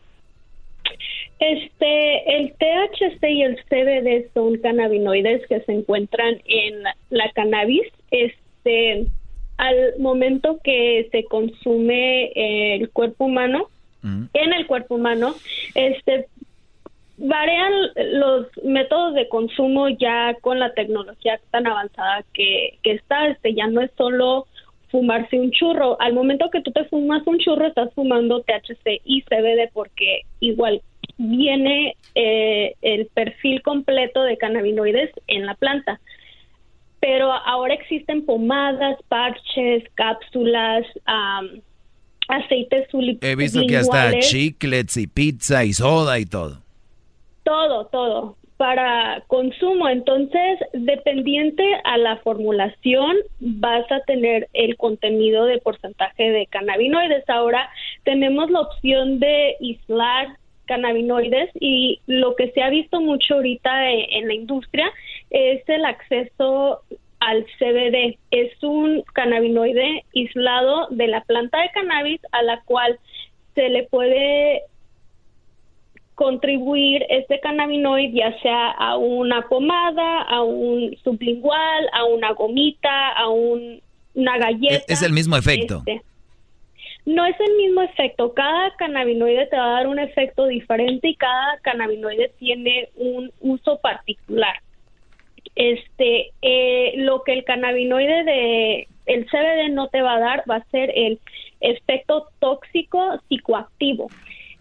Este, el THC y el CBD son cannabinoides que se encuentran en la cannabis. Este, al momento que se consume el cuerpo humano, en el cuerpo humano, este, varían los métodos de consumo ya con la tecnología tan avanzada que, que está. Este, ya no es solo fumarse un churro. Al momento que tú te fumas un churro, estás fumando THC y CBD porque igual viene eh, el perfil completo de cannabinoides en la planta. Pero ahora existen pomadas, parches, cápsulas, aceites He visto que hasta chiclets y pizza y soda y todo. Todo, todo para consumo. Entonces, dependiente a la formulación, vas a tener el contenido de porcentaje de cannabinoides. Ahora tenemos la opción de aislar cannabinoides y lo que se ha visto mucho ahorita e, en, la industria es el acceso al CBD. Es un cannabinoide aislado de la planta de cannabis a la cual se le puede contribuir este cannabinoide ya sea a una pomada, a un sublingual, a una gomita, a un, una galleta. Es, el mismo efecto. Este, no es el mismo efecto. Cada cannabinoide te va a dar un efecto diferente y cada cannabinoide tiene un uso particular. Este, eh, lo que el cannabinoide de el CBD no te va a dar va a ser el efecto tóxico psicoactivo.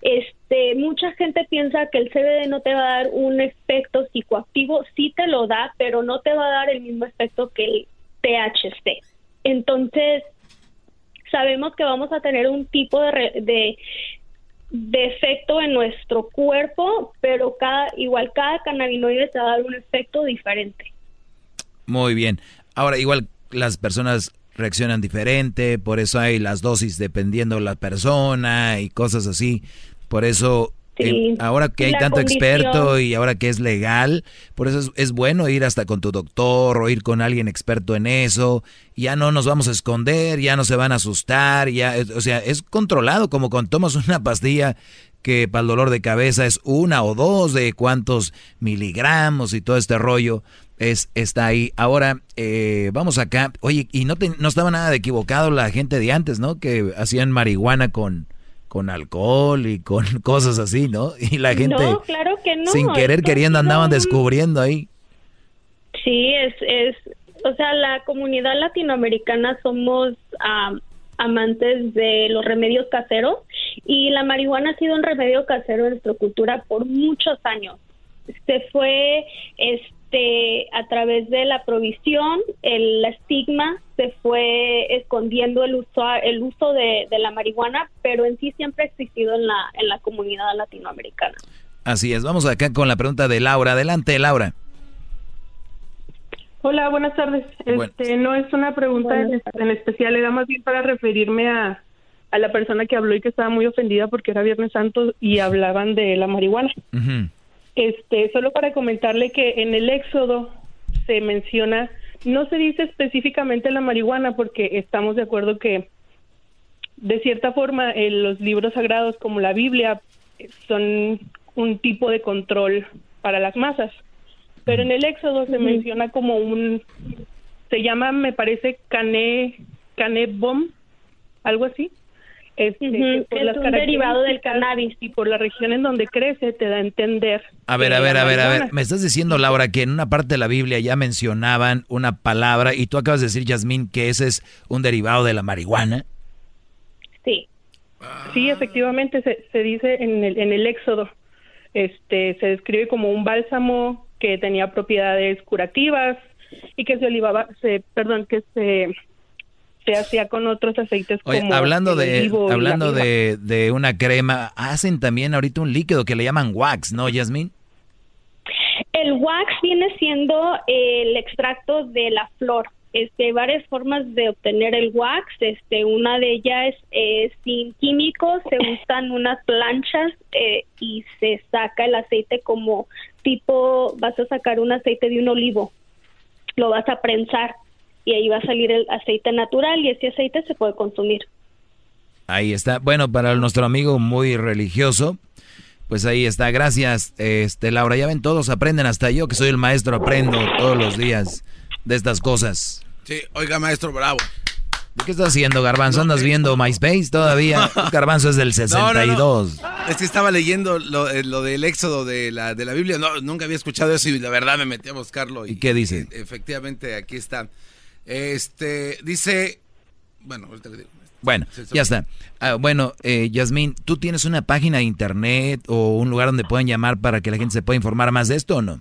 Este, mucha gente piensa que el CBD no te va a dar un efecto psicoactivo, sí te lo da, pero no te va a dar el mismo efecto que el THC. Entonces, sabemos que vamos a tener un tipo de, de, efecto en nuestro cuerpo, pero cada igual cada cannabinoide te va a dar un efecto diferente. Muy bien. Ahora, igual las personas reaccionan diferente, por eso hay las dosis dependiendo de la persona y cosas así. Por eso ahora que hay tanto experto y ahora que es legal, por eso es, bueno ir hasta con tu doctor o ir con alguien experto en eso. Ya no nos vamos a esconder, ya no se van a asustar, ya, o sea, es controlado como cuando tomas una pastilla que para el dolor de cabeza es una o dos de cuántos miligramos y todo este rollo es está ahí. Ahora eh, vamos acá. Oye, y no, no estaba nada de equivocado la gente de antes, ¿no? Que hacían marihuana con con alcohol y con *laughs* cosas así, ¿no? Y la gente claro que no, sin querer queriendo andaban descubriendo ahí. Sí, es, es, o sea, la comunidad latinoamericana somos amantes de los remedios caseros y la marihuana ha sido un remedio casero en nuestra cultura por muchos años. Se fue, este, este, a través de la provisión, el estigma se fue escondiendo el uso, el uso de, la marihuana, pero en sí siempre ha existido en la, en la comunidad latinoamericana. Así es, vamos acá con la pregunta de Laura. Adelante, Laura. Hola, buenas tardes. Este, no es una pregunta en, en especial, era más bien para referirme a, a la persona que habló y que estaba muy ofendida porque era Viernes Santo y hablaban de la marihuana. Este, solo para comentarle que en el Éxodo se menciona, no se dice específicamente la marihuana porque estamos de acuerdo que de cierta forma en los libros sagrados como la Biblia son un tipo de control para las masas. Pero en el Éxodo se menciona como un se llama me parece cané cané bomb, algo así. Este, que por Es las un derivado del cannabis y por la región en donde crece te da a entender. A ver, a ver, a ver, a ver. Me estás diciendo, Laura, que en una parte de la Biblia ya mencionaban una palabra y tú acabas de decir, Yasmín, que ese es un derivado de la marihuana. Sí. Sí, efectivamente se, se dice en el, en el Éxodo, este, se describe como un bálsamo que tenía propiedades curativas y que se olivaba, se, perdón, que se, se hacía con otros aceites Oye, como hablando de hablando de, de una crema, hacen también ahorita un líquido que le llaman wax, ¿no, Yasmín? El wax viene siendo el extracto de la flor. Este, hay varias formas de obtener el wax. Este, una de ellas es sin químicos, se usan unas planchas eh, y se saca el aceite como tipo, vas a sacar un aceite de un olivo, lo vas a prensar y ahí va a salir el aceite natural y ese aceite se puede consumir. Ahí está. Bueno, para nuestro amigo muy religioso, pues ahí está. Gracias, este Laura. Ya ven, todos aprenden, hasta yo que soy el maestro aprendo todos los días de estas cosas. Sí, oiga, maestro, bravo. ¿De qué estás haciendo, Garbanzo? ¿Andas viendo MySpace todavía? Garbanzo es del No, no, no. 62. Es que estaba leyendo lo, eh, lo del éxodo de la, de la Biblia. No, nunca había escuchado eso y la verdad me metí a buscarlo. ¿Y qué dice? Efectivamente, aquí está. Este, dice. Bueno, ahorita le digo. Bueno, ya está. Ah, bueno, eh, Yasmín, ¿tú tienes una página de internet o un lugar donde puedan llamar para que la gente se pueda informar más de esto o no?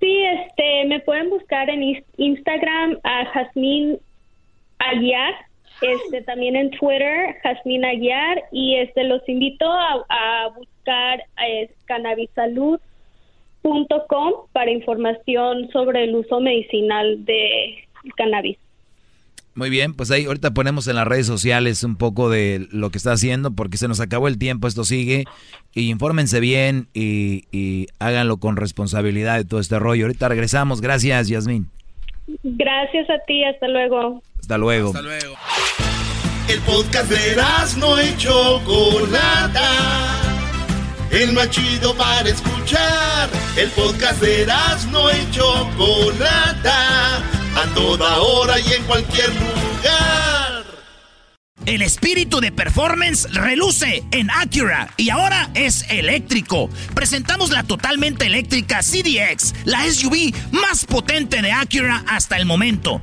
Sí, este, me pueden buscar en Instagram a Jazmín Aguiar, este, también en Twitter, Jazmín Aguiar, y este, los invito a, a buscar eh, cannabisalud.com para información sobre el uso medicinal de cannabis. Muy bien, pues ahí ahorita ponemos en las redes sociales un poco de lo que está haciendo porque se nos acabó el tiempo, esto sigue. Y infórmense bien y, y háganlo con responsabilidad de todo este rollo. Ahorita regresamos. Gracias, Yasmín. Gracias a ti, hasta luego. Hasta luego. luego. El podcast de no y Chocolata. El más chido para escuchar. El podcast de no y Chocolata. A toda hora y en cualquier lugar. El espíritu de performance reluce en Acura y ahora es eléctrico. Presentamos la totalmente eléctrica CDX, la SUV más potente de Acura hasta el momento.